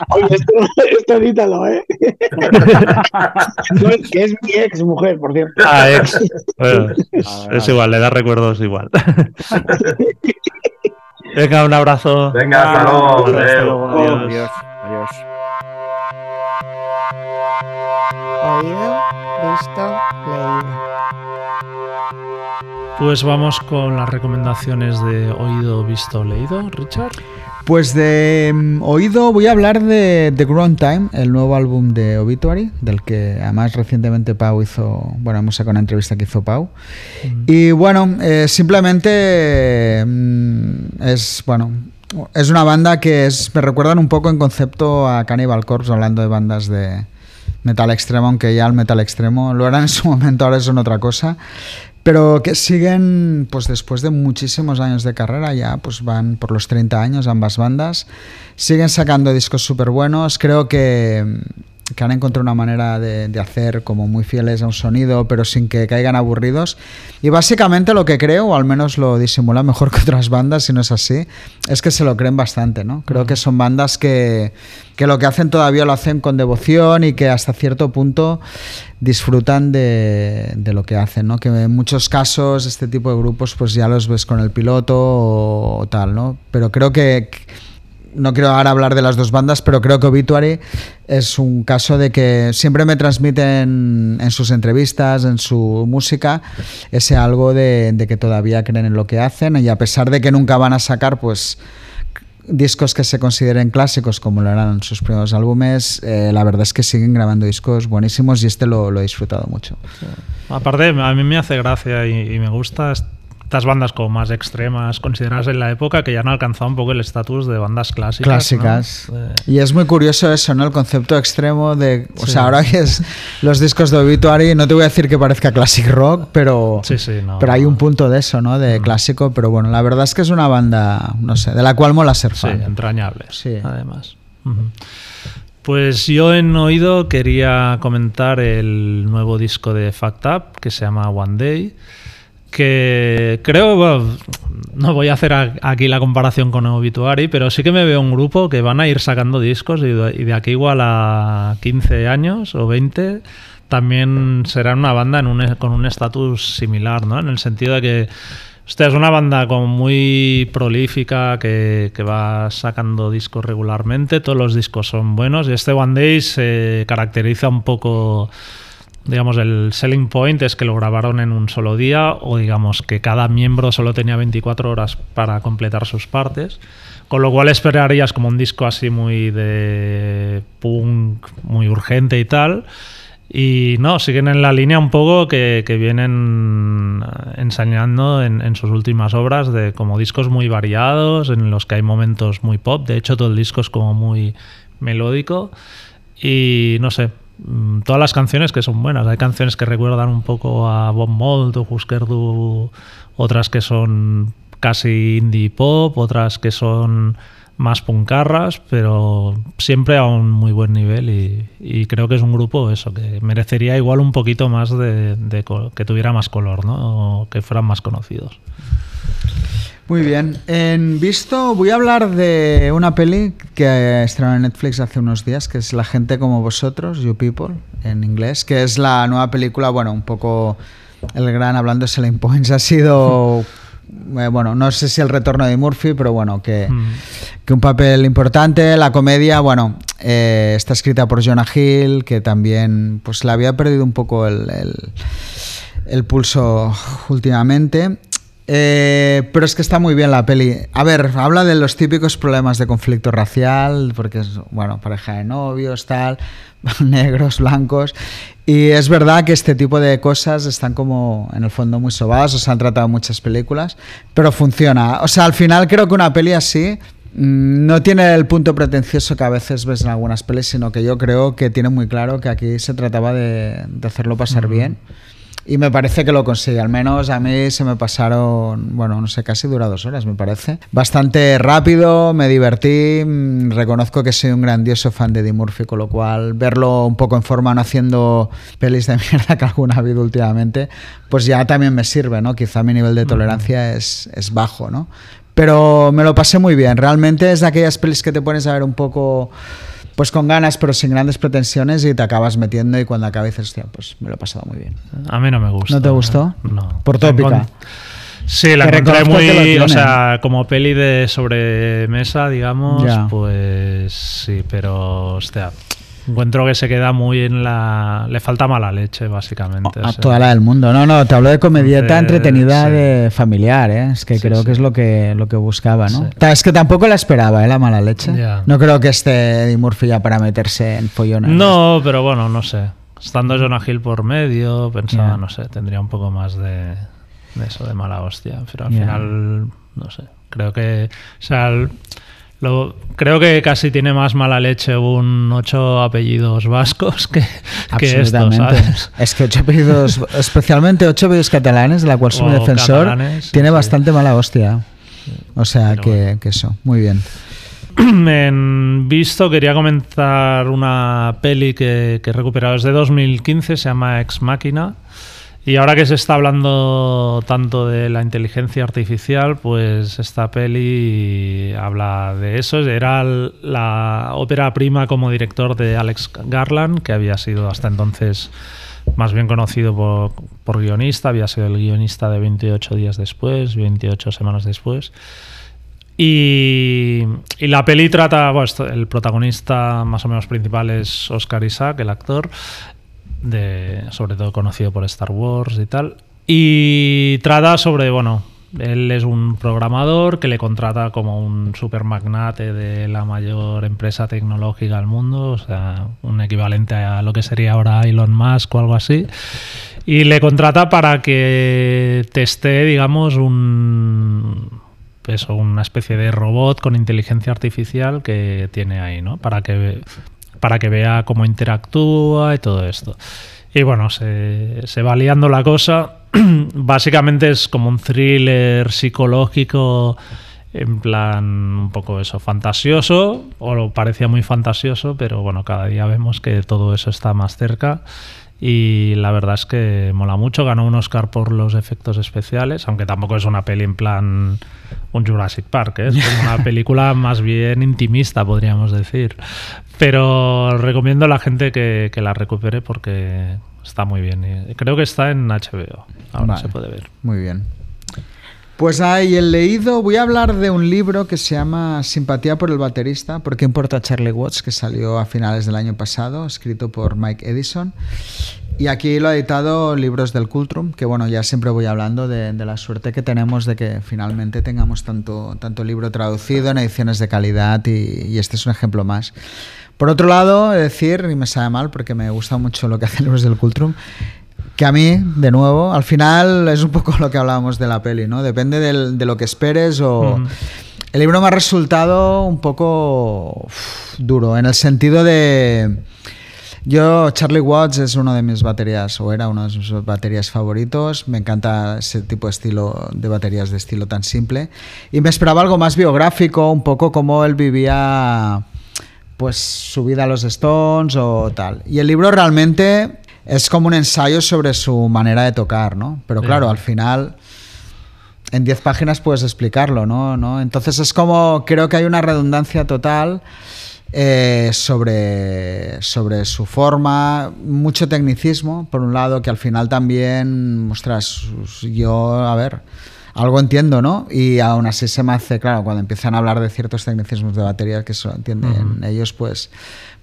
Oye, esto, esto edítalo, ¿eh? que es mi ex mujer, por cierto. Ah, ex. Bueno, es igual, le da recuerdos igual. Venga, un abrazo. Venga, hasta luego. Adiós. Adiós. Adiós. Oído, visto, leído. Pues vamos con las recomendaciones de oído, visto, leído, Richard. Pues de mm, oído voy a hablar de The Ground Time, el nuevo álbum de Obituary, del que además recientemente Pau hizo, bueno, hemos sacado una entrevista que hizo Pau. Y bueno, eh, simplemente mm, es, bueno, es una banda que es, me recuerdan un poco en concepto a Cannibal Corpse, hablando de bandas de metal extremo, aunque ya el metal extremo lo eran en su momento, ahora son otra cosa pero que siguen, pues después de muchísimos años de carrera, ya pues van por los 30 años ambas bandas, siguen sacando discos súper buenos, creo que, que, han encontrado una manera de, de, hacer como muy fieles a un sonido, pero sin que caigan aburridos. Y básicamente lo que creo, o al menos lo disimula mejor que otras bandas, si no es así, es que se lo creen bastante, ¿no? Creo que son bandas que, que lo que hacen todavía lo hacen con devoción y que hasta cierto punto disfrutan de, de, lo que hacen, ¿no? Que en muchos casos este tipo de grupos pues ya los ves con el piloto o, o tal, ¿no? Pero creo que no quiero ahora hablar de las dos bandas, pero creo que Obituary es un caso de que siempre me transmiten en sus entrevistas, en su música, ese algo de, que todavía creen en lo que hacen y a pesar de que nunca van a sacar, pues discos que se consideren clásicos como lo eran sus primeros álbumes, eh, la verdad es que siguen grabando discos buenísimos y este lo, he disfrutado mucho. Aparte, a mí me hace gracia y me gusta estas bandas como más extremas consideradas en la época que ya han alcanzado un poco el estatus de bandas clásicas. Clásicas. Y es muy curioso eso, ¿no? El concepto extremo de... O sí. sea, ahora que es los discos de Obituary, no te voy a decir que parezca classic rock, pero, sí, sí, no, pero hay un punto de eso, ¿no? De mm. clásico, pero bueno, la verdad es que es una banda, no sé, de la cual mola ser fan. Sí, entrañable, sí. además. Uh -huh. Pues yo en oído quería comentar el nuevo disco de Fact Up que se llama One Day que creo, no voy a hacer aquí la comparación con Obituary, pero sí que me veo un grupo que van a ir sacando discos y de aquí igual a 15 años o 20 también serán una banda un, con un estatus similar, ¿no? En el sentido de que Hostia, es una banda como muy prolífica que, que, va sacando discos regularmente, todos los discos son buenos y este One Day se caracteriza un poco digamos, el selling point es que lo grabaron en un solo día o digamos que cada miembro solo tenía 24 horas para completar sus partes, con lo cual esperarías como un disco así muy de punk, muy urgente y tal. Y no, siguen en la línea un poco que, que vienen enseñando en, en, sus últimas obras de como discos muy variados, en los que hay momentos muy pop. De hecho, todo el disco es como muy melódico. Y no sé, todas las canciones que son buenas. Hay canciones que recuerdan un poco a Bob Mold o Husker Du, otras que son casi indie pop, otras que son más puncarras, pero siempre a un muy buen nivel y, creo que es un grupo eso que merecería igual un poquito más de, que tuviera más color, ¿no? O que fueran más conocidos. Muy bien. En visto, voy a hablar de una peli que estrenó en Netflix hace unos días, que es La gente como vosotros, You People, en inglés, que es la nueva película, bueno, un poco el gran hablando de Selling Points ha sido eh, bueno, no sé si el retorno de Murphy, pero bueno, que, que un papel importante. La comedia, bueno, eh, está escrita por Jonah Hill, que también pues le había perdido un poco el, el, pulso últimamente. Eh, pero es que está muy bien la peli. A ver, habla de los típicos problemas de conflicto racial, porque es, bueno, pareja de novios, tal, negros, blancos. Y es verdad que este tipo de cosas están como en el fondo muy sobadas, o se han tratado muchas películas, pero funciona. O sea, al final creo que una peli así mm, no tiene el punto pretencioso que a veces ves en algunas pelis, sino que yo creo que tiene muy claro que aquí se trataba de, hacerlo pasar bien. Y me parece que lo consigue. Al menos a mí se me pasaron, bueno, no sé, casi dura dos horas, me parece. Bastante rápido, me divertí. Mm, reconozco que soy un grandioso fan de Eddie Murphy, con lo cual verlo un poco en forma no haciendo pelis de mierda que alguna ha habido últimamente, pues ya también me sirve, ¿no? Quizá mi nivel de tolerancia es, es bajo, ¿no? Pero me lo pasé muy bien. Realmente es de aquellas pelis que te pones a ver un poco pues con ganas, pero sin grandes pretensiones y te acabas metiendo y cuando acaba dices, hostia, pues me lo he pasado muy bien. A mí no me gusta. ¿No te gustó? No. Por tópica. Sí, la encontré muy, o sea, como peli de sobremesa, digamos, pues sí, pero, hostia, encuentro que se queda muy en la. Le falta mala leche, básicamente. A toda la del mundo. No, no, te hablo de comedieta entretenida de familiar, ¿eh? Es que creo que es lo que, lo que buscaba, ¿no? Es que tampoco la esperaba, ¿eh? La mala leche. No creo que esté Eddie Murphy ya para meterse en follones. No, pero bueno, no sé. Estando Jonah Hill por medio, pensaba, no sé, tendría un poco más de, de eso, de mala hostia. Pero al final, no sé. Creo que. O sea, creo que casi tiene más mala leche un ocho apellidos vascos que, que esto, ¿sabes? Es que ocho apellidos, especialmente ocho apellidos catalanes, de la cual soy defensor, tiene bastante mala hostia. O sea que, que, eso, muy bien. En visto, quería comentar una peli que, que he recuperado desde 2015, se llama Ex Máquina. Y ahora que se está hablando tanto de la inteligencia artificial, pues esta peli habla de eso. Era la ópera prima como director de Alex Garland, que había sido hasta entonces más bien conocido por, guionista, había sido el guionista de 28 días después, 28 semanas después. Y, la peli trata, bueno, el protagonista más o menos principal es Oscar Isaac, el actor, sobre todo conocido por Star Wars y tal. Y trata sobre, bueno, él es un programador que le contrata como un super magnate de la mayor empresa tecnológica del mundo, o sea, un equivalente a lo que sería ahora Elon Musk o algo así. Y le contrata para que teste, digamos, un eso, una especie de robot con inteligencia artificial que tiene ahí, ¿no? Para que para que vea cómo interactúa y todo esto. Y bueno, se, va liando la cosa. Básicamente es como un thriller psicológico en plan un poco eso, fantasioso, o lo parecía muy fantasioso, pero bueno, cada día vemos que todo eso está más cerca y la verdad es que mola mucho. Ganó un Oscar por los efectos especiales, aunque tampoco es una peli en plan un Jurassic Park, ¿eh? es como una película más bien intimista, podríamos decir. Pero recomiendo a la gente que, la recupere porque está muy bien. Creo que está en HBO, ahora se puede ver. Muy bien. Pues ahí el leído, voy a hablar de un libro que se llama Simpatía por el baterista, ¿por qué importa Charlie Watts? que salió a finales del año pasado, escrito por Mike Edison. Y aquí lo ha editado Libros del Cultrum, que bueno, ya siempre voy hablando de, la suerte que tenemos de que finalmente tengamos tanto, tanto libro traducido en ediciones de calidad y, y este es un ejemplo más. Por otro lado, decir, y me sabe mal porque me gusta mucho lo que hacen Libros del Cultrum, que a mí, de nuevo, al final es un poco lo que hablábamos de la peli, ¿no? Depende del, de lo que esperes o... Mm. El libro me ha resultado un poco uf, duro, en el sentido de... Yo, Charlie Watts es uno de mis baterías, o era uno de mis baterías favoritos. Me encanta ese tipo de estilo, de baterías de estilo tan simple. Y me esperaba algo más biográfico, un poco como él vivía, pues, su vida a los Stones o tal. Y el libro realmente es como un ensayo sobre su manera de tocar, ¿no? Pero claro, al final en 10 páginas puedes explicarlo, ¿no? ¿no? Entonces es como, creo que hay una redundancia total eh, sobre, sobre su forma, mucho tecnicismo, por un lado, que al final también, ostras, yo, a ver, algo entiendo, ¿no? Y aún así se me hace, claro, cuando empiezan a hablar de ciertos tecnicismos de batería que solo entienden uh -huh. ellos, pues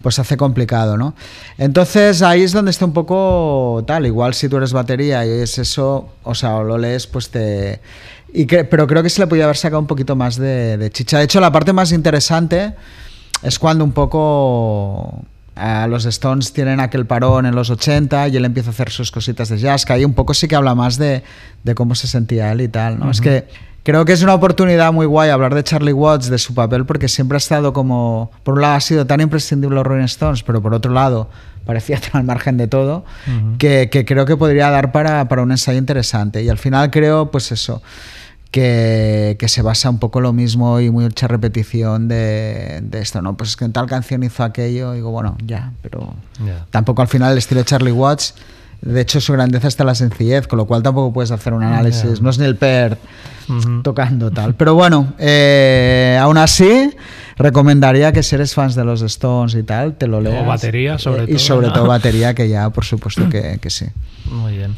pues hace complicado, ¿no? Entonces ahí es donde está un poco tal, igual si tú eres batería y es eso, o sea, o lo lees, pues te... Y pero creo que se le podía haber sacado un poquito más de chicha. De hecho, la parte más interesante es cuando un poco los Stones tienen aquel parón en los 80 y él empieza a hacer sus cositas de jazz, que ahí un poco sí que habla más de, de cómo se sentía él y tal, ¿no? Uh -huh. Es que creo que es una oportunidad muy guay hablar de Charlie Watts, de su papel, porque siempre ha estado como, por un lado ha sido tan imprescindible los Rolling Stones, pero por otro lado parecía tan al margen de todo, uh -huh. que, que, creo que podría dar para, para un ensayo interesante. Y al final creo, pues eso, que, que, se basa un poco lo mismo y mucha repetición de, de, esto, ¿no? Pues es que en tal canción hizo aquello, digo, bueno, ya, pero yeah. tampoco al final el estilo de Charlie Watts, de hecho su grandeza está en la sencillez, con lo cual tampoco puedes hacer un análisis, yeah. no es ni el per uh -huh. tocando tal. Pero bueno, eh, aún así, recomendaría que si eres fans de los Stones y tal, te lo leas. O batería, sobre eh, todo. Y sobre ¿no? todo batería, que ya por supuesto que, que sí. Muy bien.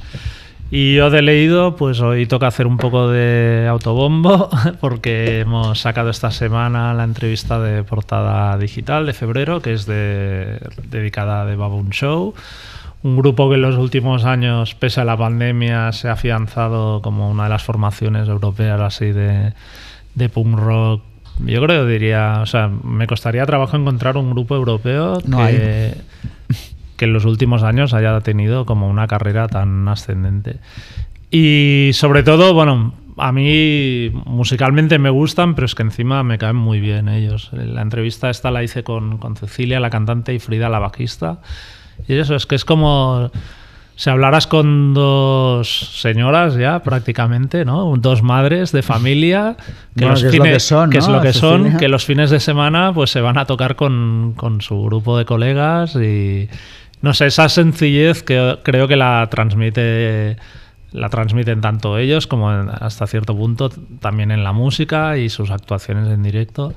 Y yo de leído, pues hoy toca hacer un poco de autobombo, porque hemos sacado esta semana la entrevista de portada digital de febrero, que es de, dedicada a The Baboon Show, un grupo que en los últimos años, pese a la pandemia, se ha afianzado como una de las formaciones europeas así de, de punk rock. Yo creo, diría, o sea, me costaría trabajo encontrar un grupo europeo no que... Hay que en los últimos años haya tenido como una carrera tan ascendente. Y sobre todo, bueno, a mí musicalmente me gustan, pero es que encima me caen muy bien ellos. La entrevista esta la hice con, con Cecilia, la cantante, y Frida, la bajista. Y eso es que es como si hablaras con dos señoras ya prácticamente, ¿no? Dos madres de familia que, bueno, los que fines, es lo que son, que, ¿no? es lo que, son que los fines de semana pues se van a tocar con, con su grupo de colegas y no sé, esa sencillez que creo que la transmite la transmiten tanto ellos como hasta cierto punto también en la música y sus actuaciones en directo.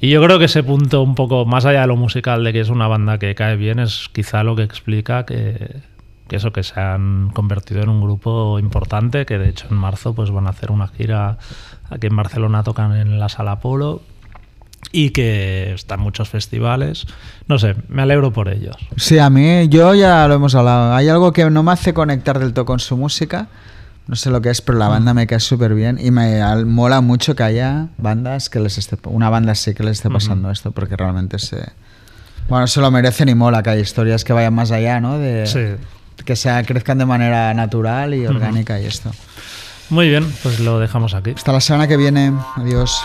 Y yo creo que ese punto un poco más allá de lo musical de que es una banda que cae bien es quizá lo que explica que, que eso que se han convertido en un grupo importante que de hecho en marzo pues van a hacer una gira aquí en Barcelona tocan en la Sala Polo y que están muchos festivales. No sé, me alegro por ellos. Sí, a mí, yo ya lo hemos hablado. Hay algo que no me hace conectar del todo con su música. No sé lo que es, pero la banda me cae súper bien y me mola mucho que haya bandas que les esté. Una banda sí que les esté pasando uh -huh. esto, porque realmente se. Bueno, se lo merecen y mola que hay historias que vayan más allá, ¿no? De, sí. Que se crezcan de manera natural y orgánica uh -huh. y esto. Muy bien, pues lo dejamos aquí. Hasta la semana que viene. Adiós.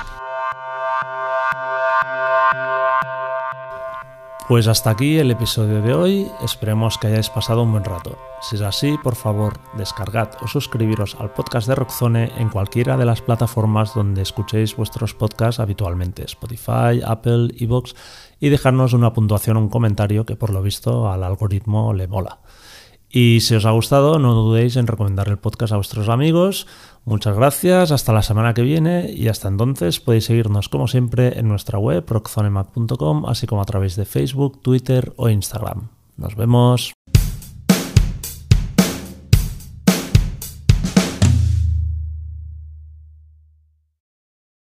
Pues hasta aquí el episodio de hoy, esperemos que hayáis pasado un buen rato. Si es así, por favor, descargad o suscribiros al podcast de Rockzone en cualquiera de las plataformas donde escuchéis vuestros podcasts habitualmente, Spotify, Apple, Evox, y dejarnos una puntuación o un comentario que por lo visto al algoritmo le mola. Y si os ha gustado, no dudéis en recomendar el podcast a vuestros amigos. Muchas gracias, hasta la semana que viene y hasta entonces podéis seguirnos como siempre en nuestra web rockzonemac.com, así como a través de Facebook, Twitter o Instagram. Nos vemos.